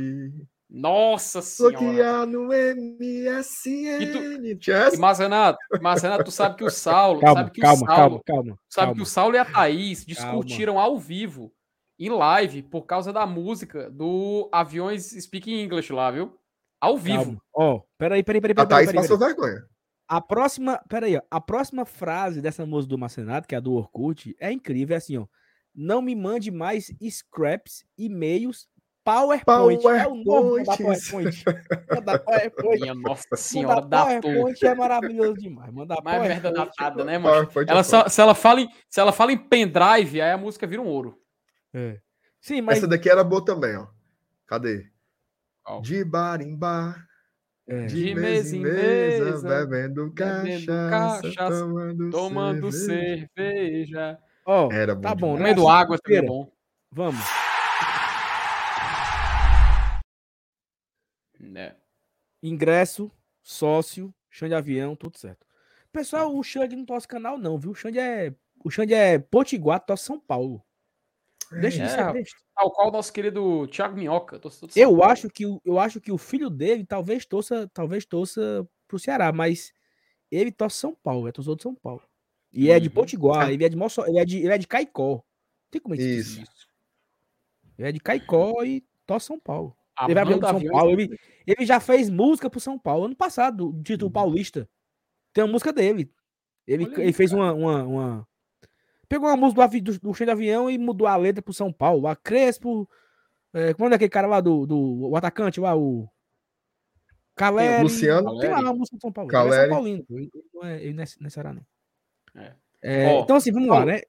Nossa senhora. Bloquear no MSN. E, essa? mas, Renato, mas, Renato, tu sabe que o Saulo, Calma, sabe que calma, o Saulo, calma, calma, sabe calma. que o Saulo e a Thaís Calma. discutiram ao vivo, em live, por causa da música do Aviões Speak English lá, viu? Ao vivo. Ó, peraí, peraí, peraí, A peraí, Thaís peraí, passou peraí. vergonha. A próxima, peraí, ó, a próxima frase dessa música do Marcenato, que é a do Orkut, é incrível, é assim, ó. Não me mande mais scraps, e-mails, PowerPoint. É o novo mandar PowerPoints. PowerPoint. Mandar PowerPoint. Minha Nossa Senhora da. PowerPoint é maravilhoso demais. Mandar Mais merda PowerPoint. datada, né, mano? PowerPoint é Ela só, se, ela fala em, se ela fala em pendrive, aí a música vira um ouro. É. Sim, mas Essa daqui era boa também, ó. Cadê? Qual? De bar em bar, é. de, De mesa em mesa mesa, bebendo bebendo cachaça, cachaça, tomando, Tomando cerveja. cerveja. Ó, Era bom tá bom, demais. né? Comendo água também é bom. Vamos. né? Ingresso, sócio, Xande de avião, tudo certo. Pessoal, o Xande não torce canal, não, viu? O Xande é. O Xande é Potiguar, torce São Paulo. Deixa de É, ser besta. Tal qual o nosso querido Thiago Minhoca. do São Eu acho que o, eu acho que o filho dele talvez torça, talvez torça pro Ceará, mas ele torce São Paulo, é torcedor de São Paulo. E é de Uhum. Potiguar, ele é de Moço, ele é de, ele é de Caicó. Tem como ele Isso. isso. Ele é de Caicó e torce São Paulo. A ele vai pro São Paulo, ele, ele já fez música pro São Paulo ano passado, do título paulista. Tem uma música dele. Ele, Olha ele fez uma, uma, uma- Pegou uma música do, do, do Chão de Avião e mudou a letra pro São Paulo. A Crespo. É, como é aquele cara lá do, do o atacante lá, o. Caleri. Luciano? Tem lá Caleri. uma música do São Paulo. Ele é Caleri. São Paulino. Ele não é, ele não é, não é Ceará, não. É. É, Ó, então, assim, vamos lá, né?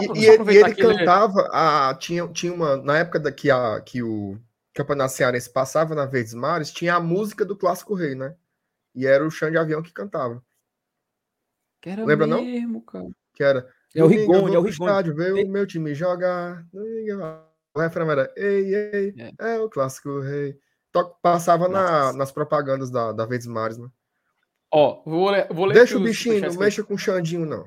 E, e ele, e ele é- cantava, a, tinha, tinha uma, na época da, que, a, que o Campeonato Cearense passava na Verdes Mares, tinha a música do Clássico Rei, né? E era o Chão de Avião que cantava, Que era Lembra, não? mesmo, cara. que era É o "Domingo eu Rigoni, é o Rigoni. estádio ver Tem- o meu time jogar. Domingo eu-" O refrão era Ei, ei, é, o Clássico Rei. Passava na- nas propagandas da, da Verdes Mares, né? Ó, vou ler, vou ler Deixa o bichinho, não mexa com o Xandinho, não.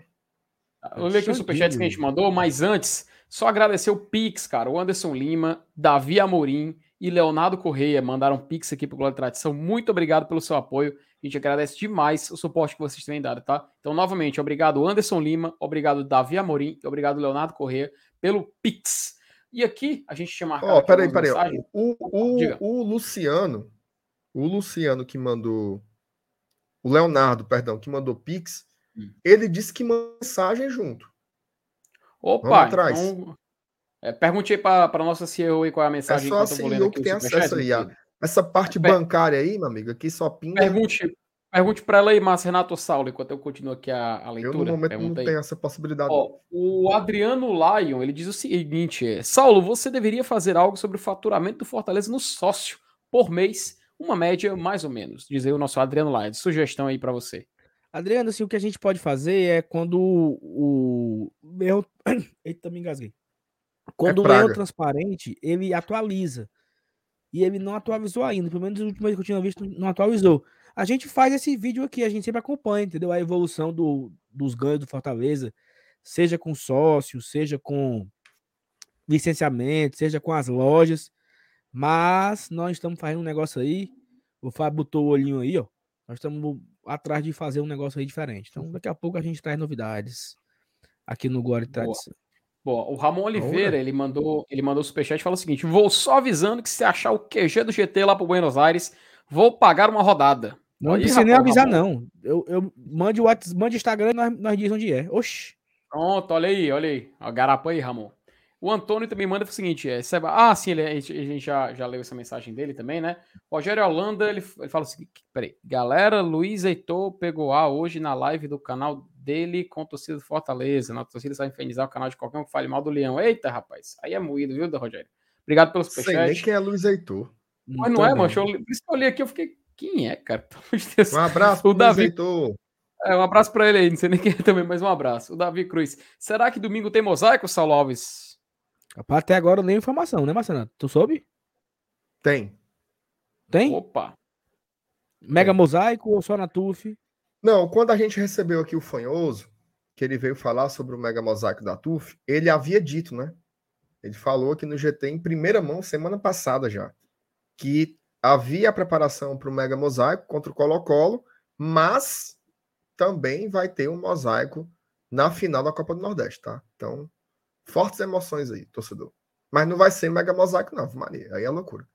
Vou ler aqui os superchats que a gente mandou, mas antes, só agradecer o Pix, cara. O Anderson Lima, Davi Amorim e Leonardo Correia mandaram Pix aqui pro Glória e Tradição. Muito obrigado pelo seu apoio. A gente agradece demais o suporte que vocês têm dado, tá? Então, novamente, obrigado Anderson Lima, obrigado Davi Amorim obrigado Leonardo Correia pelo Pix. E aqui a gente marcado. Ó, aqui peraí, peraí. O, o, o Luciano, o Luciano que mandou, o Leonardo, perdão, que mandou Pix, Hum. ele disse que mandou mensagem junto. Opa, atrás. então. É, pergunte aí para a nossa CEO aí qual é a É mensagem só a CEO que tem acesso aí. a-. Essa parte Per- bancária aí, meu amigo, aqui só pinga. Pergunte, pergunte para ela aí, Márcio Renato Saulo, enquanto eu continuo aqui a, a Eu, leitura. no momento, não tenho essa possibilidade. Ó, o Adriano Lyon, ele diz o seguinte: é, Saulo, você deveria fazer algo sobre o faturamento do Fortaleza no sócio por mês, uma média mais ou menos. Diz aí o nosso Adriano Lyon. Sugestão aí para você. Adriano, assim, o que a gente pode fazer é quando o. leão... Eita, me engasguei. Quando o leão transparente, ele atualiza. E ele não atualizou ainda. Pelo menos no último que eu tinha visto, não atualizou. A gente faz esse vídeo aqui, a gente sempre acompanha, entendeu? A evolução do, dos ganhos do Fortaleza. seja com sócios, seja com licenciamento, seja com as lojas. Mas nós estamos fazendo um negócio aí. O Fábio botou o olhinho aí, ó. Nós estamos atrás de fazer um negócio aí diferente. Então, daqui a pouco a gente traz novidades aqui no Glória e Tradição. Bom, o Ramon Oliveira, ele mandou, ele mandou o superchat e falou o seguinte: vou só avisando que se achar o QG do GT lá pro Buenos Aires, vou pagar uma rodada. Não Aí, precisa nem avisar, Ramon. não. Eu, eu mande o WhatsApp, mande o Instagram e nós, nós diz onde é. Oxi. Pronto, olha aí, olha aí. Garapa aí, Ramon. O Antônio também manda o seguinte: é, Seba- ah, sim, ele, a gente a gente já, já leu essa mensagem dele também, né? Rogério Holanda, ele, ele fala o seguinte: peraí, galera, Luiz Heitor pegou A hoje na live do canal dele com a torcida do Fortaleza. Na torcida vai infernizar o canal de qualquer um que fale mal do Leão. Eita, rapaz, aí é moído, viu, Rogério? Obrigado pelo Sei nem quem é Luiz Heitor. Mas não é, Também. mancho. eu- Por isso que eu olhei aqui, eu fiquei. Quem é, cara? Um abraço O pro Luiz Davi- Heitor. É, um abraço pra ele aí, não sei nem quem é também, mas um abraço. O Davi Cruz. Será que domingo tem mosaico, Saulo Alves? Até agora eu nem informação, né, Marcelo? Tu soube? Tem. Tem? Opa. Mega mosaico ou só na TUF? Não, quando a gente recebeu aqui o Fanhoso, que ele veio falar sobre o Mega Mosaico da TUF, ele havia dito, né? Ele falou aqui no GT em primeira mão semana passada já, que havia a preparação para o Mega Mosaico contra o Colo-Colo, mas também vai ter um mosaico na final da Copa do Nordeste, tá? Então, fortes emoções aí, torcedor. Mas não vai ser Mega Mosaico, não, Maria. Aí é loucura.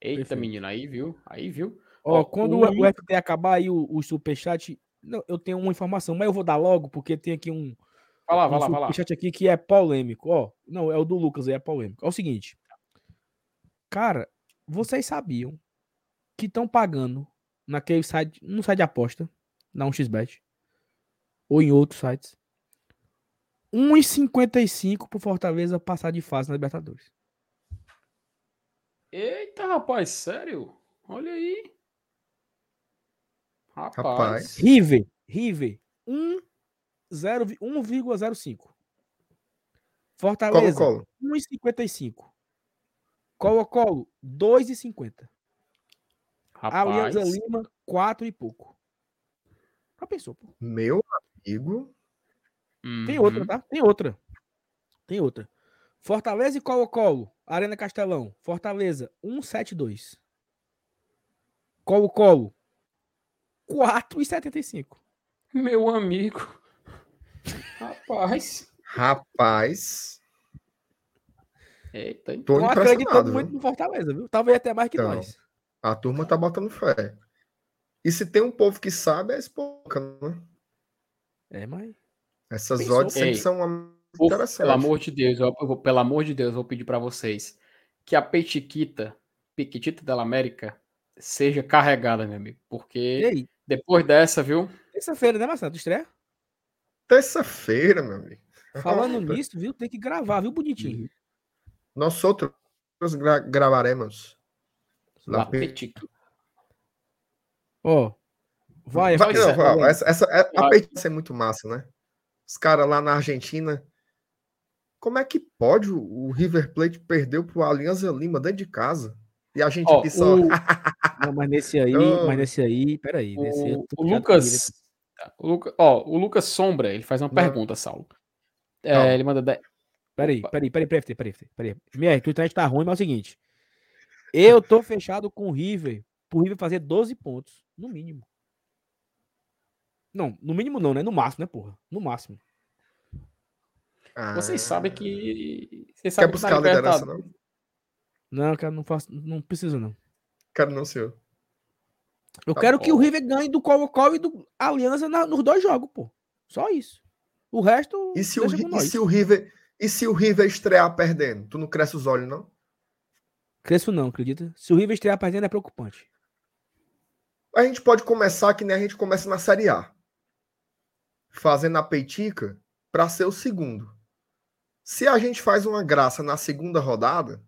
Eita, Perfeito. menino, aí viu? Aí viu? Ó, Ó, quando o- o, FT acabar aí, o, o superchat. Não, eu tenho uma informação, mas eu vou dar logo, porque tem aqui um, Vai lá, um vai lá, vai lá. superchat aqui que é polêmico. Ó, não, é o do Lucas aí, é polêmico. É o seguinte. Cara, vocês sabiam que estão pagando naquele site, no site de aposta, na 1xBet, ou em outros sites, 1,55 pro Fortaleza passar de fase na Libertadores. Eita, rapaz, sério? Olha aí. Rapaz. Rapaz. River, River, 1, 0, 1,05. Fortaleza, Colo-Colo. 1,55. Colo-Colo, 2,50. Alianza. Lima, 4 e pouco. Já pensou, pô? Meu amigo. Tem Uhum. outra, tá? Tem outra. Tem outra. Fortaleza e Colo-Colo, Arena Castelão. Fortaleza, 1,72. Colo-Colo, 4,75. Meu amigo. Rapaz. Rapaz. Eita? Tô Tô acreditando viu? muito no Fortaleza, viu? Talvez até mais que Então. nós. A turma tá botando fé. E se tem um povo que sabe, é esse povo, né? É, mas. Essas Pensou. odds sempre Ei, são uma- Por- interessantes. pelo amor de Deus, eu, eu pelo amor de Deus, eu vou pedir pra vocês que a Peitiquita, Piquitita da América, seja carregada, meu amigo. Porque depois dessa, viu? Terça-feira, né, Marcelo? Tu estreia? Terça-feira, meu amigo. Falando nisso, viu? Tem que gravar, viu, bonitinho? Nós outros gra- gravaremos. A Lá pe- Peitiquita. Ó. Vai, Vai- vai, não, vai, essa, essa, é- a Vai. é muito massa, né? Os caras lá na Argentina. Como é que pode o, o River Plate perdeu pro Alianza Lima dentro de casa? E a gente Ó, aqui só. o- Não, mas nesse aí, Não. mas nesse aí, peraí. Nesse aí O, tô o Lucas. ele. O Lucas, ó, o Lucas Sombra, ele faz uma Não. pergunta, Saulo. É, ele manda. de- Peraí, peraí, peraí, peraí, peraí, peraí, peraí. Mier, tua internet tá ruim, mas é o seguinte. Eu tô fechado com o River, pro River fazer 12 pontos, no mínimo. Não, no mínimo não, né? No máximo, né, porra? No máximo. Vocês Ah, sabem que. Vocês Quer sabem que buscar na a liderança, não? Não, cara, não faço, não precisa não. Quero não, senhor. Eu Tá quero que o bom. River ganhe do Colo-Colo e do Aliança na- nos dois jogos, pô. Só isso. O resto, E se, o, deixa Ri- com e nós. se o River. E se o River estrear perdendo? Tu não cresce os olhos, não? Cresço não, acredita? Se o River estrear perdendo é preocupante. A gente pode começar que nem a gente começa na Série A. Fazendo a peitica para ser o segundo. Se a gente faz uma graça na segunda rodada,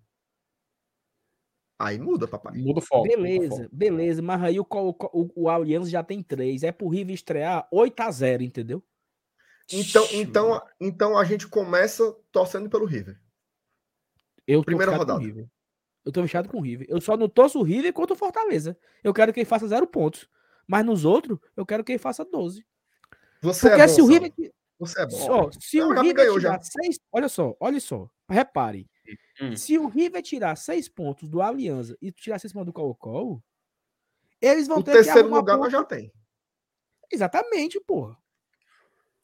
aí muda, papai. Muda o foco. muda Beleza, foco. beleza. Mas aí o, o, o Aliança já tem três. É pro River estrear 8x0, entendeu? Então, Ixi, então, mano. então a gente começa torcendo pelo River. Eu tô Primeira fechado com o rodada. River. Eu tô fechado com o River. Eu só não torço o River contra o Fortaleza. Eu quero que ele faça zero pontos. Mas nos outros, eu quero que ele faça 12. Você Porque é se o bom, River. Você é bom. Só, se Não, o River ganhou, tirar já. seis. Olha só, olha só. Repare. Hum. Se o River tirar seis pontos do Aliança e tirar seis pontos do Colo-Colo, eles vão O ter que terceiro arrumar lugar ponto nós já tem. Exatamente, porra.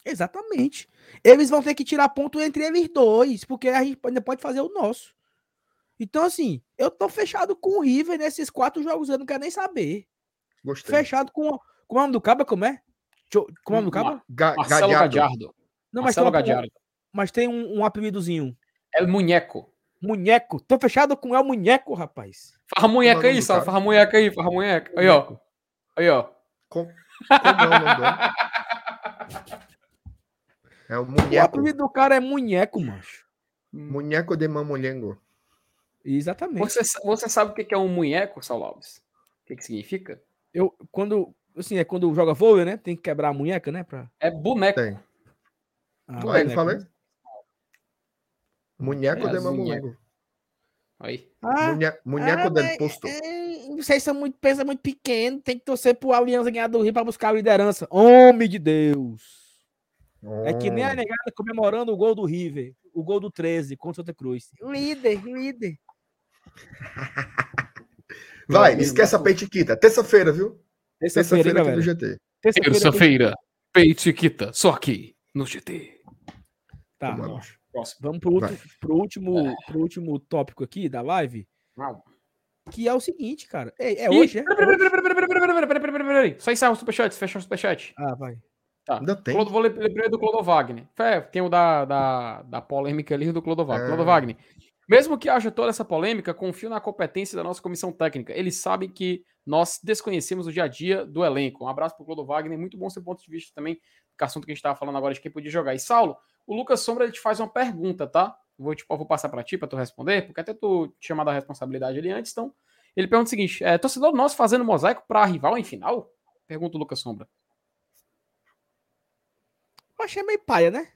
Exatamente. Eles vão ter que tirar ponto entre eles dois, porque a gente ainda pode fazer o nosso. Então, assim, eu tô fechado com o River nesses quatro jogos, eu não quero nem saber. Gostei. Fechado com. Com o nome do Caba, como é? Cho- Com o nome do? Ga Marcelo Gadiardo. Gadiardo. Não, mas tem, Marcelo uma- Gadiardo. mas tem um, um apelidozinho. El Munheco. Munheco. Tô fechado com o Munheco, rapaz. Farra munheca nome aí, Sal. cara? Farra munheca aí, farra munheca. Aí, ó. Aí, ó. Com- Como é o? É o O Munheco. apelido do cara é Munheco, macho. Munheco de Mamulhengo. Exatamente. Você, você sabe o que é um munheco, Saulo Alves? O que, que significa? Eu, quando. Assim, é quando joga vôlei, né? Tem que quebrar a munheca, né? Pra... É boneco. Tem. Ah, Aí, boneco, falei? né? Munheco É, de as Mamulhengo. Aí. Ah, Munhe- Munheco ah, del Posto. é, vocês são muito, pensa muito pequeno, tem que torcer pro Aliança ganhar do Rio pra buscar a liderança. Homem de Deus! É que nem a negada comemorando o gol do River, o gol do 13 contra o Santa Cruz. Líder, líder. Vai, Não, esquece a. Peitiquita. Terça-feira, viu? Terça-feira aqui no GT. Terça-feira, Peitiquita, só aqui no GT. Tá, vamos. Próximo. Vamos pro, outro, pro, último, é. pro último tópico aqui da live. Não. Que é o seguinte, cara. É, é hoje, é? Peraí, Só encerra o superchat, fecha o superchat. Ah, vai. Tá. Ainda tem. Clodo, vou ler primeiro do Clodovagni. É, tem o da, da, da polêmica ali do Clodovagni. É. Mesmo que haja toda essa polêmica, confio na competência da nossa comissão técnica. Eles sabem que nós desconhecemos o dia a dia do elenco. Um abraço pro Clodovagner. Muito bom seu ponto de vista também, do assunto que a gente estava falando agora de quem podia jogar. E Saulo, o Lucas Sombra ele te faz uma pergunta, tá? Vou, tipo, vou passar para ti para tu responder, porque até tu te chamar da responsabilidade ali antes. Então, ele pergunta o seguinte: é, torcedor nosso fazendo mosaico para rival em final? Pergunta o Lucas Sombra. Eu achei meio paia, né?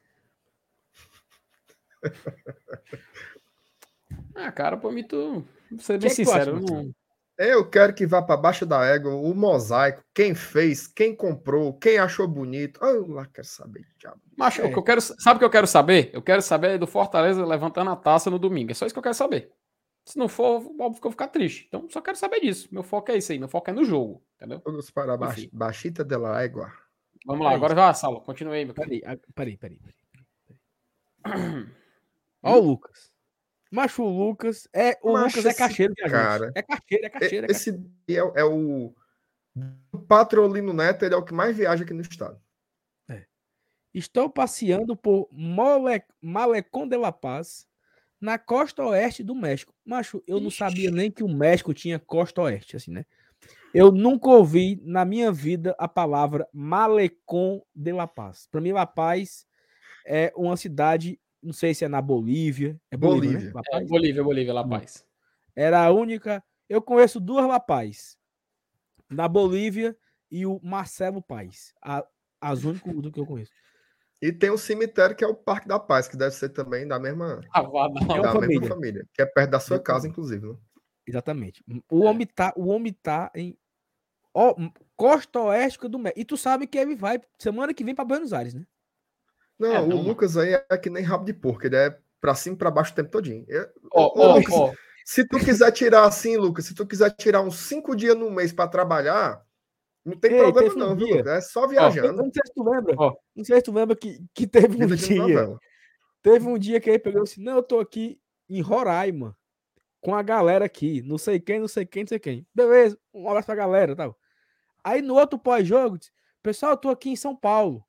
Ah, cara, pra mim, tu. Vou ser Que bem é que tu sincero. acha, eu não... Eu quero que vá para baixo da égua o mosaico, quem fez, quem comprou, quem achou bonito. Ah, Eu lá quero saber, diabo. Macho, É. o que eu quero. Sabe o que eu quero saber? Eu quero saber do Fortaleza levantando a taça no domingo. É só isso que eu quero saber. Se não for, óbvio que eu vou ficar triste. Então, só quero saber disso. Meu foco é isso aí. Meu foco é no jogo. Entendeu? Vamos para baixo, Enfim. baixita de la égua. Vamos lá, É agora vai, Saulo. Continue aí, meu querido. Peraí, peraí, peraí. peraí. Ó o Lucas. Macho, Lucas é. O Macho, Lucas é cacheiro cara. É cacheiro, é cacheiro. É Esse é, é o. O Patrolino Neto, ele é o que mais viaja aqui no estado. Estou passeando por Mole... Malecón de La Paz, na costa oeste do México. Macho, eu não sabia nem que o México tinha costa oeste, assim, né? Eu nunca ouvi na minha vida a palavra Malecón de La Paz. Para mim, La Paz é uma cidade, não sei se é na Bolívia. É Bolívia, Bolívia. né? É? Bolívia, Bolívia, La Paz. Era a única. Eu conheço duas La Paz. Na Bolívia e o Marcelo Paz. A- as únicas do que eu conheço. E tem um cemitério que é o Parque da Paz, que deve ser também da mesma, Ah. É da família. mesma família. Que é perto da sua casa, família. inclusive. Né? Exatamente. O homem tá, o homem tá em ó, costa oeste do México. E tu sabe que ele vai semana que vem para Buenos Aires, né? Não, É, o não, Lucas aí é que nem rabo de porco, ele é pra cima e pra baixo o tempo todinho. Eu- Ô, ó, Lucas, ó. Se tu quiser tirar assim, Lucas, se tu quiser tirar uns cinco dias no mês pra trabalhar, não tem Ei, problema teve um não, viu? É só viajando. não sei se tu lembra. Não sei se tu lembra que, que teve um dia. Teve um dia que ele pegou assim: não, eu tô aqui em Roraima com a galera aqui. Não sei quem, não sei quem, não sei quem. Beleza, um abraço pra galera e tal. Aí no outro pós-jogo, pessoal, eu tô aqui em São Paulo.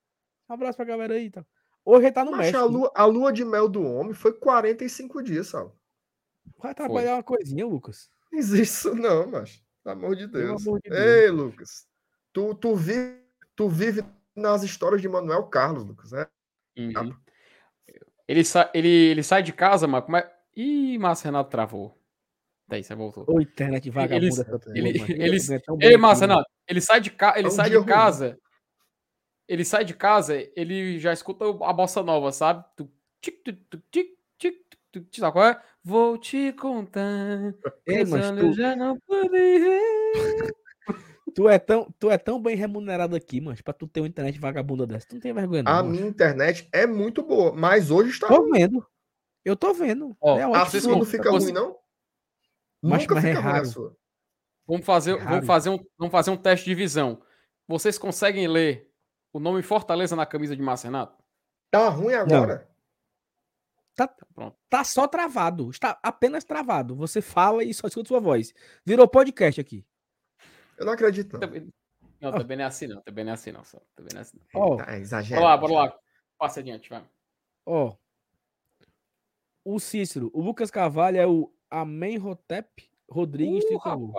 Um abraço pra galera aí e tal. Hoje ele tá no Mas México. a lua, a lua de mel do homem foi 45 dias, Sal. Vai trabalhar uma coisinha, Lucas. Não existe isso não, mas Pelo amor de Deus. amor de Deus. Ei, Lucas. Tu, tu, vive, tu vive nas histórias de Manuel Carlos, Lucas. É? Uhum. Ele, sa ele, ele sai de casa, mas como é. Ih, Márcio Renato travou. Daí, você voltou. Ô, internet vagabunda. Ele- mano. eles- Não é bonitinho. Márcio Renato, ele sai de, ca... ele É um sai de ruim ele sai de casa, ele já escuta a bossa nova, sabe? Tu, tic, tic, tic, tic, tic, sabe qual é? Vou te contar. Ei, mas tu... já não poderia. tu, é tão, tu é tão bem remunerado aqui, mas pra tu ter uma internet vagabunda dessa, tu não tem vergonha não, A mancha. minha internet é muito boa, mas hoje está. Tô vendo. Eu tô vendo. Ó, é. A sua não fica ruim, não? Mas, Nunca mas é fica é. Ruim a sua. Vamos fazer, é vamos, fazer um, vamos fazer um teste de visão. Vocês conseguem ler o nome Fortaleza na camisa de Marcenato? Tá ruim agora? Tá, Pronto. tá só travado. Está apenas travado. Você fala e só escuta sua voz. Virou podcast aqui. Eu não acredito, não. Também- Não, também não é assim, não. Também não é assim, não. Só. Também não é assim, não. Ó, Tá exagerado. Bora lá, bora lá. Passa adiante, vai. ó. O Cícero. O Lucas Carvalho é o Amenhotep Rodrigues Uh, Tricolor.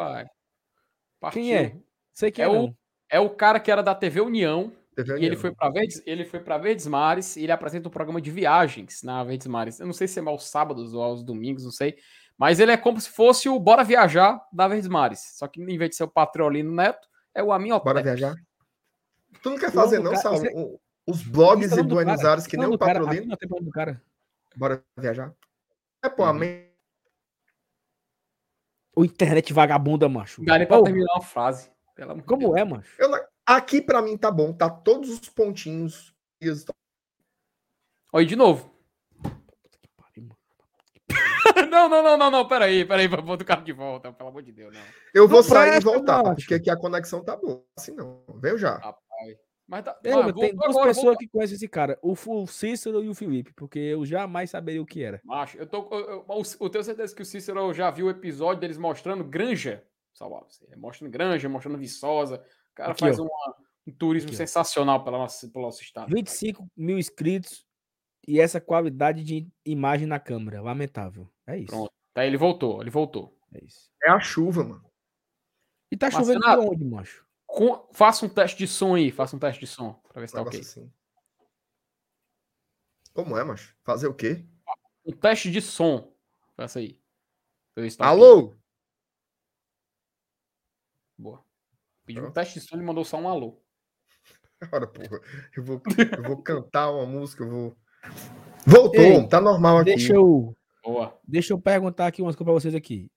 Quem é? Sei que É é, o-. É o cara que era da TV União e ele foi para Verdes, ele foi para Verdes Mares e ele apresenta um programa de viagens na Verdes Mares. Eu não sei se é aos sábados ou aos domingos, não sei. Mas ele é como se fosse o Bora Viajar da Verdes Mares. Só que em vez de ser o Patrolino Neto, é o Aminho Bora viajar? Tu não quer fazer, não, é- O- Os blogs e Buenos. Aires que é nem o. Patrolino? Cara. Bora viajar? É, pô, Uhum. amém. O internet vagabunda, macho. Não dá nem pra terminar uma frase. Pelo amor de como Deus. é, macho? Eu não- Aqui pra mim tá bom, tá todos os pontinhos. e os- Olha de novo. não, não, não, não, não. Peraí, peraí, pra botar o carro de volta. Pelo amor de Deus, não. Eu vou Não sair e voltar, macho. porque aqui a conexão tá boa. Assim não. Veio já. Mas tá. Mas tem duas agora, pessoas voltou. que conhecem esse cara, o, Cícero e o Felipe, porque eu jamais saberia o que era. Macho, eu tô. Eu, eu, eu- eu tenho certeza que o Cícero já viu o episódio deles mostrando Granja. Salve, mostrando Granja, mostrando Viçosa. O cara Aqui, faz uma- um turismo Aqui, sensacional pela nossa, pelo nosso estado. 25 mil inscritos e essa qualidade de imagem na câmera. Lamentável. É isso. Pronto. Tá, ele voltou, ele voltou. É isso. É a chuva, mano. E tá Mas, chovendo de onde, macho? Com- faça um teste de som aí, faça um teste de som, pra ver se tá Negócio ok. assim. Como é, macho? Fazer o quê? Um teste de som. Faça aí. Tá. Alô? Boa. Pediu um teste de som, ele mandou só um alô. Ora, porra. Eu vou, eu vou cantar uma música, eu vou. Voltou, Ei, tá normal aqui. Deixa eu, Boa. deixa eu perguntar aqui umas coisas pra vocês aqui.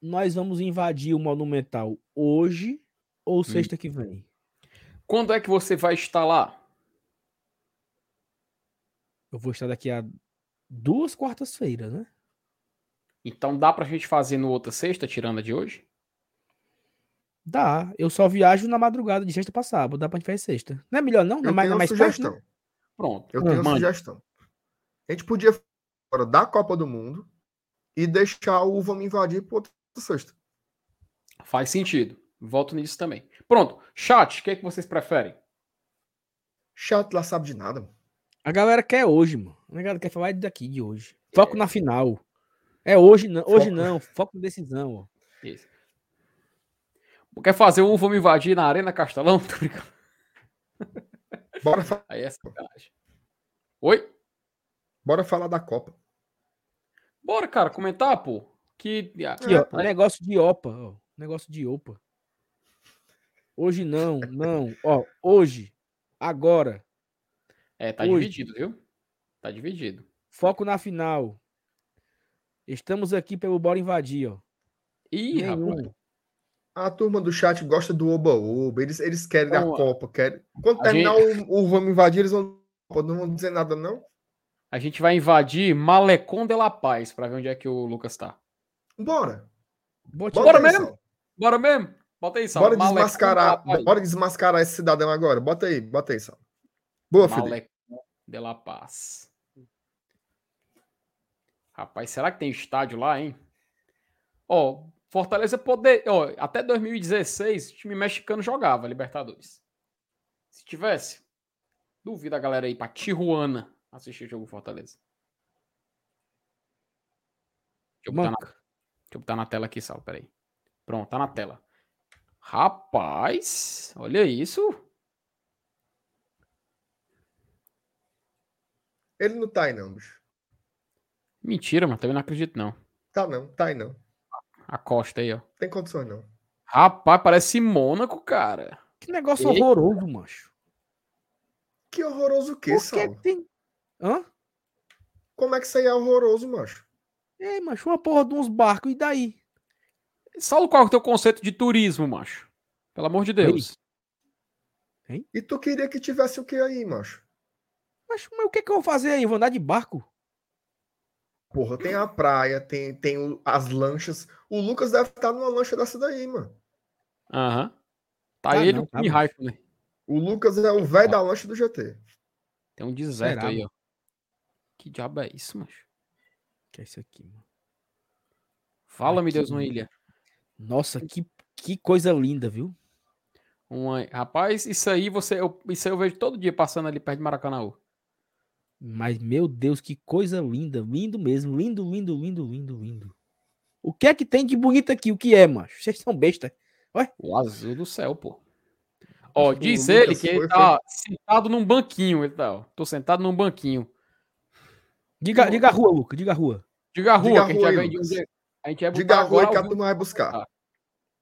Nós vamos invadir o Monumental hoje ou Hum. sexta que vem? Quando é que você vai estar lá? Eu vou estar daqui a duas quartas-feiras, né? Então dá pra gente fazer no outra sexta, tirando a de hoje? Dá. Eu só viajo na madrugada de sexta pra sábado. Dá pra gente fazer sexta. Não é melhor, não? Não é Eu mais, tenho não é uma mais perto, sugestão. né? Pronto. Eu tenho uma sugestão. A gente podia fora da Copa do Mundo e deixar o Vamos Invadir pro outro sexta. Faz sentido. Volto nisso também. Pronto. Chat, o que, é que vocês preferem? Chato lá sabe de nada. mano. A galera quer hoje, mano. A galera quer falar daqui, de hoje. Foco na final. É hoje não. Hoje Foco. não. Foco na decisão, ó. Isso. Quer fazer um Vamos Invadir na Arena Castelão? Tô brincando. Bora, fa- Aí é sacanagem. Oi? bora falar da Copa. Bora, cara, comentar, pô. Que. Aqui, É, ó. pô. Negócio de OPA, ó. Negócio de OPA. Hoje não, não. Ó, hoje, agora, É, tá Hoje. dividido, viu? Tá dividido. foco na final. Estamos aqui pelo Bora Invadir, ó. Ih, rapaz. A turma do chat gosta do Oba-Oba. Eles, eles querem Então, a Copa. Querem... Quando terminar o, o Vamos Invadir, eles vão. Não vão dizer nada, não? A gente vai invadir Malecon de la Paz pra ver onde é que o Lucas tá. Bora. Bote Bora mesmo? Bora mesmo? Bota aí, Sal. Bora Malecon de desmascarar. Paz. Bora desmascarar esse cidadão agora. Bota aí, bota aí, Sal. Boa, Felipe. Malecon de la Paz. Rapaz, será que tem estádio lá, hein? Ó, Fortaleza poder. Ó, até 2016, o time mexicano jogava Libertadores. Se tivesse, duvido a galera ir pra Tijuana assistir o jogo Fortaleza. Deixa eu botar na, deixa eu botar na tela aqui, Sal, peraí. Pronto, tá na tela. Rapaz, olha isso. Ele não tá aí, não, bicho. Mentira, mano, também não acredito, não. Tá não, tá aí não. A costa aí, ó. Tem condições, não. Rapaz, parece Mônaco, cara. Que negócio Eita. horroroso, macho. Que horroroso o quê, Saulo? tem. Hã? Como é que isso aí é horroroso, macho? É, macho, uma porra de uns barcos, e daí? Saulo, qual é o teu conceito de turismo, macho? Pelo amor de Deus. E tu queria que tivesse o que aí, macho? Mas, mas o que, que eu vou fazer aí? Eu vou andar de barco? Porra, tem a praia, tem, tem o- as lanchas. O Lucas deve estar numa lancha dessa daí, mano. Aham. Tá Tá ele não, e tá o bom. Raikkonen. O Lucas é o velho da lancha do GT. Tem um deserto Será, aí, ó. Que diabo é isso, macho? Que é isso aqui, mano. Fala-me, Aqui, Deus, uma ilha. Nossa, que, que coisa linda, viu? Uma... Rapaz, isso aí você. Eu... Isso aí eu vejo todo dia passando ali perto de Maracanã. Mas, meu Deus, que coisa linda. Lindo mesmo. Lindo, lindo, lindo, lindo, lindo. O que é que tem de bonito aqui? O que é, macho? Vocês são besta. O azul do céu, pô. Ó, O diz ele que ele tá sentado num banquinho. Ele tá, ó. Tô sentado num banquinho. Diga, diga a rua, Luca. Diga a rua. Diga a rua, Diga a que rua a aí, gente vai. Lucas. A gente vai botar Diga a rua que a turma vai buscar. Ah.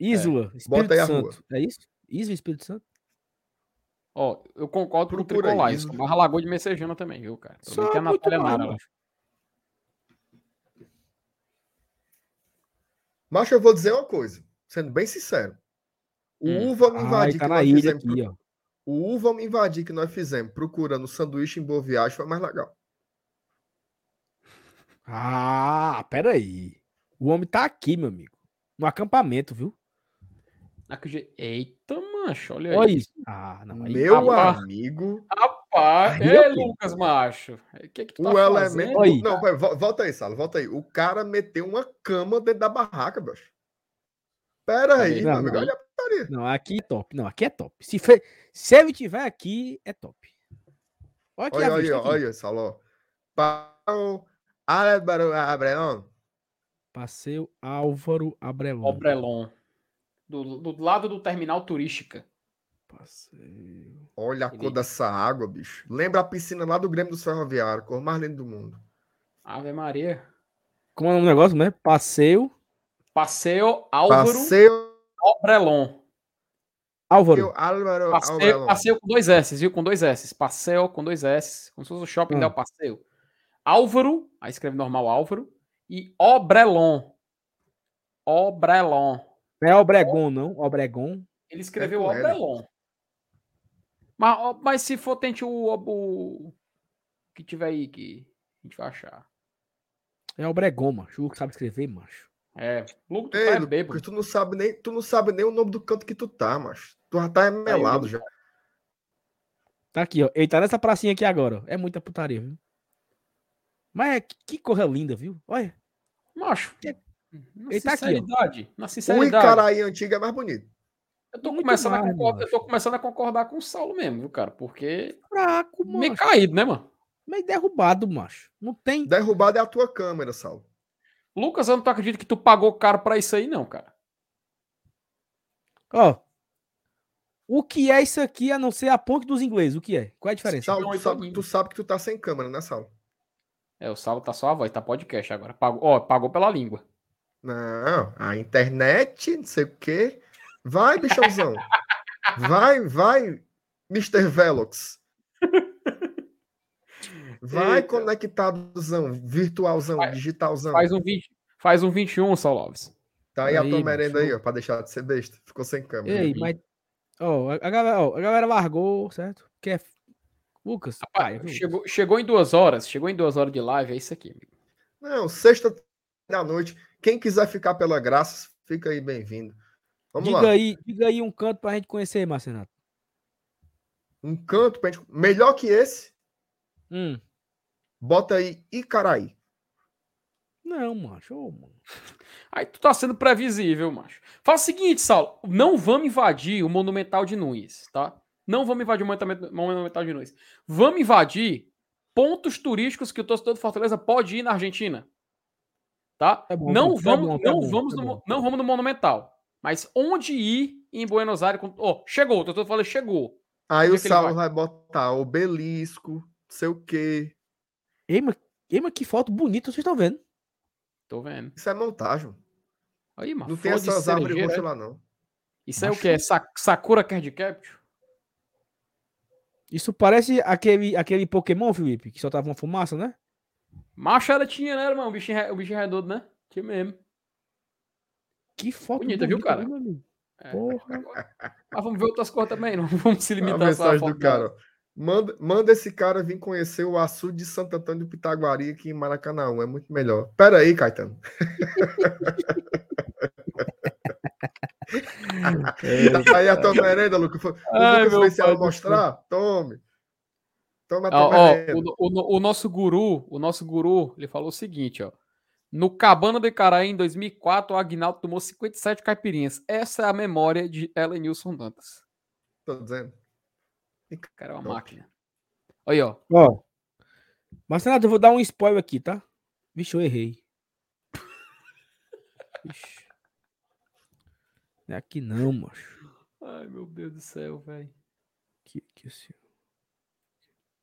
Isla. Espírito Bota aí a rua. Santo. É isso? Isla, Espírito Santo? Ó, eu concordo com o Tricolais. isso. Mas a Lagoa de Messejana também, viu, cara? Só tem a Natália mal, Nara macho. Mas eu vou dizer uma coisa, sendo bem sincero. O Hum. U vamos Ai, invadir tá que na nós fizemos. aqui, pro- ó. O U vamos invadir que nós fizemos procurando sanduíche em Boa Viagem foi mais legal. Ah, peraí. O homem tá aqui, meu amigo. No acampamento, viu? Eita, mancho, olha aí. Olha isso. Ah, não. Aí, Meu rapaz. amigo, Rapaz, Aí, é Lucas, macho. O que que tu tá o elemento. fazendo? Oi. Não, pera, vo- volta aí, Sala, volta aí. O cara meteu uma cama dentro da barraca, bicho. Pera aí, Não, amigo. não. Olha a putaria. Não, aqui é top. Não, aqui é top. Se, fe... Se ele tiver aqui, é top. Olha aqui Olha a aí, vista ó, aqui. olha, Saló. Pau, Álvaro Abrelão. Passeio Álvaro Abrelon. Obrelon. Do, do lado do terminal turística. Passeio. Olha a cor Ele- dessa água, bicho. Lembra a piscina lá do Grêmio dos Ferroviários, cor mais linda do mundo. Ave Maria. Como é o negócio, né? Passeio Passeio Álvaro Passeio Obrelon. Álvaro. Álvaro Passeio, passeio com dois S, viu? Com dois S. Passeio com dois S. Como se fosse o shopping Hum. Del Passeio. Álvaro, aí escreve normal Álvaro. E Obrelon. Obrelon. Não é Obregon, não. Obregon. Ele escreveu com L. Obrelon. Mas, mas se for, tente o, o que tiver aí que a gente vai achar. É Obregon, macho. O Lucas sabe escrever, macho. É, Lucas, tu Ei, tá é bêbado. tu não sabe nem, tu não sabe nem o nome do canto que tu tá, macho. Tu já tá melado já. Tá aqui, ó. Ele tá nessa pracinha aqui agora. ó. É muita putaria, viu? Mas é que, que corra linda, viu? Olha. Macho, É- na Ele tá aqui, ó. sinceridade, na O sinceridade, Icaraí antigo é mais bonito. eu, tô Muito começando a concordar, eu tô começando a concordar com o Saulo mesmo, viu, cara? Porque Fraco, meio macho. caído, né, mano? Meio derrubado, macho. Não tem. Derrubado é a tua câmera, Saulo. Lucas, eu não tô acreditando que tu pagou caro pra isso aí, não, cara. Ó. O que é isso aqui a não ser a ponte dos ingleses? O que é? Qual é a diferença? Saulo, tu sabe, tu sabe que tu tá sem câmera, né, Saulo? É, o Saulo tá só a voz, tá podcast agora. Pagou, ó, pagou pela língua. Não, a internet, não sei o quê. Vai, bichãozão. vai, vai, Mr. Velox. Vai Eita. conectadozão, virtualzão, Vai- digitalzão. Faz um 20, faz um 21, Saulo Alves. Tá aí, a Aí, tua macho. merenda aí, ó, pra deixar de ser besta. Ficou sem câmera. Ei, mas. Ó, a, a galera, ó, a galera largou, certo? Que é. Lucas, Rapaz, paia, viu? chegou, chegou em duas horas, chegou em duas horas de live, é isso aqui, amigo. Não, sexta da noite. Quem quiser ficar pela graça, fica aí bem-vindo. Vamos diga lá. aí, diga aí um canto pra gente conhecer, Marcenato. Um canto pra gente. Melhor que esse, Hum. bota aí Icaraí. Não, macho. ô, mano. Aí tu tá sendo previsível, macho. Faz o seguinte, Saulo, não vamos invadir o Monumental de Nunes, tá? Não vamos invadir o Monumental Monumental de Nunes. Vamos invadir pontos turísticos que o torcedor do Fortaleza pode ir na Argentina. Tá? Tá bom, não tá vamos, bom, tá não bom, vamos tá no, bom. mo- não vamos no Monumental. Mas onde ir em Buenos Aires? com- Ó, chegou, o torcedor falou, chegou. Aí Onde o é ele Saulo vai botar obelisco, não sei o quê. Ei, mas, ei, mas que foto bonita vocês estão vendo. Tô vendo. Isso é montagem. Aí, mano. Não tem essas árvores roxas é? lá, não. Isso é o que? É Sa- Sakura Card Capture? Isso parece aquele, aquele Pokémon, Felipe, que soltava uma fumaça, né? Macho ela tinha, né, irmão? O bichinho, re- o bichinho redondo, né? Tinha mesmo. Que foto Bonita, viu, cara? É. Porra. Mas vamos ver outras coisas também, não vamos se A limitar só a mensagem foto do cara. Manda, manda esse cara vir conhecer o açude de Santo Antônio do Pitaguari aqui em Maracanã. É muito melhor. Pera aí, Caetano. Tá aí a tua merenda, Lucas. Foi- O Ai, Lucas se mostrar? Tome. Toma a Ó, merenda. o, o- o nosso guru, o nosso guru, ele falou o seguinte, ó. No Cabana de Caraí, em 2004, o Agnaldo tomou 57 caipirinhas. Essa é a memória de Elenilson Dantas. Tô dizendo. O cara é uma Top. máquina. Aí, ó. Ó. Marcelo, eu vou dar um spoiler aqui, tá? Vixe, eu errei. Vixe. Não é aqui não, macho. Ai, meu Deus do céu, velho. Aqui, aqui, assim.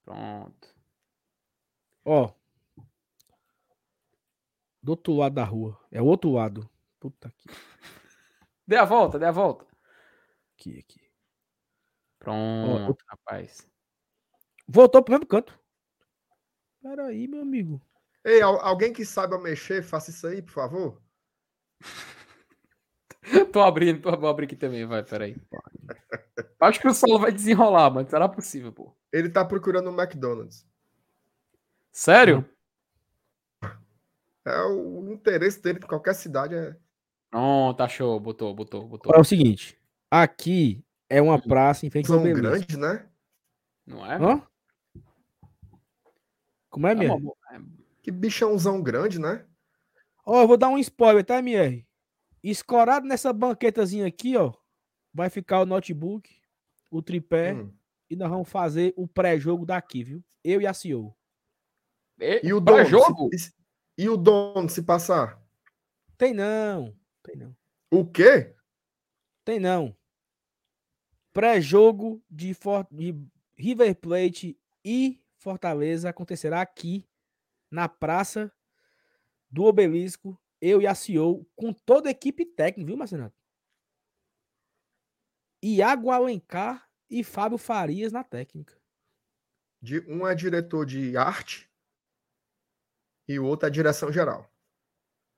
Pronto. Ó. Do outro lado da rua. É o outro lado. Puta que. Dê a volta, dê a volta. Aqui, aqui. Pronto, rapaz. Voltou pro mesmo canto. Peraí, meu amigo. Ei, al- alguém que saiba mexer, faça isso aí, por favor. tô abrindo, tô, vou abrir aqui também, vai, peraí. Acho que o solo vai desenrolar, mas será possível, pô. Ele tá procurando um McDonald's. Sério? É o interesse dele em qualquer cidade é. Pronto, tá show. Botou, botou, botou. É o seguinte. Aqui é uma praça em frente ao São grande, né? Não é? Hã? Como é, É minha? uma Que bichãozão grande, né? Ó, eu vou dar um spoiler, tá, MR? Escorado nessa banquetazinha aqui, ó. Vai ficar o notebook, o tripé, Hum. e nós vamos fazer o pré-jogo daqui, viu? Eu e a CEO. E, E o dono? jogo? se- e o dono, se passar? Tem não. Tem não. O quê? Tem não. Pré-jogo de, For- de River Plate e Fortaleza acontecerá aqui na Praça do Obelisco. Eu e a CEO, com toda a equipe técnica, viu, Marcenato? Iago Alencar e Fábio Farias na técnica. De, um é diretor de arte e o outro é direção geral.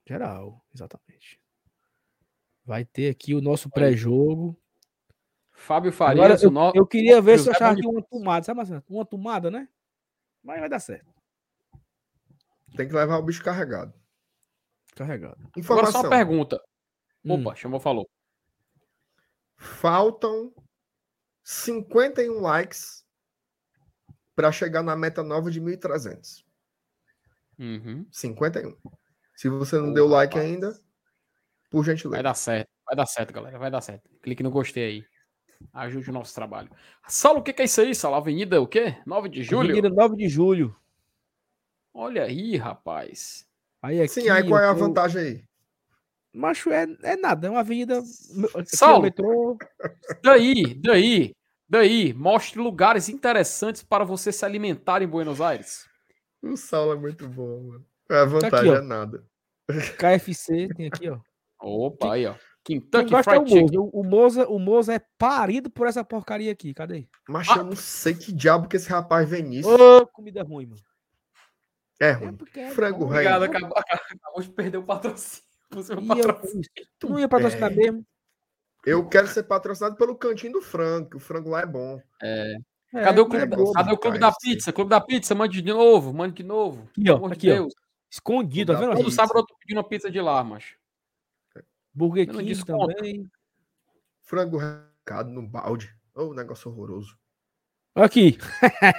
Geral, exatamente. Vai ter aqui o nosso pré-jogo. Fábio Agora, Farias, eu, o no... eu queria ver se eu achava aqui uma tomada, sabe, Marcenato? Uma tomada, né? Mas vai dar certo. Tem que levar o bicho carregado. Carregado. Agora Informação. só uma pergunta. Hum. Opa, chamou, falou. Faltam 51 likes para chegar na meta nova de 1.300. Uhum. 51. Se você não deu like rapaz. ainda, por Vai gentileza. dar certo. Vai dar certo, galera. Vai dar certo. Clique no gostei aí. Ajude o nosso trabalho. Saulo, o que que é isso aí, Saulo? Avenida o quê? 9 de julho? Avenida 9 de julho. Olha aí, rapaz. Aí aqui, Sim, aí qual é a eu vantagem aí? Macho, é, é nada, é uma avenida. aqui é o Saulo. metrô. Daí, daí, daí, mostre lugares interessantes para você se alimentar em Buenos Aires. O Saulo é muito bom, mano. A vantagem ó. é nada. KFC tem aqui, ó. Opa, aí, ó. Kentucky gosta é o Fried Moza. Chicken. O, o, Moza, o Moza é parido por essa porcaria aqui. Cadê? Mas Ah. eu não sei que diabo que esse rapaz vem nisso. Ô, comida ruim, mano. É É ruim. é Frango bom, rei. Obrigado, acabou, acabou de perder o patrocínio. eu, tu não ia patrocinar É. mesmo? Eu quero ser patrocinado pelo cantinho do frango, que o frango lá é bom. É, Cadê o comida clube, boa. cadê o clube da pizza? Clube da pizza, mande de novo, mande de novo. Aqui, Pelo ó. amor de Aqui, ó. Deus. Escondido, tá vendo? Todo sábado eu tô pedindo uma pizza de lá, macho. Burger King também. Frango recado no balde. Ô, negócio horroroso. Aqui.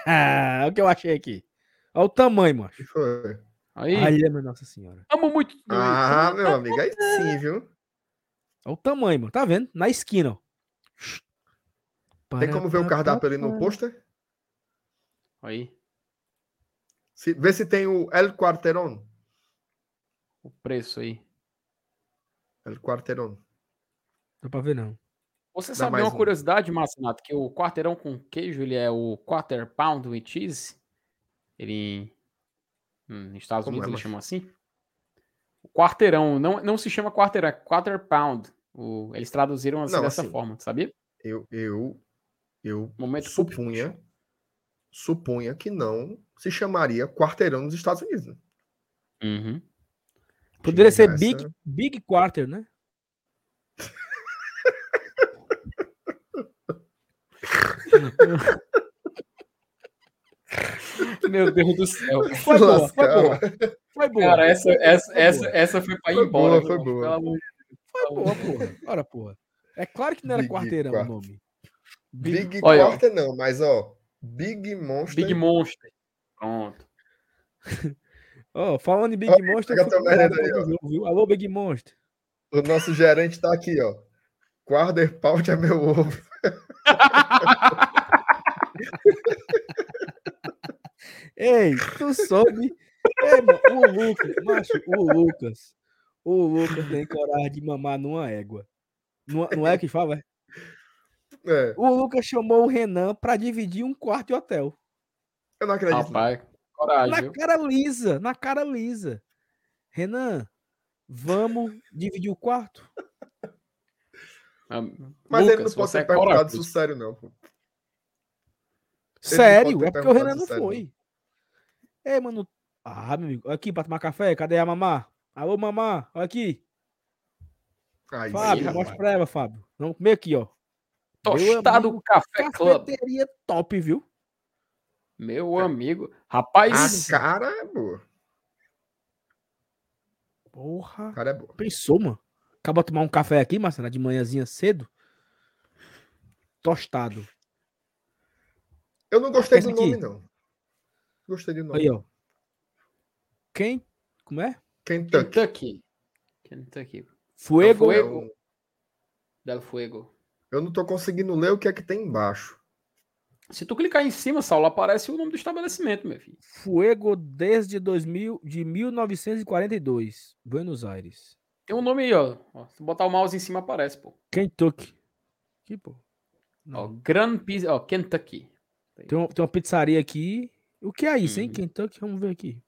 Olha o que eu achei aqui. Olha o tamanho, macho. Foi? Aí, Olha, minha Nossa Senhora. amo muito. Ah, meu amigo, aí sim, viu? Olha o tamanho, mano. Tá vendo? Na esquina, ó. Tem como ver o cardápio ali no pôster? Aí, Se, vê se tem o El Quarteron. o preço aí. El Quarteron. Dá pra ver, não. Você Dá sabe uma um. curiosidade, Marcinato, que o quarteirão com queijo, ele é o quarter pound with cheese? Ele hum, nos Estados Como Unidos é, eles chamam assim? O quarteirão, não, não se chama quarteirão, é quarter pound. O- eles traduziram assim Não, dessa assim, forma, sabia? Eu, eu, eu Momento supunha, supunha que não se chamaria quarteirão nos Estados Unidos. né? Uhum. Poderia ser Essa- Big, Big Quarter, né? Meu Deus do céu. Foi boa, foi boa. Foi boa. Cara, essa, essa, Foi essa, boa. essa foi pra ir Foi embora. boa, foi boa. Foi boa, porra. Ora, porra. É claro que não era Big quarteirão o nome. Big Olha. Quarter não, mas ó, Big Monster. Big Monster. Pronto. Ó, falando em Big Monster, aí, jogo, viu? Alô, Big Monster. O nosso gerente tá aqui, ó. Quarter Pound é meu ovo. Ei, tu soube? Ei, mano, o Lucas, macho, o Lucas. O Lucas tem coragem de mamar numa égua. Não, não é que fala? é? É, O Lucas chamou o Renan pra dividir um quarto de hotel. eu não acredito. não. Rapaz, coragem, Na viu? cara lisa, na cara lisa. Renan, vamos dividir o quarto? Mas ele não Lucas, pode você ter é perguntado isso sério, não. Pô. Sério, é porque o Renan não. foi. Ei, mano. Ah, meu amigo, aqui pra tomar café, cadê a mamá? Alô, mamá, olha aqui. Aí, Fábio, rapaz. mostra pra ela, Fábio. Vamos comer aqui, ó. Tostado amigo, Café Club. Cafeteria top, viu? Meu É. amigo. A Rapaz, cara é boa. Porra. A cara é boa. Pensou, mano? Acaba de tomar um café aqui, Marcelo, de manhãzinha cedo. Tostado. Eu não gostei Esse do nome, aqui. não. Gostei do nome. Aí, ó. Quem? Como é? Kentucky. Kentucky. Kentucky. Fuego. Fuego. É um- Del Fuego. Eu não tô conseguindo ler o que é que tem embaixo. Se tu clicar em cima, Saulo, aparece o nome do estabelecimento, meu filho. Fuego desde 2000, de 1942. Buenos Aires. Tem um nome aí, ó. Ó, Se botar o mouse em cima, aparece, pô. Kentucky. Aqui, pô. Ó, Não. Grand Pizza, ó, Kentucky. Tem, um- tem uma pizzaria aqui. O que é isso, hein? Uhum. Kentucky, vamos ver aqui.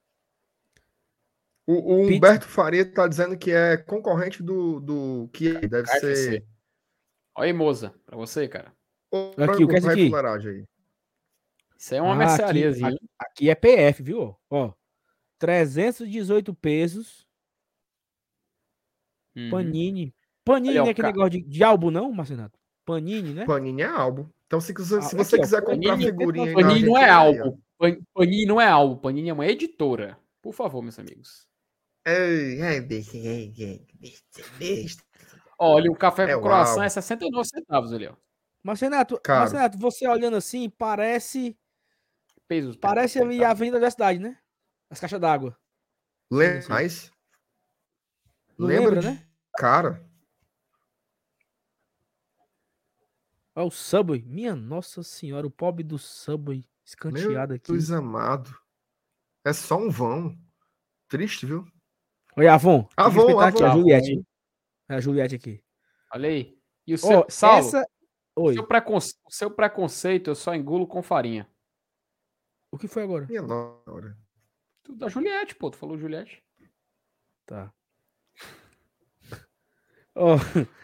O, o. Humberto Faria tá dizendo que é concorrente do, do que deve KFC. ser. Olha aí, moça, pra você, cara. Aqui, o que é isso aqui? aí. Isso aí é uma Ah, merceariazinha. Aqui, aqui é PF, viu? Ó, 318 pesos. Uhum. Panini. Panini Olha, não é aquele negócio de, de álbum, não, Marcenato? Panini, né? Panini é álbum. Então, se, você- Ah, se aqui, você ó, quiser comprar Panini- figurinha Panini não é ó. álbum. Pan- Panini não é álbum. Panini é uma editora. Por favor, meus amigos. Olha, o café É com o croissant é 69 centavos ali, ó. Marcenato, Caro. Marcenato, você olhando assim, parece. Pesos. Parece ali a Avenida da Cidade, né? As caixas d'água. Lembra, mas Lembra lembra, de- né? cara, Olha o Subway. Minha nossa senhora, o pobre do Subway escanteado meu aqui. Deus amado. É só um vão. Triste, viu? Olha, Avon. Avon, respeitar aqui, Avon. a Avon, Juliette. É a Juliette aqui. Olha aí. E o seu, Ó, Saulo, essa. Oi, seu preconce- o seu preconceito eu só engulo com farinha. o que foi agora? Minha nossa. Tu da Juliette, pô. Tu falou Juliette. Tá.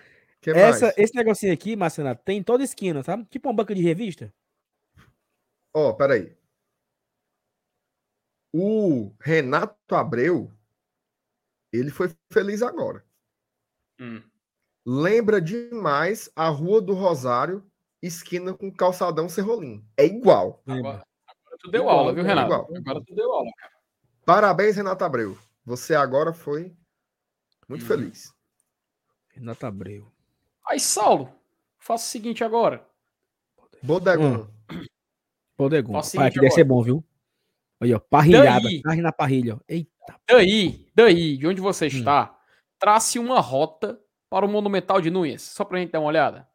Que essa, mais? esse negocinho aqui, Marcenato, tem em toda esquina, sabe? Tipo uma banca de revista. Ó, peraí. O Renato Abreu, ele foi feliz agora. Hum. Lembra demais a Rua do Rosário, esquina com calçadão Serrolim. É igual. Agora, agora tu deu Igual, aula, viu, igual, Renato? igual. Agora tu deu aula. Parabéns, Renato Abreu. Você agora foi muito Uhum. feliz. Renato Abreu. Aí, Saulo, faça o seguinte agora. Bodegão. Hum. Faça o Pai, aqui deve ser bom, viu? Aí, ó, parrilhada. Daí? Carne na parrilha, ó. Eita. Daí, daí, de onde você Hum. está, trace uma rota para o Monumental de Núñez, só pra gente dar uma olhada.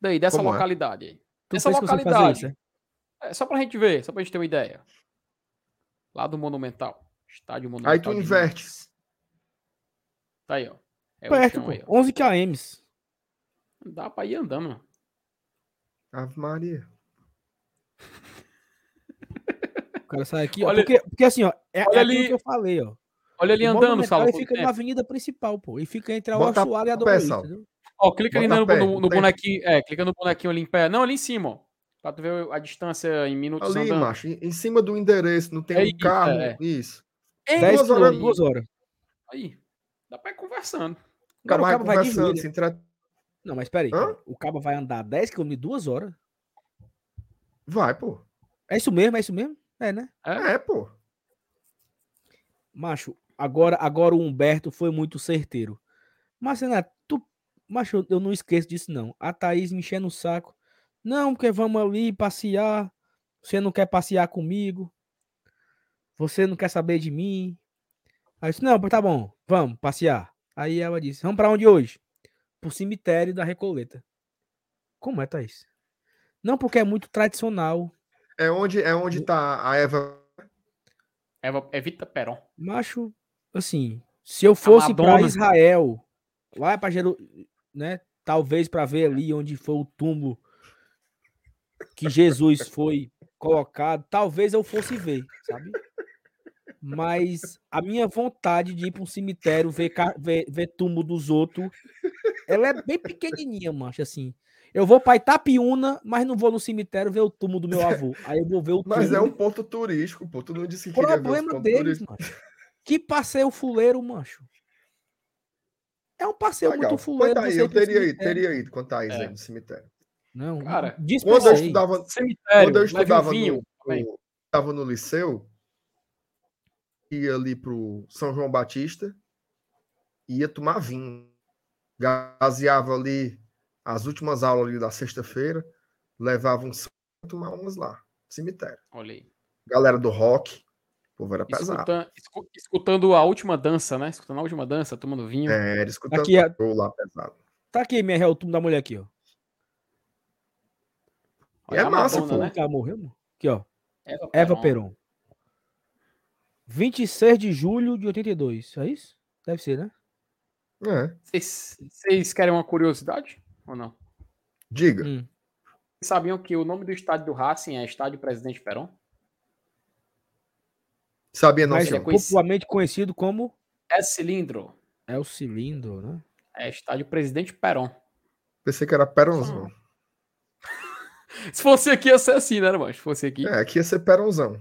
Daí, dessa Como é? localidade aí. Tu Essa pensa que eu sei fazer localidade. isso, é? É, só pra gente ver, só pra gente ter uma ideia. Lá do Monumental. Estádio Monumental. Aí tu inverte. Núñez. Tá aí, ó. É o Perto, chão pô. aí, ó. 11 km. Dá pra ir andando, mano. Ave Maria. O cara sai aqui, ó. Olha- Porque, porque assim, ó, é, olha é ali. que eu falei, ó. Olha ali O andando, Saulo. Ele fica na avenida principal, pô. E fica entre a Ossuara e a entendeu? Ó, clica ali Bota no, pé, no- no bonequinho. É, clica no bonequinho ali em pé. Não, ali em cima, ó. Pra tu ver a distância em minutos Ali, andando. macho, em em cima do endereço, não tem É um isso, carro. é. Isso. Ei, 10 duas horas- duas horas. Aí, dá pra ir conversando. Agora o Vai cabo vai de entre... Não, mas peraí. Hã? peraí. O cabo vai andar 10 km em duas horas. Vai, pô. É isso mesmo, é isso mesmo? É, né? É, pô. Macho, agora, agora o Humberto foi muito certeiro. Mas, Renato, tu. Macho, eu- não esqueço disso, não. A Thaís me enchendo o saco. Não, porque vamos ali passear. Você não quer passear comigo. Você não quer saber de mim. Aí eu disse, não, tá bom, vamos passear. Aí ela disse, vamos pra onde hoje? Pro cemitério da Recoleta. Como é, Thaís? Não, porque é muito tradicional. É onde, é onde tá a Eva. Eva, Evita Peron. Macho, assim, se eu fosse para. Israel, lá para Jerusalém, né? Talvez para ver ali onde foi o túmulo que Jesus foi colocado, talvez eu fosse ver, sabe? Mas a minha vontade de ir para um cemitério ver, ver, ver túmulo dos outros, ela é bem pequenininha, macho, assim. Eu vou para Itapiúna, mas não vou no cemitério ver o túmulo do meu avô. Aí eu vou ver o túmulo. Mas é um ponto turístico, pô. Tu não disse que Problema deles, turísticos. macho. Que passeio fuleiro, macho. É um passeio Legal. muito fuleiro. tá aí, eu teria ido, teria ido com Thaís É. aí no cemitério. Não, Cara, Quando eu estudava, Cemitério. quando eu estudava vinho. no, no- estava no liceu, ia ali pro São João Batista, ia tomar vinho. Gaseava ali as últimas aulas ali da sexta-feira, levava sangue e tomar umas lá, cemitério. Olha aí. Galera do rock, o povo era pesado. Escutan- escu- escutando a última dança, né? Escutando a última dança, tomando vinho. É, era escutando Aqui show lá pesado. Tá aqui, minha real, o túmulo da mulher aqui, ó. Olha é a massa, Madonna, pô. né? Que ela morreu, mano. Aqui, ó. Eva, Eva Peron. Peron. 26 de julho de 82. É isso? Deve ser, né? É, Vocês vocês querem uma curiosidade ou não? diga. Hum. Vocês sabiam que o nome do estádio do Racing é Estádio Presidente Peron? Sabia não, Mas é senhor. conhecido- popularmente conhecido como É cilindro. é o cilindro, né? É Estádio Presidente Peron. Pensei que era Peronzão. Se fosse aqui, ia ser assim, né, irmão? Se fosse aqui. É, aqui ia ser Peronzão.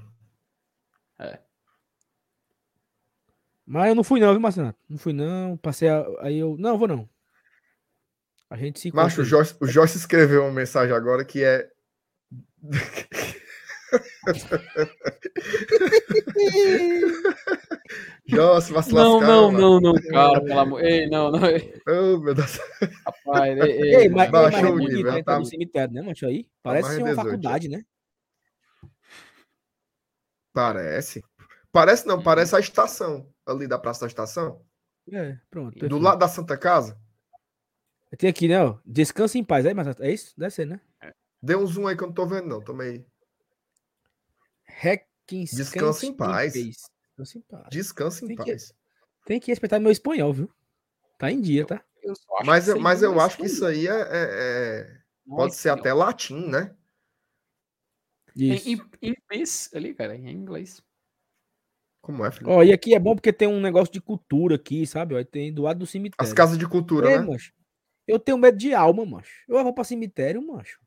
Mas eu não fui não, viu, Marcelo? Não fui não, passei a- aí eu, não, vou não. A gente se encontra Macho, o. Joyce, o Joyce escreveu uma mensagem agora que é. Joyce, vai se Não, lascar, não, mano. não, não, cara, pelo amor. Ei, não, não. ei, Oh, meu Deus. Rapaz, ei, ei, Ei, mas, baixou mas é o bonito, nível, né? tá- Tá no cemitério, né, macho? Aí parece mais ser uma 18, faculdade, né? Parece. Parece não, parece a estação ali da Praça da Estação. É, pronto. Do lado da Santa Casa. Tem aqui, né, ó, descansa em paz, aí, Marcelo? É isso? Deve ser, né? Dê um zoom aí que eu não tô vendo, não. Toma aí. Requins- Descansa em paz. Descansa em paz. Descansa em Tem que- paz. Tem que respeitar meu espanhol, viu? Tá em dia, tá? eu só acho Mas, que eu- mas aí eu é acho que isso aí é, é- é- pode é ser até latim, né? Isso. Em, em, em inglês ali, cara, em inglês. Como é, filho? Ó, e aqui é bom porque tem um negócio de cultura aqui, sabe? Ó, tem do lado do cemitério. As casas de cultura, Ei, né? Eu tenho medo de alma, macho. Eu vou pra cemitério, macho.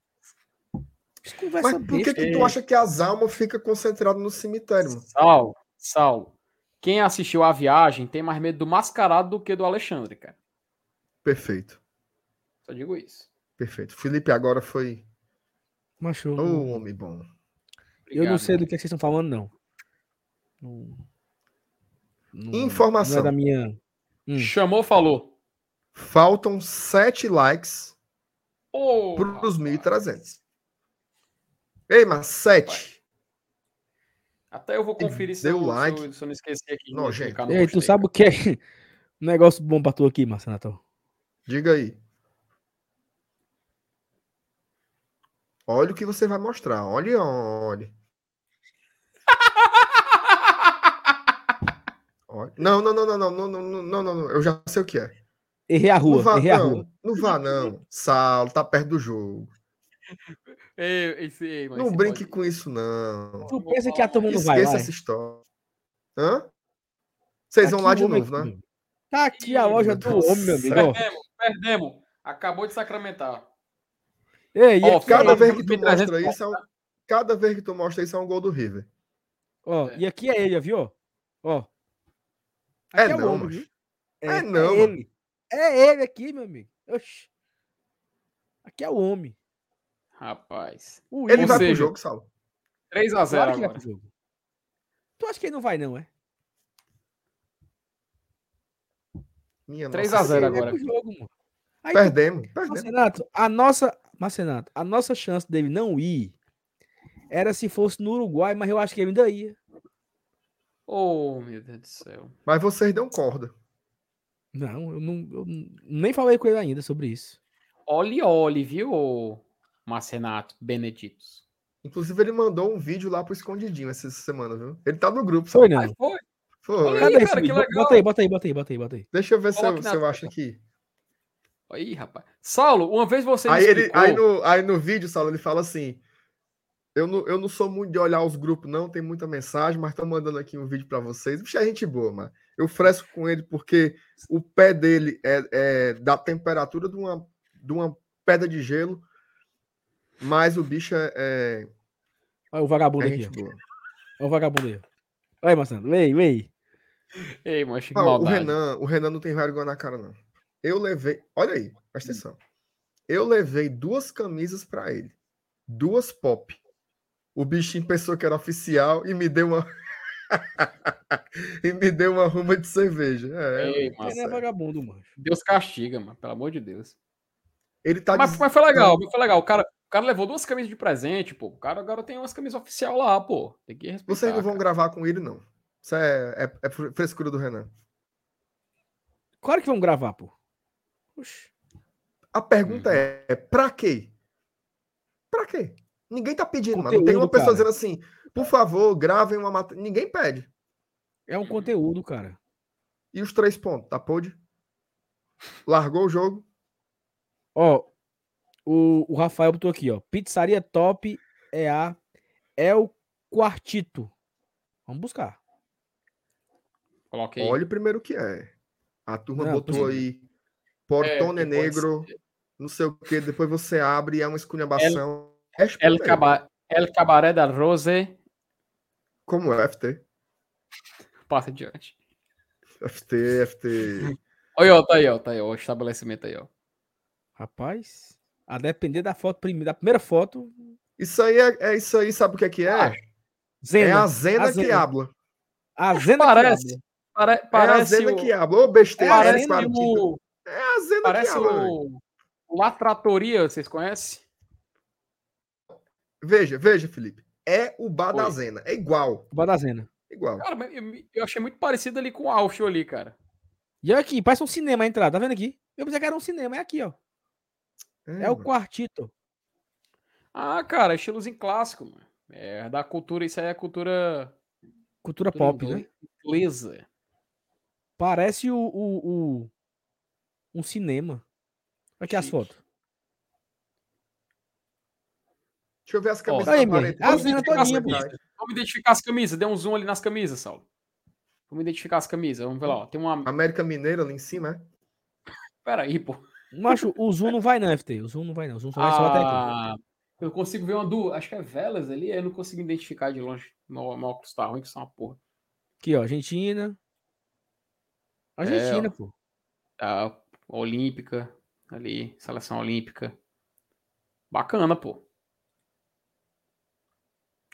Mas por que, que tu acha que as almas ficam concentradas no cemitério, mano? Saulo, Saulo. Quem assistiu a viagem tem mais medo do mascarado do que do Alexandre, cara. Perfeito. Só digo isso. Perfeito. Felipe agora foi. Macho, Ô, não- homem bom. eu não Obrigado, sei do mano. que vocês estão falando, não. Não- não- Informação. Não é da minha... Hum. Chamou, falou. Faltam sete likes Ô, para os rapaz. 1.300. Ei, mas sete. Até eu vou conferir se Deu eu, like. se, eu, se eu não esqueci aqui. Nojento. Ei, tu sabe o que é um negócio bom pra tu aqui, Marcelo Natal? Diga aí. Olha o que você vai mostrar. Olha, olha. Olha. Não, não, não, não, não, não, não, não, não, não, não. Eu já sei o que é. Errei a rua, não vá, errei a não, rua. não vá, não. Saulo, tá perto do jogo. Ei, esse, ei, mas Não brinque pode- com isso, não. Tu pensa que a turma não vai Esqueça lá? essa história. Hã? Vocês vão Aqui lá de novo, aqui, né? Tá aqui a loja do homem, meu amigo. Perdemos, perdemos. Acabou de sacramentar. Ei, e aqui, Cada é- vez que tu 1.300 mostra isso, é um... cada vez que tu mostra isso é um gol do River. ó, e aqui é ele, viu? Ó. É Aqui o não, homem, macho. viu? É não, É mano. É ele aqui, meu amigo. Oxi. Aqui é o homem. Rapaz. O Ele vai pro seja, jogo, Saulo. 3x0 Claro que vai agora. pro jogo. Tu acha que ele não vai, não, é? Minha 3 nossa a 0 senhora. agora. Vai pro jogo, mano. Aí, Perdemos, perdemos. Marcenato, a nossa. Marcenato, a nossa chance dele não ir era se fosse no Uruguai, mas eu acho que ele ainda ia. Oh, meu Deus do céu. Mas vocês dão corda. Não, eu, não, eu não- nem falei com ele ainda sobre isso. Olhe, olhe, viu, Marcenato Beneditos? Inclusive, ele mandou um vídeo lá pro escondidinho essa semana, viu? Ele tá no grupo, Foi sabe? não. Ai, foi. Foi. Olha Cadê aí, cara, que legal. Bota aí, bota aí, bota aí, bota aí, bota aí. Deixa eu ver se eu, se eu acho aqui. Aí, rapaz. Saulo, uma vez você me Aí, ele, explicou... aí, no, aí no vídeo, Saulo, ele fala assim: eu não, eu não sou muito de olhar os grupos, não, tem muita mensagem, mas tô mandando aqui um vídeo pra vocês. Bicho, é gente boa, mano. Eu fresco com ele porque o pé dele é, é da temperatura de uma, de uma pedra de gelo, mas o bicho é, é, Olha o vagabundo é aqui, boa. Olha o vagabundo aí. Olha aí, Marcelo. Vem, vem. Ei, mas que Não, o, maldade. Renan, o Renan não tem vergonha na cara, não. Eu levei. Olha aí, presta atenção. Eu levei duas camisas pra ele. Duas pop. O bichinho pensou que era oficial e me deu uma. e me deu uma ruma de cerveja. É, Ei, tá Ele é certo. vagabundo, mano. Deus castiga, mano. Pelo amor de Deus. Ele tá mas, diz- mas foi legal, foi legal. O cara, o cara levou duas camisas de presente, pô. O cara agora tem umas camisas oficial lá, pô. Tem que respeitar. Vocês não vão cara. gravar com ele, não. Isso é, é, é frescura do Renan. Claro que vamos gravar, pô. Oxi. A pergunta Uhum. é: é pra quê? Pra quê? Ninguém tá pedindo, mano. Não tem uma Conteúdo, pessoa cara. dizendo assim, por favor, gravem uma matéria. Ninguém pede. É um conteúdo, cara. E os três pontos, tá? Pode? Largou o jogo. Ó, o, o Rafael botou aqui, ó. Pizzaria top é a El Quartito. Vamos buscar. Coloquei. Olha primeiro o que é. A turma Não, botou é. aí Portone É, Negro, não sei o que. Depois você abre e é uma esculhambação. Respeita El. Caba... El Cabaré da Rose. Como é, FT? Passa adiante. FT, FT. Olha, ó, tá aí, ó. Tá aí, ó. O estabelecimento aí, ó. Rapaz, a depender da foto primeira, da primeira foto, Isso aí é, é isso aí, sabe o que é que é? Ah, Zena. é a Zena a que Zena. habla. A Zena Parece. que habla. Pare... É a Parece Zena o... que habla. Ô, besteira. É a é Parece quartinho. o... É a Zena Parece que habla. o... o La Tratoria, vocês conhecem? Veja, veja, Felipe. É o bar da Oi. Zena. É igual. O bar da Zena. Igual. Cara, mas eu, eu achei muito parecido ali com o Alfio ali, cara. E olha aqui, parece um cinema a entrada, tá vendo aqui? Eu pensei que era um cinema, é aqui, ó. É o mano. quartito. Ah, cara, estilozinho clássico, mano. É da cultura, isso aí é cultura, Cultura cultura pop, né? ingle- inglesa. Parece o, o, o- um cinema. Olha aqui as Chique. fotos. Deixa eu ver as camisas aí, na man, parede. a Vamos Zena identificar todinha, as. Vamos identificar as camisas, dê um zoom ali nas camisas, Saulo. Vamos identificar as camisas, vamos ver lá. ó. Tem uma. América Mineira ali em cima, é? Pera aí, pô. Macho, o Zoom não vai não, FT. O Zoom não vai não. O Zoom só vai só até aqui. Ah, eu consigo ver uma do. Acho que é velas ali, eu não consigo identificar de longe. Meu, meu óculos tá ruim, que isso é uma porra. Aqui, ó. Argentina. Argentina, ó. pô. A Olímpica, ali, seleção olímpica. Bacana, pô.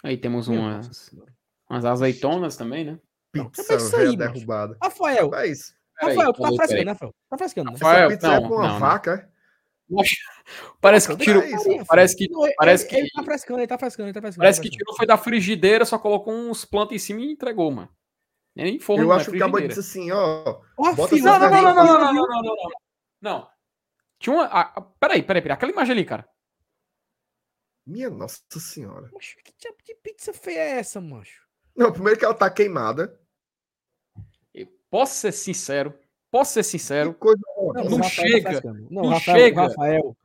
Aí temos umas, umas azeitonas também, né? Pizza Mas isso aí, velha macho. derrubada. Rafael, É isso. Peraí, Rafael, tu tá frescando, né, Rafael? Tá frescando, né? Rafael, Essa pizza é não, com uma não, não. vaca, é? Parece que tirou. é isso. Parece que, Não, ele- parece ele, que, ele tá frescando, ele tá frescando, ele tá frescando. parece tá que tirou foi da frigideira, só colocou uns plantas em cima e entregou, mano. Nem forno, Eu não, é acho que o cabo disse assim, ó. Ó, Bota Não, não, não, não, não, não, não, não, não, não. Não. Tinha uma. a- a- peraí, peraí, peraí. Aquela imagem ali, cara. Minha nossa senhora. Macho, que tipo de pizza feia é essa, macho? Não, primeiro que ela tá queimada. Eu posso ser sincero. Posso ser sincero. Não, Não Rafael chega, Tá não, não Rafael, chega. O Rafael,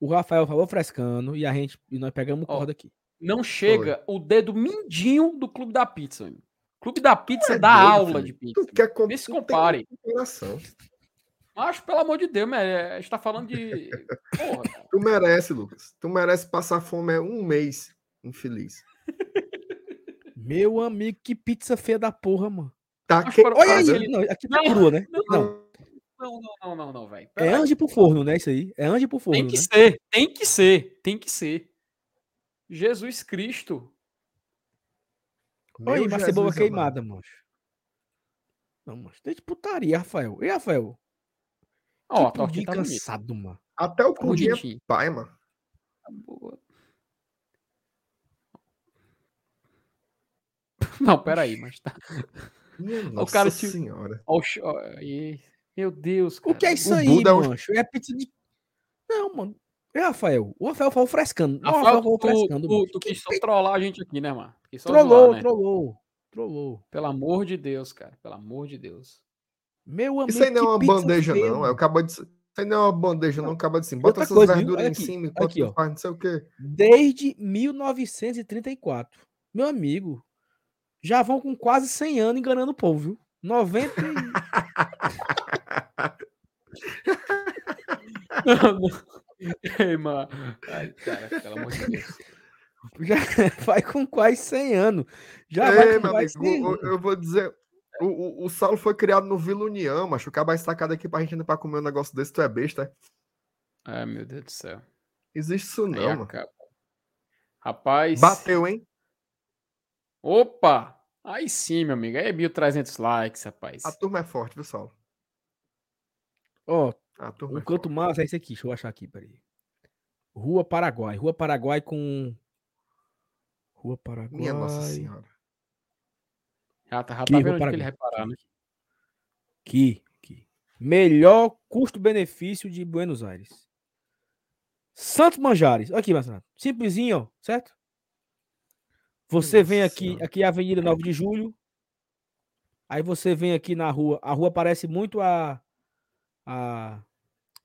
o Rafael falou frescando e a gente e nós pegamos Ó, corda aqui. Não chega o dedo mindinho do Clube da Pizza. amigo. Clube da Pizza é dá doido, aula filho. de pizza. Tu quer com... Vê se tu tem compare. coração. Acho, pelo amor de Deus, mas a gente tá falando de. Porra. Tu merece, Lucas. Tu merece passar fome é um mês infeliz. Meu amigo, que pizza feia da porra, mano. Tá Mas que... para- Olha aí, Mas ele- não, aqui tá Não, crua, né? Não, Não, não, não, não, não, velho. é anjo pro forno, né? Isso aí. É anjo pro forno, Tem que né? ser, tem que ser, tem que ser. Jesus Cristo. Olha aí, uma cebola queimada, mancho. Não, mancho. Tem de putaria, Rafael. E Rafael? Ó, pudim tá cansado, mano. Até o Tá pudim é pai, mano. Tá boa. Não, peraí, mas tá. Nossa cara te- senhora. Ó, o. Meu Deus, O que é cara. isso o aí, Buda é um- mancho? É pizza de. Não, mano. É Rafael. O Rafael falou frescando. O Rafael, Rafael falou tu, frescando. tu, mano. tu Que quis só trollar a gente aqui, né, mano? Trollou, zoar, né? trollou. Trollou. Pelo amor de Deus, cara. Pelo amor de Deus. Meu amigo. Isso aí não é uma bandeja, feia, não. É acaba de. Isso aí não é uma bandeja, não. Acaba de assim. Bota outra essas coisa, viu? verduras Olha em aqui, cima enquanto aqui, ó. faz não sei o quê. Desde 1934. Meu amigo. Já vão com quase 100 anos enganando o povo, viu? 90 e... Não, não. Ei, mano. Ai, cara, pelo amor de Deus. Já vai com quase 100 anos. Já vai Ei, com meu quase amigo, 100 o- anos. o- eu vou dizer. O, o, o Saulo foi criado no Vila União, macho. O cara vai estacado aqui pra gente ainda pra comer um negócio desse, tu é besta. é? Ai, meu Deus do céu. Existe isso Aí não, mano. acaba. Rapaz. Bateu, hein? Opa! Aí sim, meu amigo. Aí é 1.300 likes, rapaz. A turma é forte, viu, Saulo? Ó, A turma um é canto forte. massa é esse aqui. Deixa eu achar aqui, peraí. Rua Paraguai. Rua Paraguai com... Rua Paraguai... Minha Nossa Senhora. Já tá, já Que tá vendo para que ele reparar, né? Aqui, aqui. Melhor custo-benefício de Buenos Aires. Santos Manjares. Aqui, Marcelo. Simplesinho, ó, certo? Você vem aqui, aqui é a Avenida 9 de Julho. Aí você vem aqui na rua. A rua parece muito a a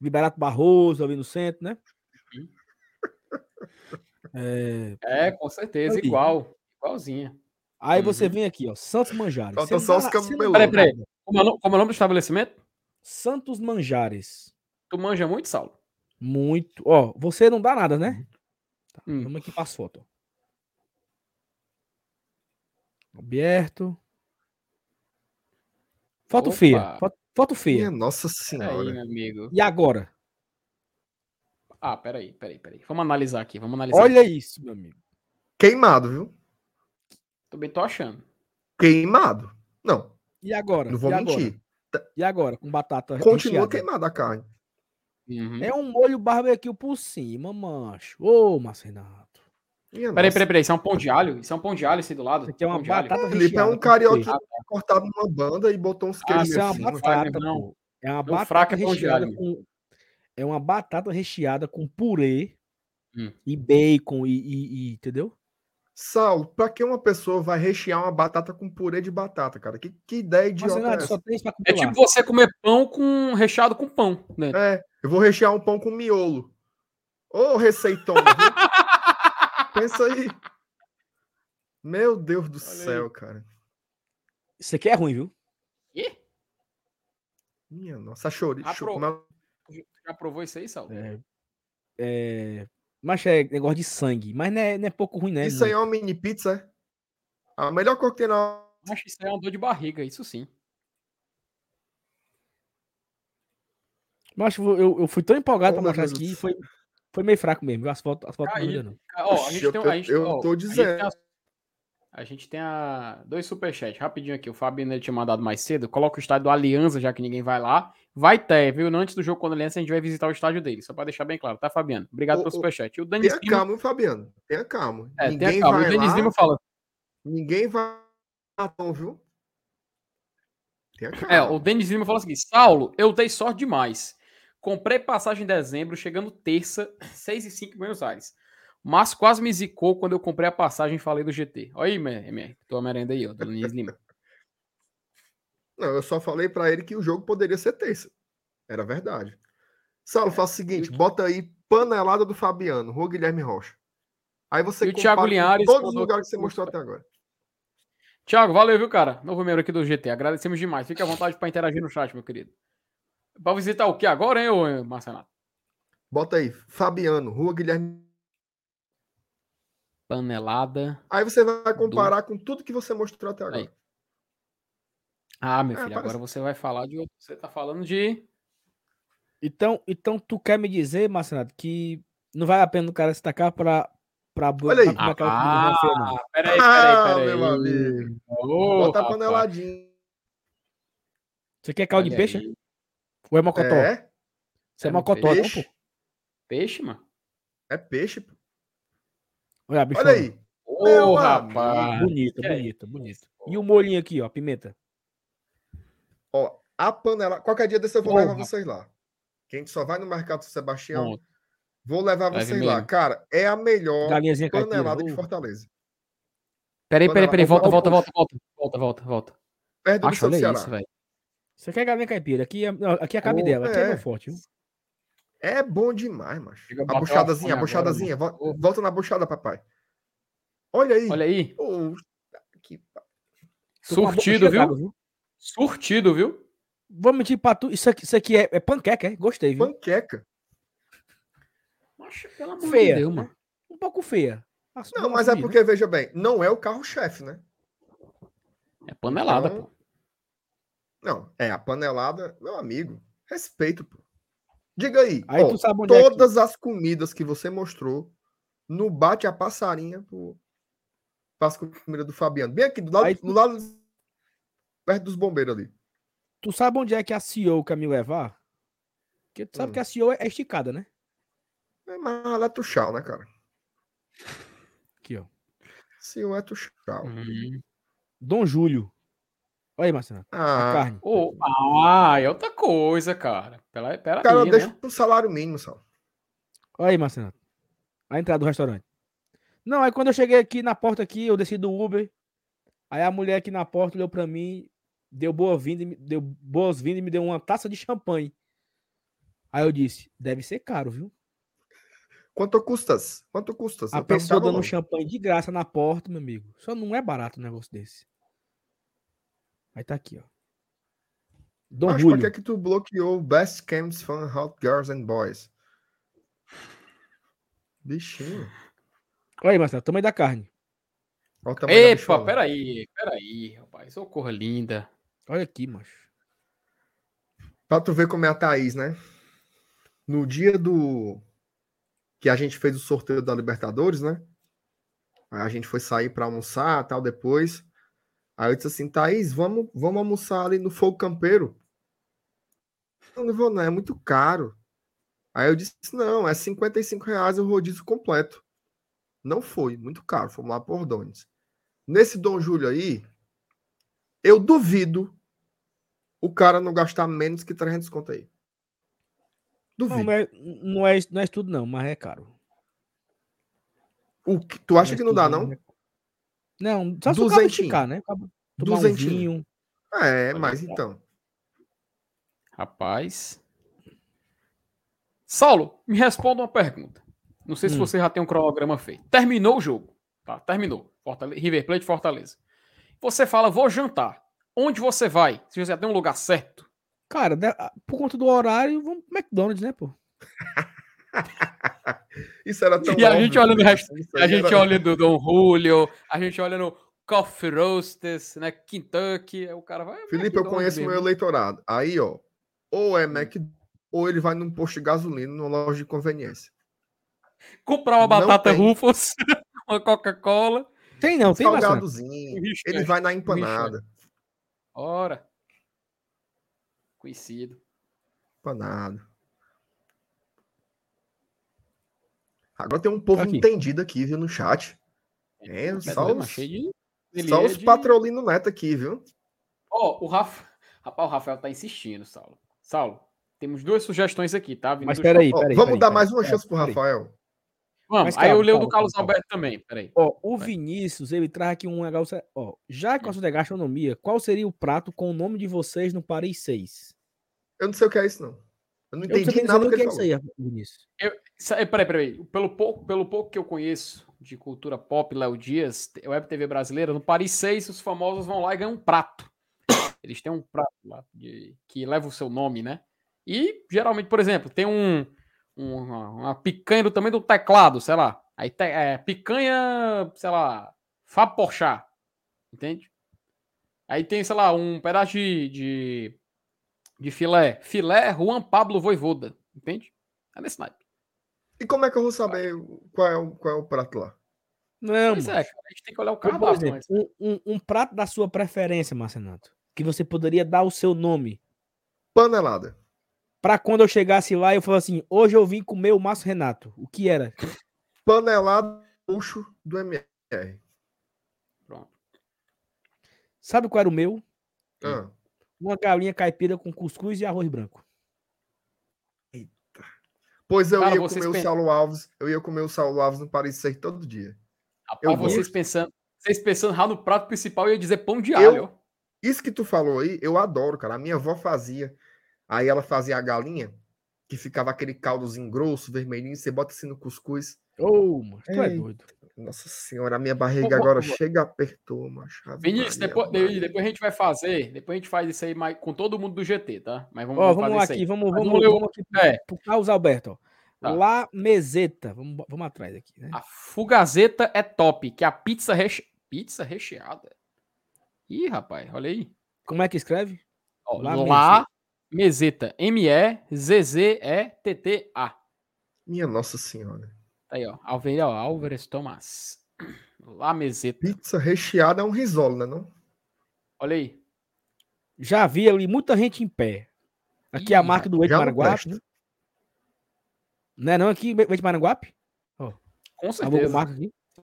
Liberato Barroso ali no centro, né? Uhum. É, É, com certeza. Igual. Igualzinha. Aí você Uhum. vem aqui, ó, Santos Manjares. Falta Você só os você camelô. dá Peraí, peraí. Como é, o como é o nome do estabelecimento? Santos Manjares. Tu manja muito, Saulo? Muito. Ó, você não dá nada, né? Tá, Hum. Vamos aqui para as fotos. Aberto. Foto Opa. feia. Foto, foto feia. Minha Nossa Senhora. meu amigo. E agora? Ah, peraí, peraí, peraí. Vamos analisar aqui, vamos analisar. Olha isso, meu amigo. Queimado, viu? Também tô achando. Queimado. Não, E agora? não vou e agora? mentir. E agora? Com batata Continua recheada? queimada a carne. Uhum. É um molho barbecue por cima, mancho. Ô, Renato. Minha Peraí, peraí, peraí. Isso é um pão de alho? Isso é um pão de alho assim do lado? Aqui é uma Pão de alho? batata Felipe é um com carioca queijo. cortado numa banda e botou uns Ah, queijos Isso é uma em cima. batata, não. pô. É uma Meu batata é pão de recheada alho, com... É uma batata recheada com purê Hum. e bacon e, e- e- Entendeu? Saulo, pra que uma pessoa vai rechear uma batata com purê de batata, cara? Que, que ideia idiota é Renato, É tipo você comer pão com recheado com pão, né? É, eu vou rechear um pão com miolo. Ô, receitona, viu? Pensa aí. Meu Deus do Olha aí. céu, cara. Isso aqui é ruim, viu? Ih, Minha nossa. Apro- mas já provou isso aí, Saulo? É, é, mas é negócio de sangue. Mas não é, não é pouco ruim, né? Isso aí é uma mini pizza, é? A melhor coisa que tem na... Acho que isso aí é uma dor de barriga, isso sim. Mas eu, eu fui tão empolgado Oh, pra mostrar aqui foi, foi meio fraco mesmo. viu? As fotos, as fotos não não. Ó, a gente eu tem, tô- a gente, eu ó, tô a gente dizendo. tem as- A gente tem a... dois superchats, rapidinho aqui. O Fabiano ele tinha mandado mais cedo. Coloca o estádio do Aliança, já que ninguém vai lá. Vai ter, viu? Antes do jogo contra o Aliança, a gente vai visitar o estádio dele. Só pra deixar bem claro, tá, Fabiano? Obrigado Ô, pelo superchat. O Denis Tenha Lima... calma, Fabiano? Tenha calma. É, Ninguém tenha calma. O vai Denis lá, Lima fala... ninguém vai lá, não, viu? Tenha calma. É, o Denis Lima falou o seguinte: Saulo, eu dei sorte demais. Comprei passagem em dezembro, chegando terça, 6 e 5 em Buenos Aires. Mas quase me zicou quando eu comprei a passagem e falei do GT. Olha aí, MR, tua merenda aí, ó, do Denis Lima. Não, eu só falei pra ele que o jogo poderia ser terça. Era verdade. Saulo, faça o seguinte: bota aí panelada do Fabiano, Rua Guilherme Rocha. Aí você E o Thiago Linhares todos os lugares que você mostrou até agora. Thiago, valeu, viu, cara? Novo membro aqui do GT. Agradecemos demais. Fique à vontade para interagir no chat, meu querido. Pra visitar o que agora, hein, ô Marcenato? Bota aí, Fabiano, Rua Guilherme. Panelada. Aí você vai comparar com tudo que você mostrou até agora. Aí. Ah, meu É, filho, parece- agora você vai falar de. outro. Você tá falando de. Então, então tu quer me dizer, Marcelo, que não vale a pena o cara se tacar pra pra, pra Olha aí. não feia, não. Ah, peraí, Ah, peraí, peraí. meu amigo. Ô, Bota a rapaz. paneladinha. Você quer caldo de peixe? aí. Ou é mocotó? É, Você é, É mocotó, não, peixe. pô? Peixe, mano. é peixe. pô. Olha, a bichona. Olha aí. Ô, Meu rapaz. Bonita, Que é bonita, bonita. E o molhinho aqui, ó, a pimenta. Ó, a panela. Qualquer dia desse eu vou Porra. levar vocês lá. Quem só vai no Mercado Sebastião, vou levar Leve vocês lá. mesmo. Cara, é a melhor Galinhazinha caipira. panelada de Fortaleza. Peraí, peraí, peraí. Volta, volta, volta, volta. Volta, volta, volta. Perto do Acho, olha Ceará. isso, velho. Você quer galinha caipira? Aqui é, não, aqui é a cabe Oh, dela, aqui é, é. meu forte, viu? É bom demais, macho. A buchadazinha, a buchadazinha. agora. Volta na buchada, papai. Olha aí. Olha aí. Ô, que Surtido, viu? d'água, Surtido, viu? Vou mentir pra tu. Isso aqui, isso aqui é, é panqueca, é? Gostei, viu? panqueca. Macho, pelo amor Feia, de Deus, né? mano. Um pouco feia. Não, vamos mas é assumir, né? porque, veja bem, não é o carro-chefe, né? É panelada, Então, pô. Não, é a panelada, meu amigo. Respeito, pô. Diga aí, Aí ó, tu sabe onde é que- todas as comidas que você mostrou no bate a passarinha pro, as comidas do Fabiano. Bem aqui, do lado, Aí do lado perto dos bombeiros ali. Tu sabe onde é que a CEO quer me levar? Porque tu sabe Hum. que a CEO é esticada, né? É, mas ela é tuchal, né, cara? Aqui, ó. Se o é tuchal. Hum. Dom Júlio. Olha aí, Marcelo. A Ah, carne. Ô, ah, é outra coisa, cara. Pera, pera cara aí, deixa né? um salário mínimo, só. Olha aí, Marcelo. A entrada do restaurante. Não, aí quando eu cheguei aqui na porta aqui, eu desci do Uber. Aí a mulher aqui na porta olhou pra mim, deu boa-vinda, me- deu boas-vindas e me deu uma taça de champanhe. Aí eu disse, deve ser caro, viu? Quanto custas? Quanto custas? A Eu pessoa dando um champanhe de graça na porta, meu amigo. Só não é barato um negócio desse. Aí tá aqui, ó. Dom Mas por Júlio. que, que tu bloqueou o Best Camps Fun Hot Girls and Boys? Bichinho. Olha aí, Marcelo, tamanho da carne. Olha o tamanho da Epa, bichona. peraí, peraí, rapaz. Ô, corra linda. Olha aqui, macho. Pra tu ver como é a Thaís, né? No dia do. Que a gente fez o sorteio da Libertadores, né? Aí a gente foi sair pra almoçar tal depois. Aí eu disse assim, Thaís, vamos, vamos almoçar ali no Fogo Campeiro. Eu não vou, não, é muito caro. Aí eu disse, não, é 55 reais o rodízio completo. Não foi, muito caro. Fomos lá por Dones. Nesse Dom Júlio aí, eu duvido o cara não gastar menos que 300 conto aí. Não, Duvido. não é, não, é, não é isso tudo, não, mas é caro. O que, tu acha Não é que não dá, não? é- Não, só se o cara Duzentinho. esticar, né? Tomar um Duzentinho. vinho. É, mas então. Rapaz. Saulo, me responda uma pergunta. Não sei se Hum. você já tem um cronograma feito. Terminou o jogo. Tá, terminou. Fortale- River Plate Fortaleza. Você fala, vou jantar. Onde você vai? Se você já tem um lugar certo. Cara, ah, por conta do horário, vamos pro McDonald's, né, pô? Isso era tão E a gente óbvio, olha no resto- A gente era- olha do Dom Julio, a gente olha no Coffee Roasters, né? Kentucky. O cara vai. Felipe, eu McDonald's conheço o mesmo. meu eleitorado. Aí, ó, ou Hum. é Mac, ou ele vai num posto de gasolina, numa loja de conveniência. Comprar uma batata. Ruffles, uma Coca-Cola. Tem não, tem. Salgadozinho. Richard, Ele vai na empanada. Ora. Conhecido. Empanada. Agora tem um povo Aqui. entendido aqui, viu, no chat. É, Tá só vendo? os, de- só é os de- patrolino neto aqui, viu? Ó, o Rafa. Rapaz, o Rafael tá insistindo, Saulo. Saulo, temos duas sugestões aqui, tá? Vindo Mas peraí, Ó, peraí. vamos peraí, dar peraí. mais uma É, chance pro peraí. Rafael. Vamos, Mas aí eu calma, leio do Carlos calma. Alberto também, peraí. Ó, o Vinícius, ele traz aqui um negócio. Ó, já que o assunto é gastronomia, qual seria o prato com o nome de vocês no Paris 6? Eu não sei o que é isso, não. Eu não Eu entendi sei nada nem do o que que é isso aí, Vinícius. Sa- eh, Peraí, peraí. Pelo pouco, pelo pouco que eu conheço de cultura pop, Léo Dias, Web TV brasileira, no Paris 6, os famosos vão lá e ganham um prato. Eles têm um prato lá de- que leva o seu nome, né? E geralmente, por exemplo, tem um, um- uma, uma picanha do tamanho do teclado, sei lá. Aí te- é, picanha, sei lá, Fábio Porchat, entende? Aí tem, sei lá, um pedaço de, de, de filé. Filé Juan Pablo Voivoda, entende? É nesse naipe. E como é que eu vou saber qual é o, qual é o prato lá? Não, Pois mano. é, cara, a gente tem que olhar o cardápio exemplo, um, um- um prato da sua preferência, Marcenato, que você poderia dar o seu nome. Panelada. Pra quando eu chegasse lá, eu falasse assim: hoje eu vim comer o Márcio Renato. O que era? Panelada luxo do MR. Pronto. Sabe qual era o meu? Ah, Uma galinha caipira com cuscuz e arroz branco. Pois eu Cara, ia comer o Saulo Alves. Eu ia comer o Saulo Alves no Paris 6 todo dia. Rapaz, Eu vocês gosto. pensando, vocês pensando já no prato principal, eu ia dizer pão de Eu- alho. Isso que tu falou aí, eu adoro, cara. A minha avó fazia. Aí ela fazia a galinha, que ficava aquele caldozinho grosso, vermelhinho, você bota assim no cuscuz. Ô, mano, tu é doido. Nossa senhora, a minha barriga Ô, ô, agora ô, chega, apertou, macho. Ave Vinícius, depois, Maria. depois a gente vai fazer, depois a gente faz isso aí mais, com todo mundo do GT, tá? Mas vamos, Ó, vamos vamos fazer lá isso aí. aqui, vamos, vamos, vamos ler o- vamos aqui É. pro Carlos Alberto. Tá. La Meseta. Vamos, vamos atrás aqui, né? A fugazeta é top, que é a pizza reche... Pizza recheada. Ih, rapaz, olha aí. Como é que escreve? Ó, Lá lá, meseta. M-E-Z-Z-E-T-T-A. Minha Nossa Senhora. Aí, ó. Alveire, ó. Álvares Tomás. Lá, meseta. Pizza recheada é um risolo, né? Não? Olha aí. Já vi ali muita gente em pé. Aqui é a Ih, marca do Leite Maranguape. presta. Não é não aqui, Leite Maranguape? Com A certeza.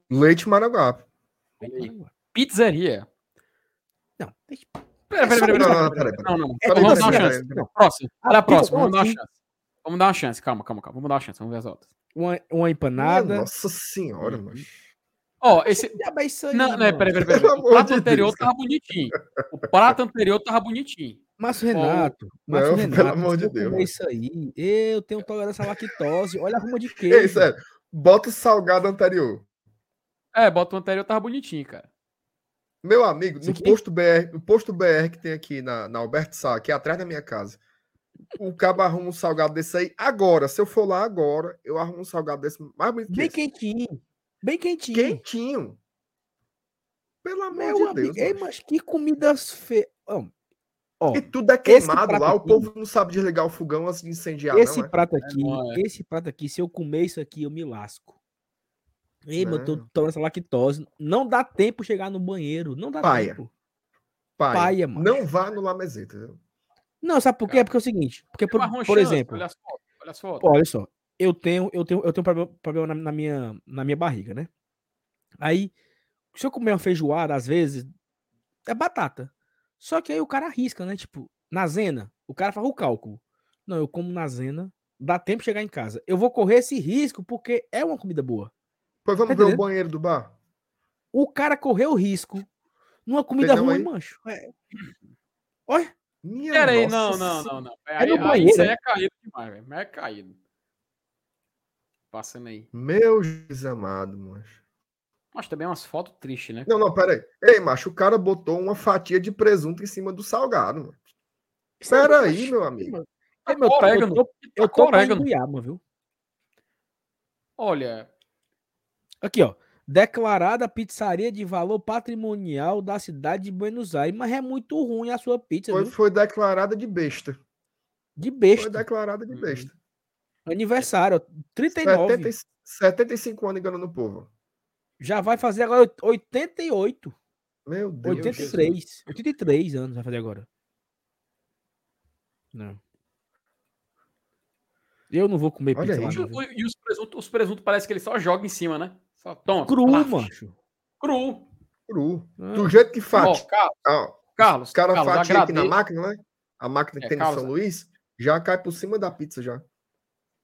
Leite Maranguape. Pizzeria. Não, deixa- Pera, pera, pera, pera, não, pera, pera. Não, não. É Vamos dar uma chance. né? Não. Próximo. Ah, próxima. como Vamos dar uma chance. Vamos dar uma chance. Calma, calma, calma. Vamos dar uma chance. Vamos ver as outras. Uma, uma Minha empanada. Nossa Senhora, Uhum. macho. Ó, esse. É isso aí, Não, não, é, mano. peraí, peraí, peraí. O prato de anterior Deus, tava bonitinho. O prato anterior tava bonitinho. Márcio Renato. Não, Renato. pelo amor de Deus, mano. isso aí. Eu tenho tolerância à lactose. Olha a ruma de queijo. Ei, sério. Bota o salgado anterior. É, bota o anterior tava bonitinho, cara. Meu amigo, no aqui? posto BR, no posto BR que tem aqui na, na Alberto Sá, que é atrás da minha casa. O cabo arruma um salgado desse aí agora. Se eu for lá agora, eu arrumo um salgado desse mais bonito Bem quentinho. Bem quentinho. Quentinho. Pelo amor Meu de amigo. Deus. Ei, mas que comidas feias. Ó, ó, E tudo é queimado lá. O aqui- povo não sabe desligar o fogão antes de incendiar, esse não, é? prato aqui, não, é. esse prato aqui, se eu comer isso aqui, eu me lasco. Ei, mano, eu tô tolerância à lactose. Não dá tempo chegar no banheiro. Não dá Paia. tempo. Pai, paia, macho. não vá no Lamezeta. Não, sabe por quê? Cara, Porque é o seguinte. Porque, por, por exemplo, Olha as fotos. Olha as fotos. Pô, olha só, eu tenho, eu tenho, eu tenho um problema, problema na, na minha, na minha barriga, né? Aí, se eu comer uma feijoada, às vezes, é batata. Só que aí o cara arrisca, né? Tipo, na zena, o cara faz o cálculo. Não, eu como na zena, dá tempo de chegar em casa. Eu vou correr esse risco porque é uma comida boa. Pois vamos Tá ver o banheiro do bar. O cara correu o risco numa comida Entendeu ruim, aí? mancho. É. Olha, Minha Pera aí, nossa não, não, não, não. É Aí, aí isso aí é? é caído demais, velho. É caído. Passando aí. Meu Jesus amado, macho. Mas também é umas fotos tristes, né? Não, não, pera aí. Ei, macho, o cara botou uma fatia de presunto em cima do salgado, mano. é Pera aí, macho. meu amigo. Tá é, meu, eu orégano. tô, eu Tá tô com pra orégano. Viu? Olha, Aqui, ó. Declarada pizzaria de valor patrimonial da cidade de Buenos Aires, mas é muito ruim a sua pizza, Foi, foi declarada de besta. De Foi besta. declarada de Uhum. besta. Aniversário, ó, 39. 70, e- 75 anos enganando o povo. Já vai fazer agora oit- 88. Meu Deus. 83. 83 anos vai fazer agora. Não. Eu não vou comer Olha pizza aí. lá, e, e os presuntos, os presuntos parece que ele só joga em cima, né? Só toma. Cru, plaf. macho. Cru. Cru. Ah, Do jeito que faz. Carlos, Ah, Carlos, os caras Carlos, fatiam aqui na agradeço. máquina, né? A máquina que É, tem Carlos, no São Luís, já cai por cima da pizza já.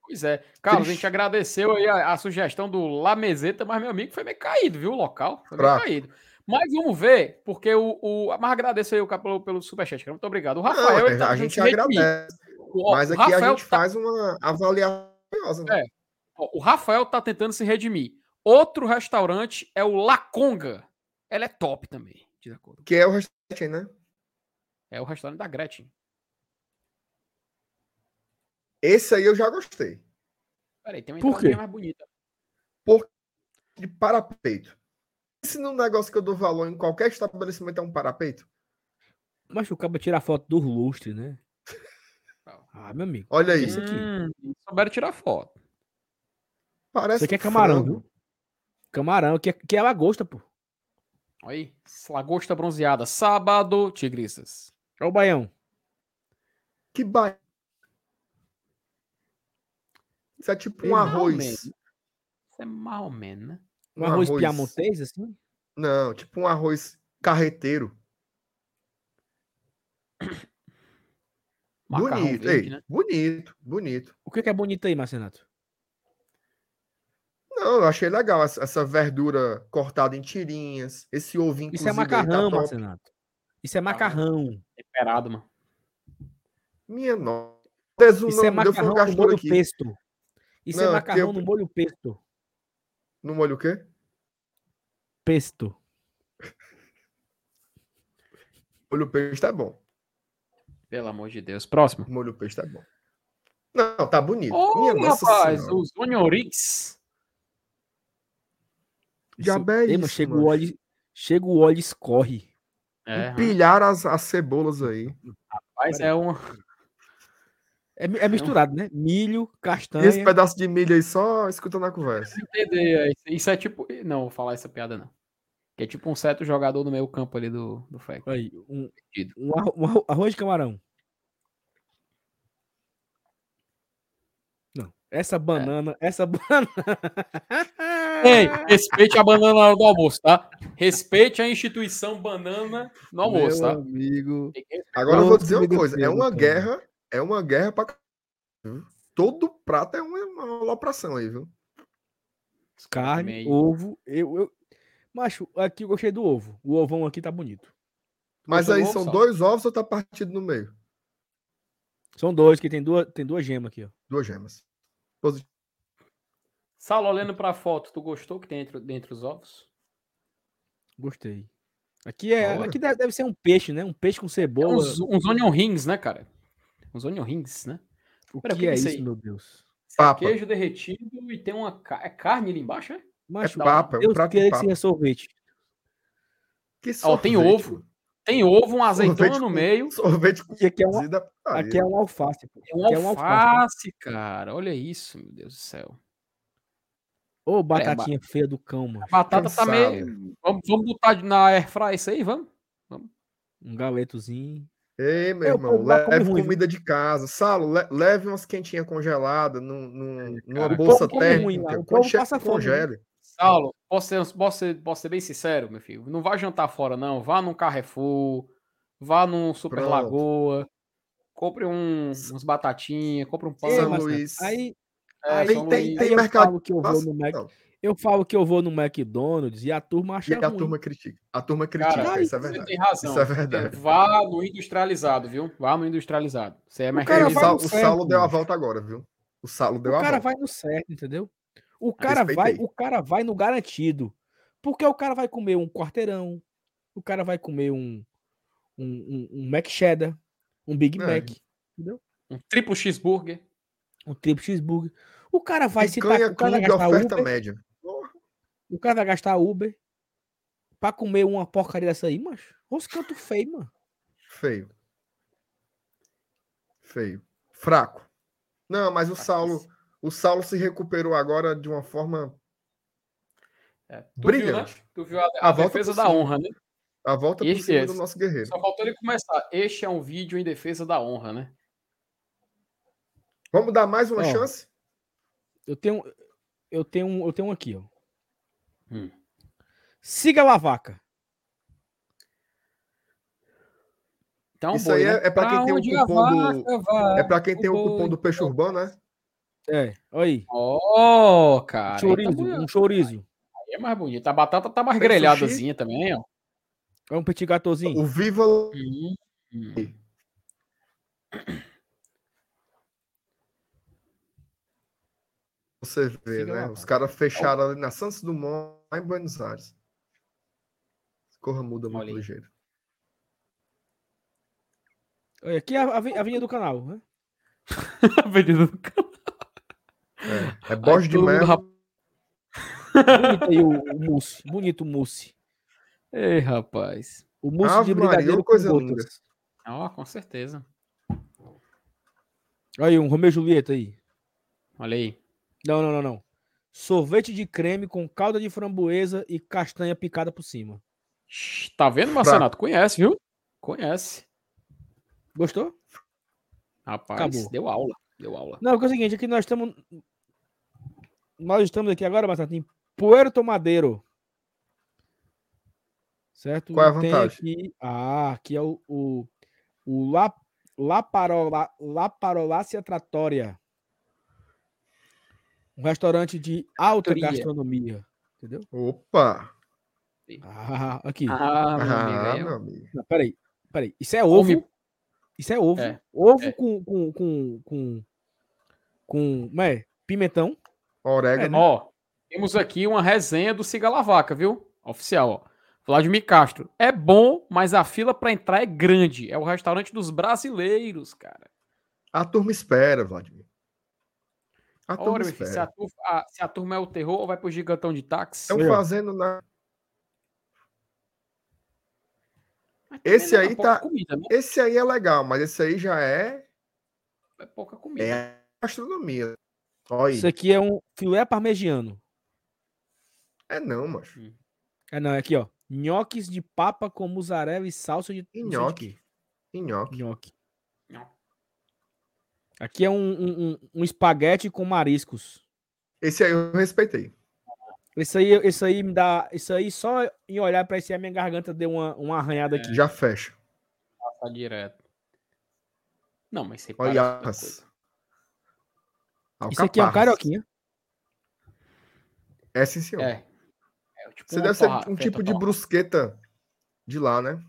Pois é. Carlos, a gente agradeceu aí a, a sugestão do La Meseta, mas meu amigo foi meio caído, viu? O local. Foi meio caído. Mas vamos ver, porque o. o mas agradeço aí o cara pelo, pelo superchat, cara. Muito obrigado. O Não, Rafael. ele tá a gente agradece. O- Mas aqui a Rafael gente tá- faz uma avaliação. curiosa, né? É. O Rafael tá tentando se redimir. Outro restaurante é o La Conga. Ela é top também, de acordo. Que é o restaurante, né? É o restaurante da Gretchen. Esse aí eu já gostei. Peraí, tem uma Por quê? mais bonita. De parapeito. Se no negócio que eu dou valor em qualquer estabelecimento é um parapeito, Mas o cara tira a foto do lustre, né? Ah, meu amigo. olha aí. Isso aqui. Hum, souberam tirar foto. Parece Isso aqui é um camarão, frango. Camarão, que é, que é lagosta, pô. Olha aí, lagosta bronzeada. Sábado, tigristas. Olha o baião. Que ba... Isso é tipo um ou arroz. Isso é ou menos, né? Um, Um arroz, arroz. piamontês, assim. Não, tipo um arroz carreteiro. Macarrão bonito, verde, ei, né? bonito, bonito. O que, que é bonito aí, Marcenato? Não, eu achei legal essa, essa verdura cortada em tirinhas, esse ovinho Isso é tá macarrão, top. Marcenato. Isso é macarrão. Temperado, mano. Minha nossa. Isso é macarrão no molho aqui. pesto. Isso Não, é é macarrão porque no molho pesto. No molho o quê? Pesto. Molho peixe tá bom. Pelo amor de Deus. Próximo. Molho peixe tá bom. Não, tá bonito. Olha, Minha nossa rapaz, senhora. os Oniorix. Diabo é chega mano. o óleo, chega o óleo e escorre. É, Empilhar as, as cebolas aí. rapaz, é um. É, é misturado, né? Milho, E castanha. esse pedaço de milho aí só escutando a conversa. Entender. é, isso- é tipo. Não, vou falar essa piada, não. Que é tipo um certo jogador no meio campo ali do, do FEC. Aí, um, um arro- um arro- arroz de camarão. Não. Essa banana, essa banana. Ei, respeite a banana na hora do almoço, tá? Respeite a instituição banana no almoço, Meu tá? amigo. Agora eu vou dizer uma coisa. É uma guerra. É uma guerra pra. Todo prato é uma, uma alopração aí, viu? Carne, Meio. ovo. Eu, eu... Macho, aqui eu gostei do ovo. O ovão aqui tá bonito. Mas aí ovo, são dois ovos ou tá partido no meio? São dois, que tem duas, tem duas gemas aqui, ó. Duas gemas. Positivo. Saulo, olhando pra foto, tu gostou que tem dentro, dentro os ovos? Gostei. Aqui é. Olha. Aqui deve, deve ser um peixe, né? Um peixe com É cebola. uns, uns onion rings, né, cara? Uns onion rings, né? O Pera, que que é que é isso aí? meu Deus? É Papa. queijo derretido e tem uma é carne ali embaixo, é? Macho, papa, é um Deus prato de queria que papa. seja sorvete. Que Ó, tem sorvete, ovo. Tem ovo, uma azeitona Sorvete no com- meio. Sorvete com E aqui é, uma, aqui é um alface. Pô. É um é um alface. alface, cara. Olha isso, meu Deus do céu. Ô, batatinha feia do cão, mano. A batata tá Cansado. meio. Vamos, vamos botar na airfry isso aí, vamos? Um galetozinho. Ei, meu Eu, irmão, pô, lá come leve ruim, viu? comida de casa. Salo, le- leve umas quentinhas congeladas num, num- numa bolsa térmica. o Quando passa fome, congele. Saulo, posso ser, posso, ser, posso ser bem sincero, meu filho? Não vá jantar fora, não. Vá num Carrefour, vá num Super Pronto. Lagoa, compre um, uns batatinhas, compre um pão. Ei, São Luís. Aí, É, tem- Luís. aí tem eu mercado- falo que eu vou no Mac, não. eu falo que eu vou no McDonald's e a turma acha E a ruim. turma critica. A turma critica, Cara, isso é você verdade. tem razão. Isso é verdade. Vá no industrializado, viu? Vá no industrializado. Você é O mais cara o vai o certo, Saulo deu a volta agora, viu? O Saulo deu O a cara volta. vai no certo, entendeu? O cara vai, Respeitei. o cara vai no garantido. Porque o cara vai comer um quarteirão, o cara vai comer um um, um, um Mac Cheddar, um Big É. Mac, um triplo cheeseburger. um triple cheeseburger. O cara vai se Picanha, o cara vai clube, gastar oferta Uber, média. O cara vai gastar Uber pra comer uma porcaria dessa aí, macho. Os canto feio, mano. Feio. Feio. Fraco. Não, mas o Saulo, o Saulo se recuperou agora de uma forma. É, tu viu, né? Brilhante. Tu viu a, A a volta defesa da honra, né? A volta por Esse- cima do nosso guerreiro. Só faltou ele começar. Este é um vídeo em defesa da honra, né? Vamos dar mais uma Ó. chance? Eu tenho eu tenho um- eu tenho um aqui, ó. Hum. Siga a vaca. Então, Isso boi, aí né? é- é pra quem tem o cupom do- É pra quem tem o cupom do peixe urbano, né? É, olha aí. Ó, cara. chorizo, então, um chorizo. aí é mais bonito. A batata tá mais Tem grelhadazinha também, ó. É um petit gâteauzinho. O Viva Hum, hum. você vê, Siga né? lá, Os caras fecharam ali na Santos Dumont, lá em Buenos Aires. Corra muda muito Olha ligeiro. Olha, aqui é a, aven- a avenida do canal, né? Avenida do Canal. É, é Borges Aí de Melo. rap- Bonito aí o, o mousse. Bonito o mousse. Ei, rapaz. O mousse Ave de Maria, brigadeiro com coisa gotas. linda. Ó, com certeza. Olha aí, um Romeu e Julieta aí. Olha aí. Não, não, não, não. sorvete de creme com calda de framboesa e castanha picada por cima. Tá vendo, Marcenato? Conhece, viu? Conhece. Gostou? Rapaz, Acabou. deu aula. Deu aula. Não, porque é o seguinte, aqui nós estamos. Nós estamos aqui agora, Marcelo, em Puerto Madeiro. Certo? Qual é a Tem vantagem? Aqui, ah, aqui é o, o, o La, La, Parola, La Parolácia Tratória. Um restaurante de alta Trattoria. gastronomia. Entendeu? Opa! Ah, aqui. Ah, meu amigo. Ah, meu amigo. Não, peraí, peraí. Isso é ovo. Come- Isso é ovo. É, Ovo é. com, com, com, com, com, como é? Pimentão. Orégano. Ó, temos aqui uma resenha do Siga La Vaca, viu? Oficial, ó. Vladimir Castro. É bom, mas a fila pra entrar é grande. É o restaurante dos brasileiros, cara. A turma espera, Vladimir. Ora, filho, se, a turma, a- se a turma é o terror, vai pro gigantão de táxi. Estão fazendo na. Esse é aí tá- Comida, né? Esse aí é legal, mas esse aí já é, É pouca comida. é gastronomia. Olha Isso aqui é um filé parmegiano. É não, macho. É, não, é aqui, ó. Nhoques de papa com mussarela e salsa de Nhoque. Nhoque. Nhoque. Aqui é um, um, um- espaguete com mariscos. Esse aí eu respeitei. Esse aí, esse aí me dá. Isso aí só em olhar pra esse aí, a minha garganta deu uma, uma arranhada aqui. Já fecha. Tá direto. Não, mas você Olha. Isso aqui é um carioquinha. É sim, senhor. É. É, tipo Você deve ser um tipo de torra. brusqueta de lá, né?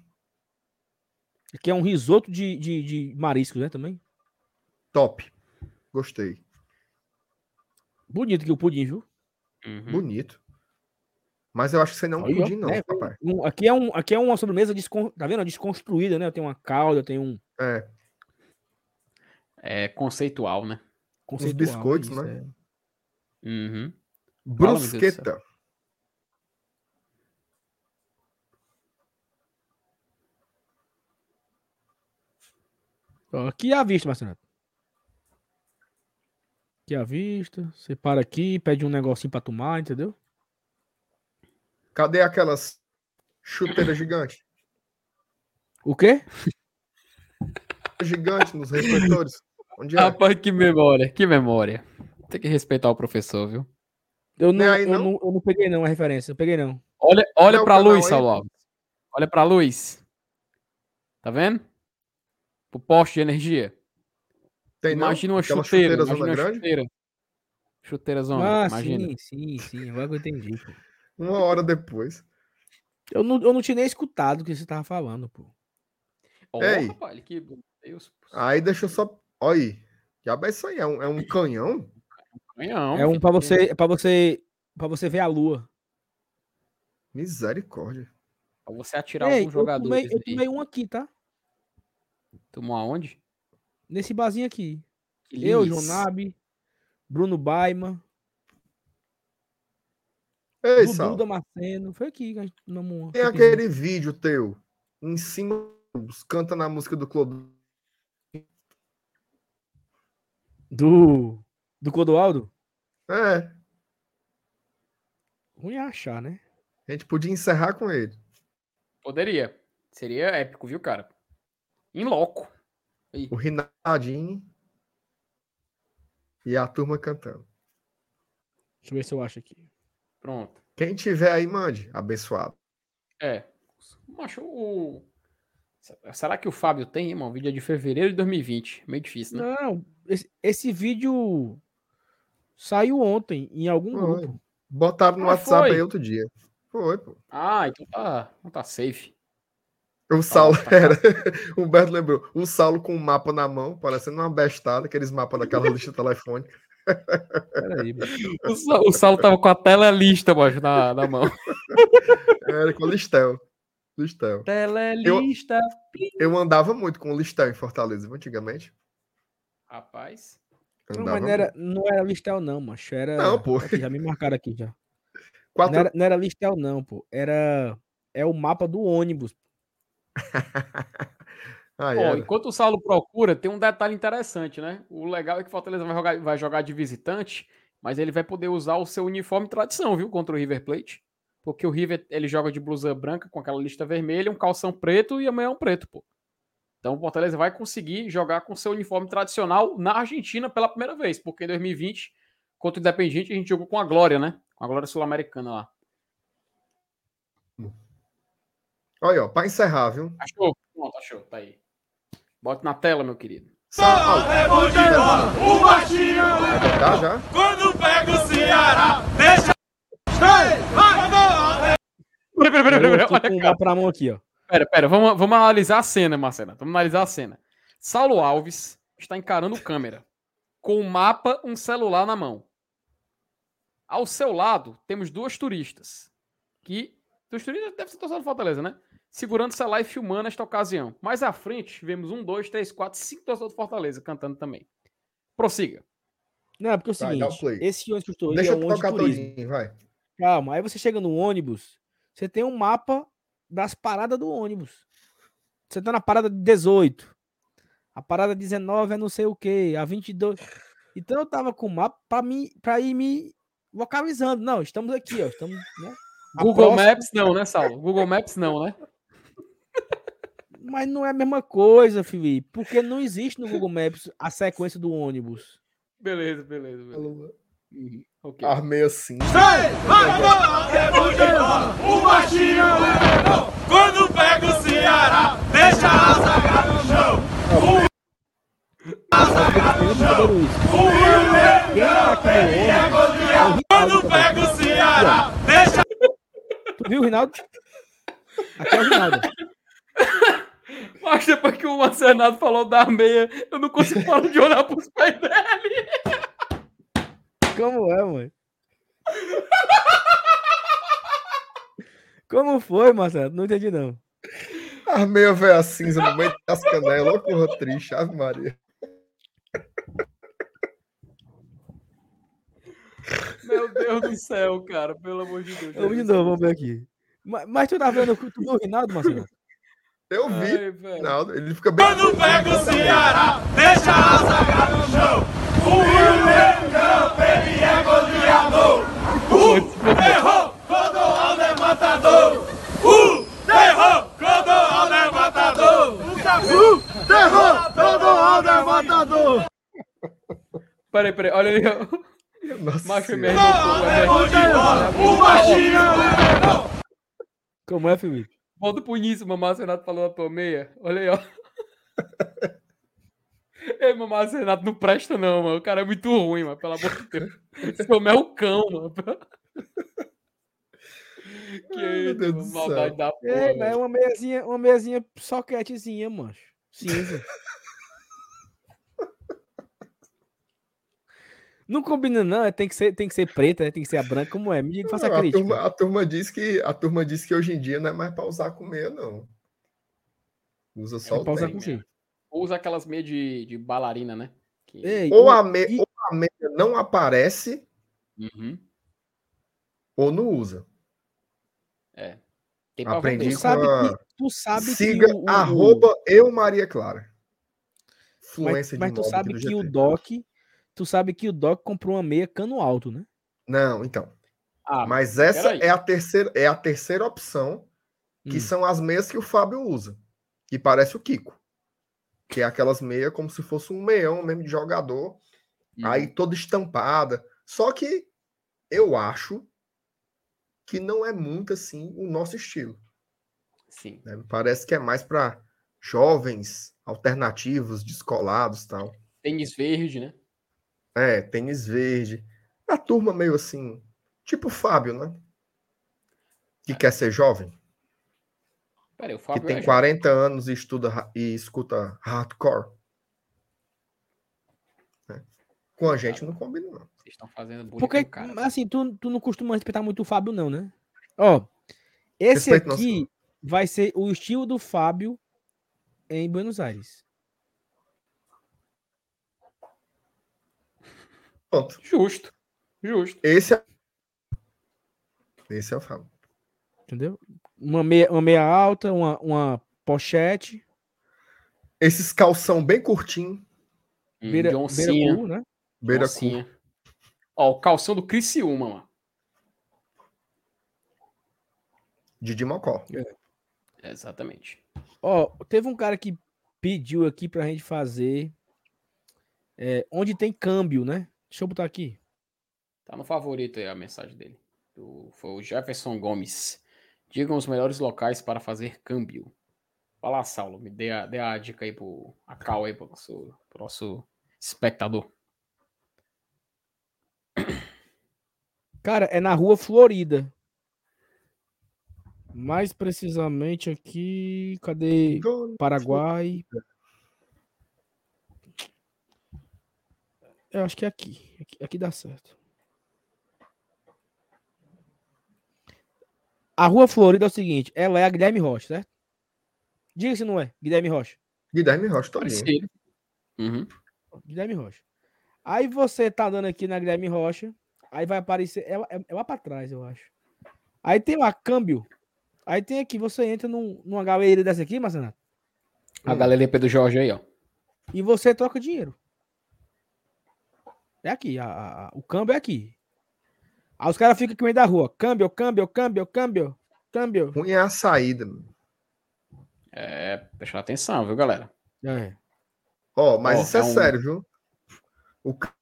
Aqui é um risoto de, de, de mariscos, né? Também. Top. Gostei. Bonito que o pudim, viu? Uhum. Bonito. Mas eu acho que você não é um pudim, não, né, papai. Um- aqui, é um, aqui é uma sobremesa descon, tá vendo? desconstruída, né? Tem uma calda, tem um. É. É conceitual, né? conceitual, biscoitos, isso, né? é. Uhum. Brusqueta. Aqui é a vista, Marcelo. Aqui é a vista. Você para aqui, pede um negocinho pra tomar, entendeu? Cadê aquelas chuteiras gigantes? O quê? Gigante nos refletores? Onde é? Rapaz, que memória, que memória. Tem que respeitar o professor, viu? Eu não, Não é aí, eu não? não, eu não peguei não a referência. Eu peguei não. Olha, olha Não é o pra luz, aí? Saulo Alves. Olha pra luz. Tá vendo? Pro poste de energia. Tem não? imagina uma Aquela chuteira. chuteira Imagina zona uma grande? chuteira. Chuteira zona, Ah, imagina. sim, sim, sim. Agora que eu entendi, pô. Uma hora depois. Eu não, eu não tinha nem escutado o que você tava falando, pô. Ó, Ei. rapaz, que Deus. Aí deixa eu só. Olha aí. Já é isso aí. É um, é um canhão? Canhão, é um pra você, é para você, para você ver a lua. Misericórdia. Pra você atirar Ei, algum eu jogador. tomei, eu tomei um aqui, tá? Tomou aonde? Nesse barzinho aqui. Que Eu, lindo. João Nabi, Bruno Baima, Ei, Dudu Sal. Damasceno. Foi aqui que a gente uma. Tem aquele vídeo teu em cima, canta na música do Clube. Do. Do Clodoaldo? É, Ruim é achar, né? a gente podia encerrar com ele. Poderia. Seria épico, viu, cara? Em loco. O Rinaldinho e a turma cantando. Deixa eu ver se eu acho aqui. Pronto. Quem tiver aí, mande. Abençoado. É. Macho, o. Será que o Fábio tem, irmão? O vídeo é de fevereiro de 2020. Meio difícil, né? Não, esse, esse vídeo saiu ontem em algum Foi. grupo. Botaram no Ah, WhatsApp foi? aí outro dia. Foi, pô. Ah, então tá, então tá safe. O Saulo era. O Humberto lembrou. O Saulo com o mapa na mão, parecendo uma bestada, aqueles mapas daquela lista telefônica. Peraí. O, o Saulo tava com a tela lista, macho, na, na mão. Era com o Listel. Listel. Tela lista. Eu andava muito com o Listel em Fortaleza, antigamente. Rapaz. Não, Andava não era, não era Listel, não, macho. Era. Não, pô. Aqui, já me marcaram aqui já. Quatro... Não era, não era Listel, não, pô. Era. É o mapa do ônibus. Ah, era. enquanto o Saulo procura, tem um detalhe interessante, né? O legal é que Fortaleza vai jogar, vai jogar de visitante mas ele vai poder usar o seu uniforme tradição, viu, contra o River Plate. Porque o River ele joga de blusa branca com aquela lista vermelha, um calção preto e amanhã um preto, pô. Então o Fortaleza vai conseguir jogar com seu uniforme tradicional na Argentina pela primeira vez, porque em 2020, contra o Independiente, a gente jogou com a Glória, né? Com a Glória Sul-Americana lá. Olha, ó, pra encerrar, viu? Achou? Pronto, achou. Tá aí. Bota na tela, meu querido. Sal... É bom de bola, o baixinho é Tá já? Quando pega o Ceará, deixa. Vai, vai, vai. Pera, pera, pera, pera, olha o na mão aqui, ó. Pera, pera, vamos, vamos analisar a cena, Marcena. Vamos analisar a cena. Saulo Alves está encarando câmera, com um mapa, um celular na mão. Ao seu lado, temos duas turistas, que. Dos turistas deve ser torcedor do Fortaleza, né? Segurando o celular e filmando esta ocasião. Mais à frente, vemos um, dois, três, quatro, cinco torcedores do Fortaleza cantando também. Prossiga. Não, é porque é o Vai, seguinte, play. esse ônibus que eu estou Deixa é eu um de tocar turismo. vai. Calma, aí você chega no ônibus, você tem um mapa das paradas do ônibus. Você tá na parada 18. A parada 19 é não sei o que, a 22. Então eu tava com o mapa pra, mim, pra ir me localizando. Não, estamos aqui, ó. Estamos, né? Google próxima- Maps não, né, Saulo? Google Maps não, né? Mas não é a mesma coisa, Felipe. Porque não existe no Google Maps a sequência do ônibus. Beleza, beleza, beleza. Uhum, ok. Armei assim. Vai, vai, vai. É bom de bola, o baixinho é bom. Quando pega o Ceará, deixa a zaga no chão. Não tô vendo isso. O Rio é no é Rinaldo Quando pega o Ceará, deixa. Tu viu, Rinaldo? Aqui é o Rinaldo. Mas depois que o Marcenado falou da meia, eu não consigo parar de olhar pros pés dele. Como é, mãe? Como foi, Marcelo? Não entendi, não. A véia cinza no meio das canelas. Ô, porra triste, Ave Maria. Meu Deus do céu, cara, pelo amor de Deus. Vamos de novo, vamos ver aqui. Mas, mas tu tá vendo, tu viu o Rinaldo, Marcelo? Eu vi. Ai, ele fica bem. Quando pega o Ceará, deixa a zaga no chão. O Rio é campo, ele é goleador. O terror, Clodoaldo é matador. O terror, Clodoaldo é matador. O terror, Clodoaldo é matador. Peraí, peraí, olha ali. ó. Nossa Macho mesmo. É bom de bola, o baixinho é bom. Como é, Felipe? Volta pro início, mamá Renato falou da tua meia. Olha aí, ó. Ei, mamá Renato não presta, não, mano. O cara é muito ruim, mano. Pelo amor de Deus. Esse homem é o cão, mano. Que Ai, meu Deus mano, do maldade céu. da porra. É, mas é uma meiazinha, uma meiazinha soquetezinha, mancho. Cinza. Não combina, não. é, Tem que ser, tem que ser preta, é, tem que ser a branca. Como é? Me diga, faça a a, crítica. turma, a turma diz que a turma diz que hoje em dia não é mais pra usar com meia, não. Usa só É o pra usar com quê? Usa aquelas meias de, de bailarina, né? Que- Ei, Ou a, me, e- ou a meia não aparece Uhum. ou não usa. Tem pra Aprendi tu sabe a- que, tu sabe Siga que o, o- arroba eu Maria Clara. mas, Fluência mas de tu sabe que o. Doc, tu sabe que o Doc comprou uma meia cano alto, né? Não, então. Ah, Mas essa é a terceira, é a terceira opção, que Hum. são as meias que o Fábio usa, que parece o Kiko. Que é aquelas meias como se fosse um meião mesmo de jogador, Uhum. aí toda estampada. Só que eu acho que não é muito assim o nosso estilo. Sim. né? Parece que é mais para jovens alternativos, descolados tal. Tênis verde, né? É, tênis verde. A turma meio assim, tipo o Fábio, né? Que quer ser jovem, Peraí, o que Fábio tem é 40 anos e estuda e escuta hardcore. né? Com a gente não combina, não. jovem. Vocês estão fazendo bullying Porque, cara. assim, tu, tu não costuma respeitar muito o Fábio, não, né? Ó, esse Respeito, aqui vai ser o estilo do Fábio em Buenos Aires. Pronto. Justo. Justo. Esse é. Esse é o Fábio. Entendeu? Uma meia, uma meia alta, uma, uma pochete, Esses calção bem curtinho, Hum, beira, de beira cu, né? beira cu. Ó, o calção do Criciúma, mano. Didi Mocó. Exatamente. Ó, teve um cara que pediu aqui pra gente fazer é, onde tem câmbio, né? Deixa eu botar aqui. Tá no favorito aí a mensagem dele. Do- foi o Jefferson Gomes. Digam os melhores locais para fazer câmbio. Vai lá, Saulo, me dê a, dê a dica aí pro a cal aí pro nosso, pro nosso espectador. Cara, é na rua Florida. Mais precisamente aqui. Cadê? Paraguai. Eu acho que é aqui. Aqui, aqui dá certo. A Rua Florida é o seguinte: ela é a Guilherme Rocha, certo? Diga se não é, Guilherme Rocha. Guilherme Rocha, todinho. Uhum. Guilherme Rocha. Aí você tá dando aqui na Guilherme Rocha, aí vai aparecer. É, é- é lá pra trás, eu acho. Aí tem lá, câmbio. Aí tem aqui, você entra num, numa galeria dessa aqui, Marcelo, A galeria Pedro Jorge aí, ó. e você troca dinheiro. É aqui, a- a- o câmbio é aqui. Aí os caras ficam aqui no meio da rua. Câmbio, câmbio, câmbio, câmbio, câmbio. Ruim é a saída. mano. É, prestar atenção, viu, galera? É. Ó, mas Ó, isso é, é um- sério, viu? O... ca-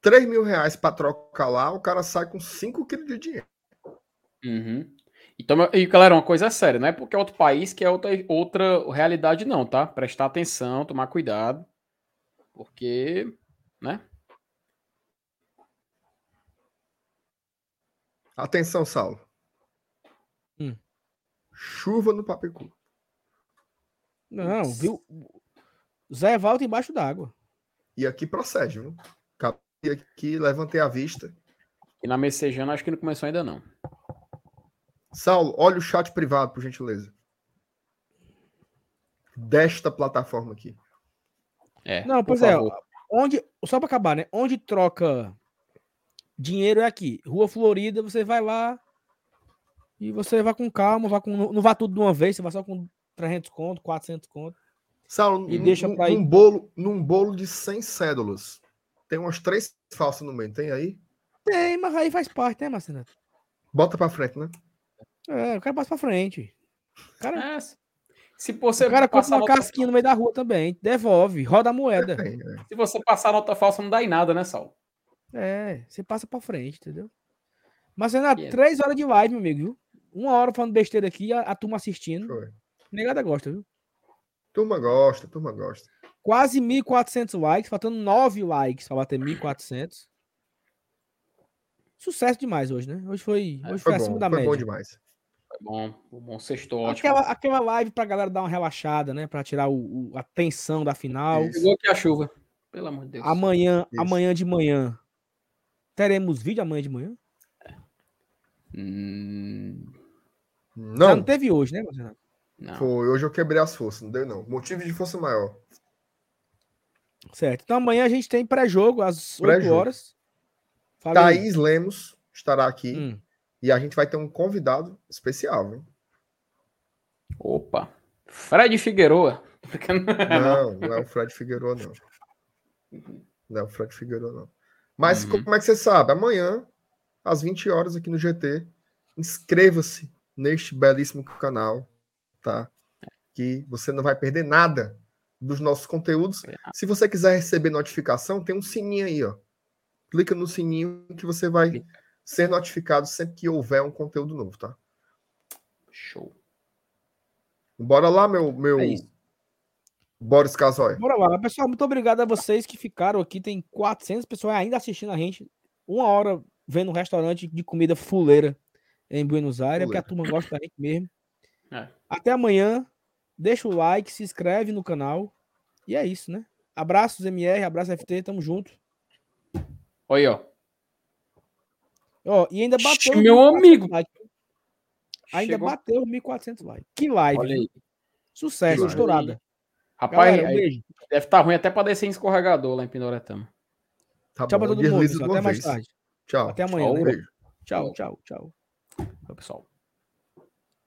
3 mil reais pra trocar lá, o cara sai com 5 quilos de dinheiro. Uhum. Então, e galera, uma coisa é séria, não é porque é outro país que é outra, outra realidade, não, tá? Prestar atenção, tomar cuidado. Porque, né? Atenção, Saulo. Hum. Chuva no Papicu. Não, viu? Zé Valta embaixo d'água. E aqui procede, viu? Acabei aqui, levantei a vista. E na Messejana acho que não começou ainda, não. Saulo, olha o chat privado, por gentileza. Desta plataforma aqui. É, Não, por pois é. favor. Onde, só pra acabar, né? Onde troca dinheiro é aqui. Rua Florida, você vai lá e você vai com calma, vai com, não vá tudo de uma vez, você vai só com 300 conto, 400 conto. Saulo, E num- deixa num, pra ir. num bolo, num bolo de 100 cédulas. Tem umas três falsas no meio, tem aí? Tem, mas aí faz parte, né, Marcelo? Bota pra frente, né? É, o cara passa pra frente. O cara, É, se você o cara passar uma casquinha no meio da rua também, devolve, roda a moeda. Tem, é. se você passar nota falsa, não dá em nada, né, Saulo? É, você passa pra frente, entendeu? Mas Renato, é- três horas de live, meu amigo, viu? Uma hora falando besteira aqui, a, a turma assistindo. Foi. Negada gosta, viu? Turma gosta, turma gosta. Quase 1.400 likes, faltando 9 likes pra bater 1.400. Sucesso demais hoje, né? Hoje foi, hoje foi, Foi acima bom, da foi bom média. demais. Foi bom, foi bom, sextou ótimo. Aquela, aquela live pra galera dar uma relaxada, né? Pra tirar o, o- a tensão da final. Chegou aqui a chuva. Pelo amor de Deus. Amanhã, Isso. amanhã de manhã. Teremos vídeo amanhã de manhã? Hum, Já Não, não teve hoje, né, Marcelo? não. foi. Hoje eu quebrei as forças, não deu não. Motivo de força maior. Certo. Então amanhã a gente tem pré-jogo às 8 Pré-jogo. horas. Fala aí. Thaís Lemos estará aqui Hum. E a gente vai ter um convidado especial, viu? Opa. Fred Figueroa. Não, não é o Fred Figueiredo, não. Não é o Fred Figueiredo, não. Mas Uhum. como é que você sabe? Amanhã, às 20 horas, aqui no GT, inscreva-se neste belíssimo canal, tá? Que você não vai perder nada dos nossos conteúdos. Se você quiser receber notificação, tem um sininho aí, ó. Clica no sininho que você vai ser notificado sempre que houver um conteúdo novo, tá? Show. Bora lá, meu, meu É. Boris Casoy. Bora lá. Pessoal, muito obrigado a vocês que ficaram aqui. Tem 400 pessoas ainda assistindo a gente. Uma hora vendo um restaurante de comida fuleira em Buenos Aires, porque a turma gosta da gente mesmo. É. Até amanhã. Deixa o like, se inscreve no canal. E é isso, né? Abraços, MR, abraço FT, tamo junto. Olha aí, ó. Ó, e ainda bateu. meu 1.400 amigo. likes. Ainda Chegou- bateu 1.400 likes. Que live. Olha aí. Sucesso, Que estourada. Rapaz, Galera, um aí beijo. deve estar ruim até pra descer em escorregador lá em Pindoretama. Tá Tchau pra bom, todo mundo. Até mais vez. tarde. Tchau. Até amanhã. Tchau, né? Beijo. Tchau, tchau, tchau. Pessoal.